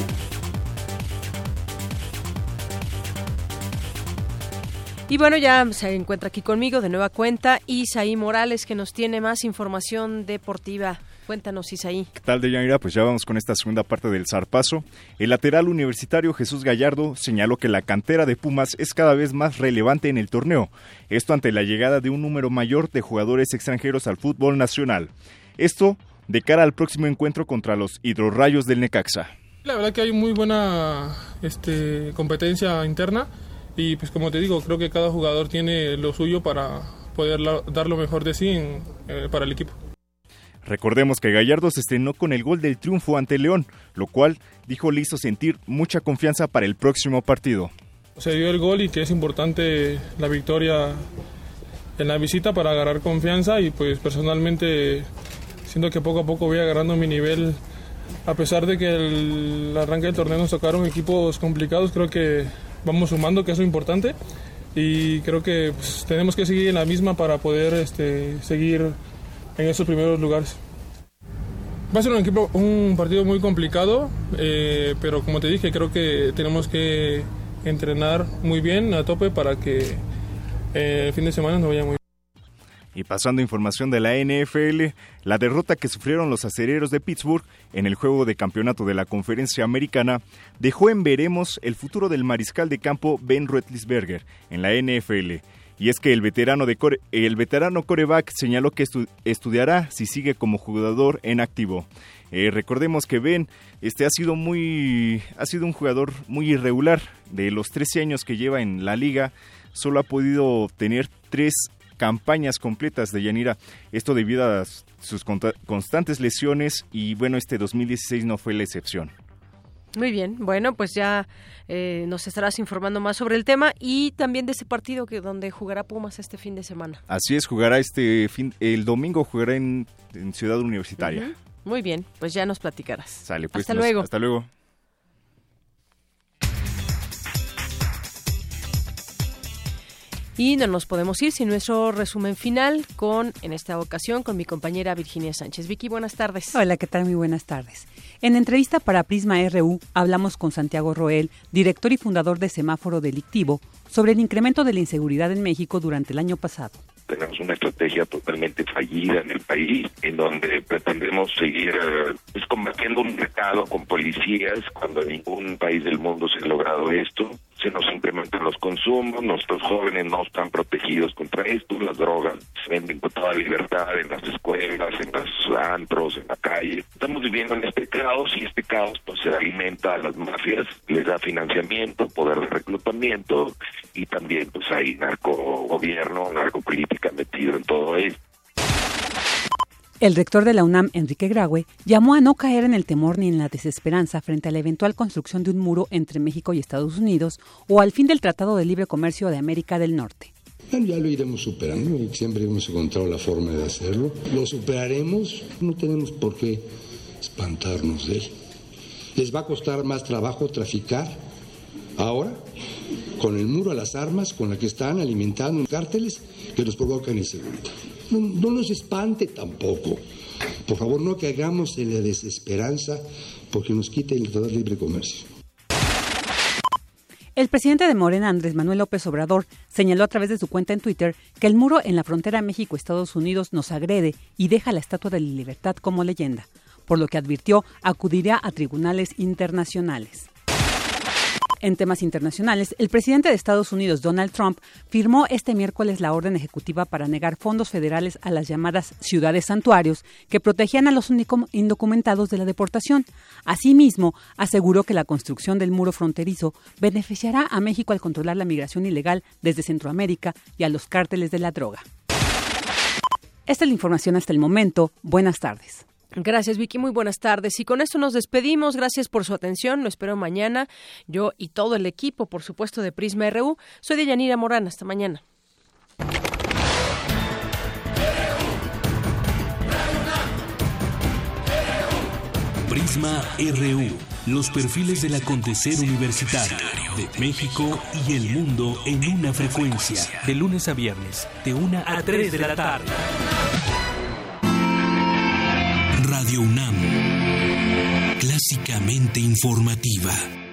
Y bueno, ya se encuentra aquí conmigo de nueva cuenta Isaí Morales, que nos tiene más información deportiva. Cuéntanos, Isaí. ¿Qué tal, Deyanira? Pues ya vamos con esta segunda parte del zarpazo. El lateral universitario Jesús Gallardo señaló que la cantera de Pumas es cada vez más relevante en el torneo. Esto ante la llegada de un número mayor de jugadores extranjeros al fútbol nacional. Esto de cara al próximo encuentro contra los hidrorrayos del Necaxa. La verdad que hay muy buena este, competencia interna y pues como te digo, creo que cada jugador tiene lo suyo para poder dar lo mejor de sí eh, para el equipo. Recordemos que Gallardo se estrenó con el gol del triunfo ante León, lo cual dijo le hizo sentir mucha confianza para el próximo partido. Se dio el gol y que es importante la victoria en la visita para agarrar confianza y pues personalmente siento que poco a poco voy agarrando mi nivel a pesar de que el arranque del torneo nos tocaron equipos complicados, creo que vamos sumando, que es importante. Y creo que pues, tenemos que seguir en la misma para poder este, seguir en esos primeros lugares. Va a ser un, equipo, un partido muy complicado, eh, pero como te dije, creo que tenemos que entrenar muy bien a tope para que eh, el fin de semana nos vaya muy bien. Y pasando información de la NFL, la derrota que sufrieron los acereros de Pittsburgh en el juego de campeonato de la conferencia americana dejó en veremos el futuro del mariscal de campo Ben Roethlisberger en la NFL. Y es que el veterano, de el veterano coreback señaló que estudiará si sigue como jugador en activo. Eh, recordemos que Ben este, ha, sido muy, ha sido un jugador muy irregular. De los 13 años que lleva en la liga, solo ha podido tener tres campañas completas de Yanira. Esto debido a sus constantes lesiones y bueno, este 2016 no fue la excepción. Muy bien, bueno, pues ya eh, nos estarás informando más sobre el tema y también de ese partido que donde jugará Pumas este fin de semana. Así es, jugará este fin, el domingo jugará en, Ciudad Universitaria. Muy bien, pues ya nos platicarás. Sale, pues. Hasta luego. Hasta luego. Y no nos podemos ir sin nuestro resumen final con, en esta ocasión, con mi compañera Virginia Sánchez. Vicky, buenas tardes. Hola, ¿qué tal? Muy buenas tardes. En entrevista para Prisma RU hablamos con Santiago Roel, director y fundador de Semáforo Delictivo, sobre el incremento de la inseguridad en México durante el año pasado tenemos una estrategia totalmente fallida en el país, en donde pretendemos seguir pues, combatiendo un mercado con policías, cuando en ningún país del mundo se ha logrado esto. Se nos incrementan los consumos, nuestros jóvenes no están protegidos contra esto, las drogas se venden con toda libertad en las escuelas, en los antros, en la calle. Estamos viviendo en este caos y este caos pues se alimenta a las mafias, les da financiamiento, poder de reclutamiento y también pues hay narco gobierno, narco política metido en todo esto. El rector de la UNAM, Enrique Graue, llamó a no caer en el temor ni en la desesperanza frente a la eventual construcción de un muro entre México y Estados Unidos o al fin del Tratado de Libre Comercio de América del Norte. ya lo iremos superando siempre hemos encontrado la forma de hacerlo. Lo superaremos, no tenemos por qué espantarnos de él. Les va a costar más trabajo traficar ahora con el muro a las armas con la que están alimentando cárteles que nos provocan inseguridad. No, no nos espante tampoco. Por favor, no caigamos en la desesperanza porque nos quita el Tratado Libre Comercio. El presidente de Morena, Andrés Manuel López Obrador, señaló a través de su cuenta en Twitter que el muro en la frontera México-Estados Unidos nos agrede y deja la Estatua de la Libertad como leyenda, por lo que advirtió acudirá a tribunales internacionales. En temas internacionales, el presidente de Estados Unidos, Donald Trump, firmó este miércoles la orden ejecutiva para negar fondos federales a las llamadas ciudades santuarios que protegían a los indocumentados de la deportación. Asimismo, aseguró que la construcción del muro fronterizo beneficiará a México al controlar la migración ilegal desde Centroamérica y a los cárteles de la droga. Esta es la información hasta el momento. Buenas tardes. Gracias, Vicky. Muy buenas tardes. Y con esto nos despedimos. Gracias por su atención. Lo espero mañana. Yo y todo el equipo, por supuesto, de Prisma RU. Soy de Yanira Morán. Hasta mañana. Prisma RU. Los perfiles del acontecer universitario de México y el mundo en una frecuencia. De lunes a viernes, de una a 3 de la tarde. Radio UNAM, clásicamente informativa.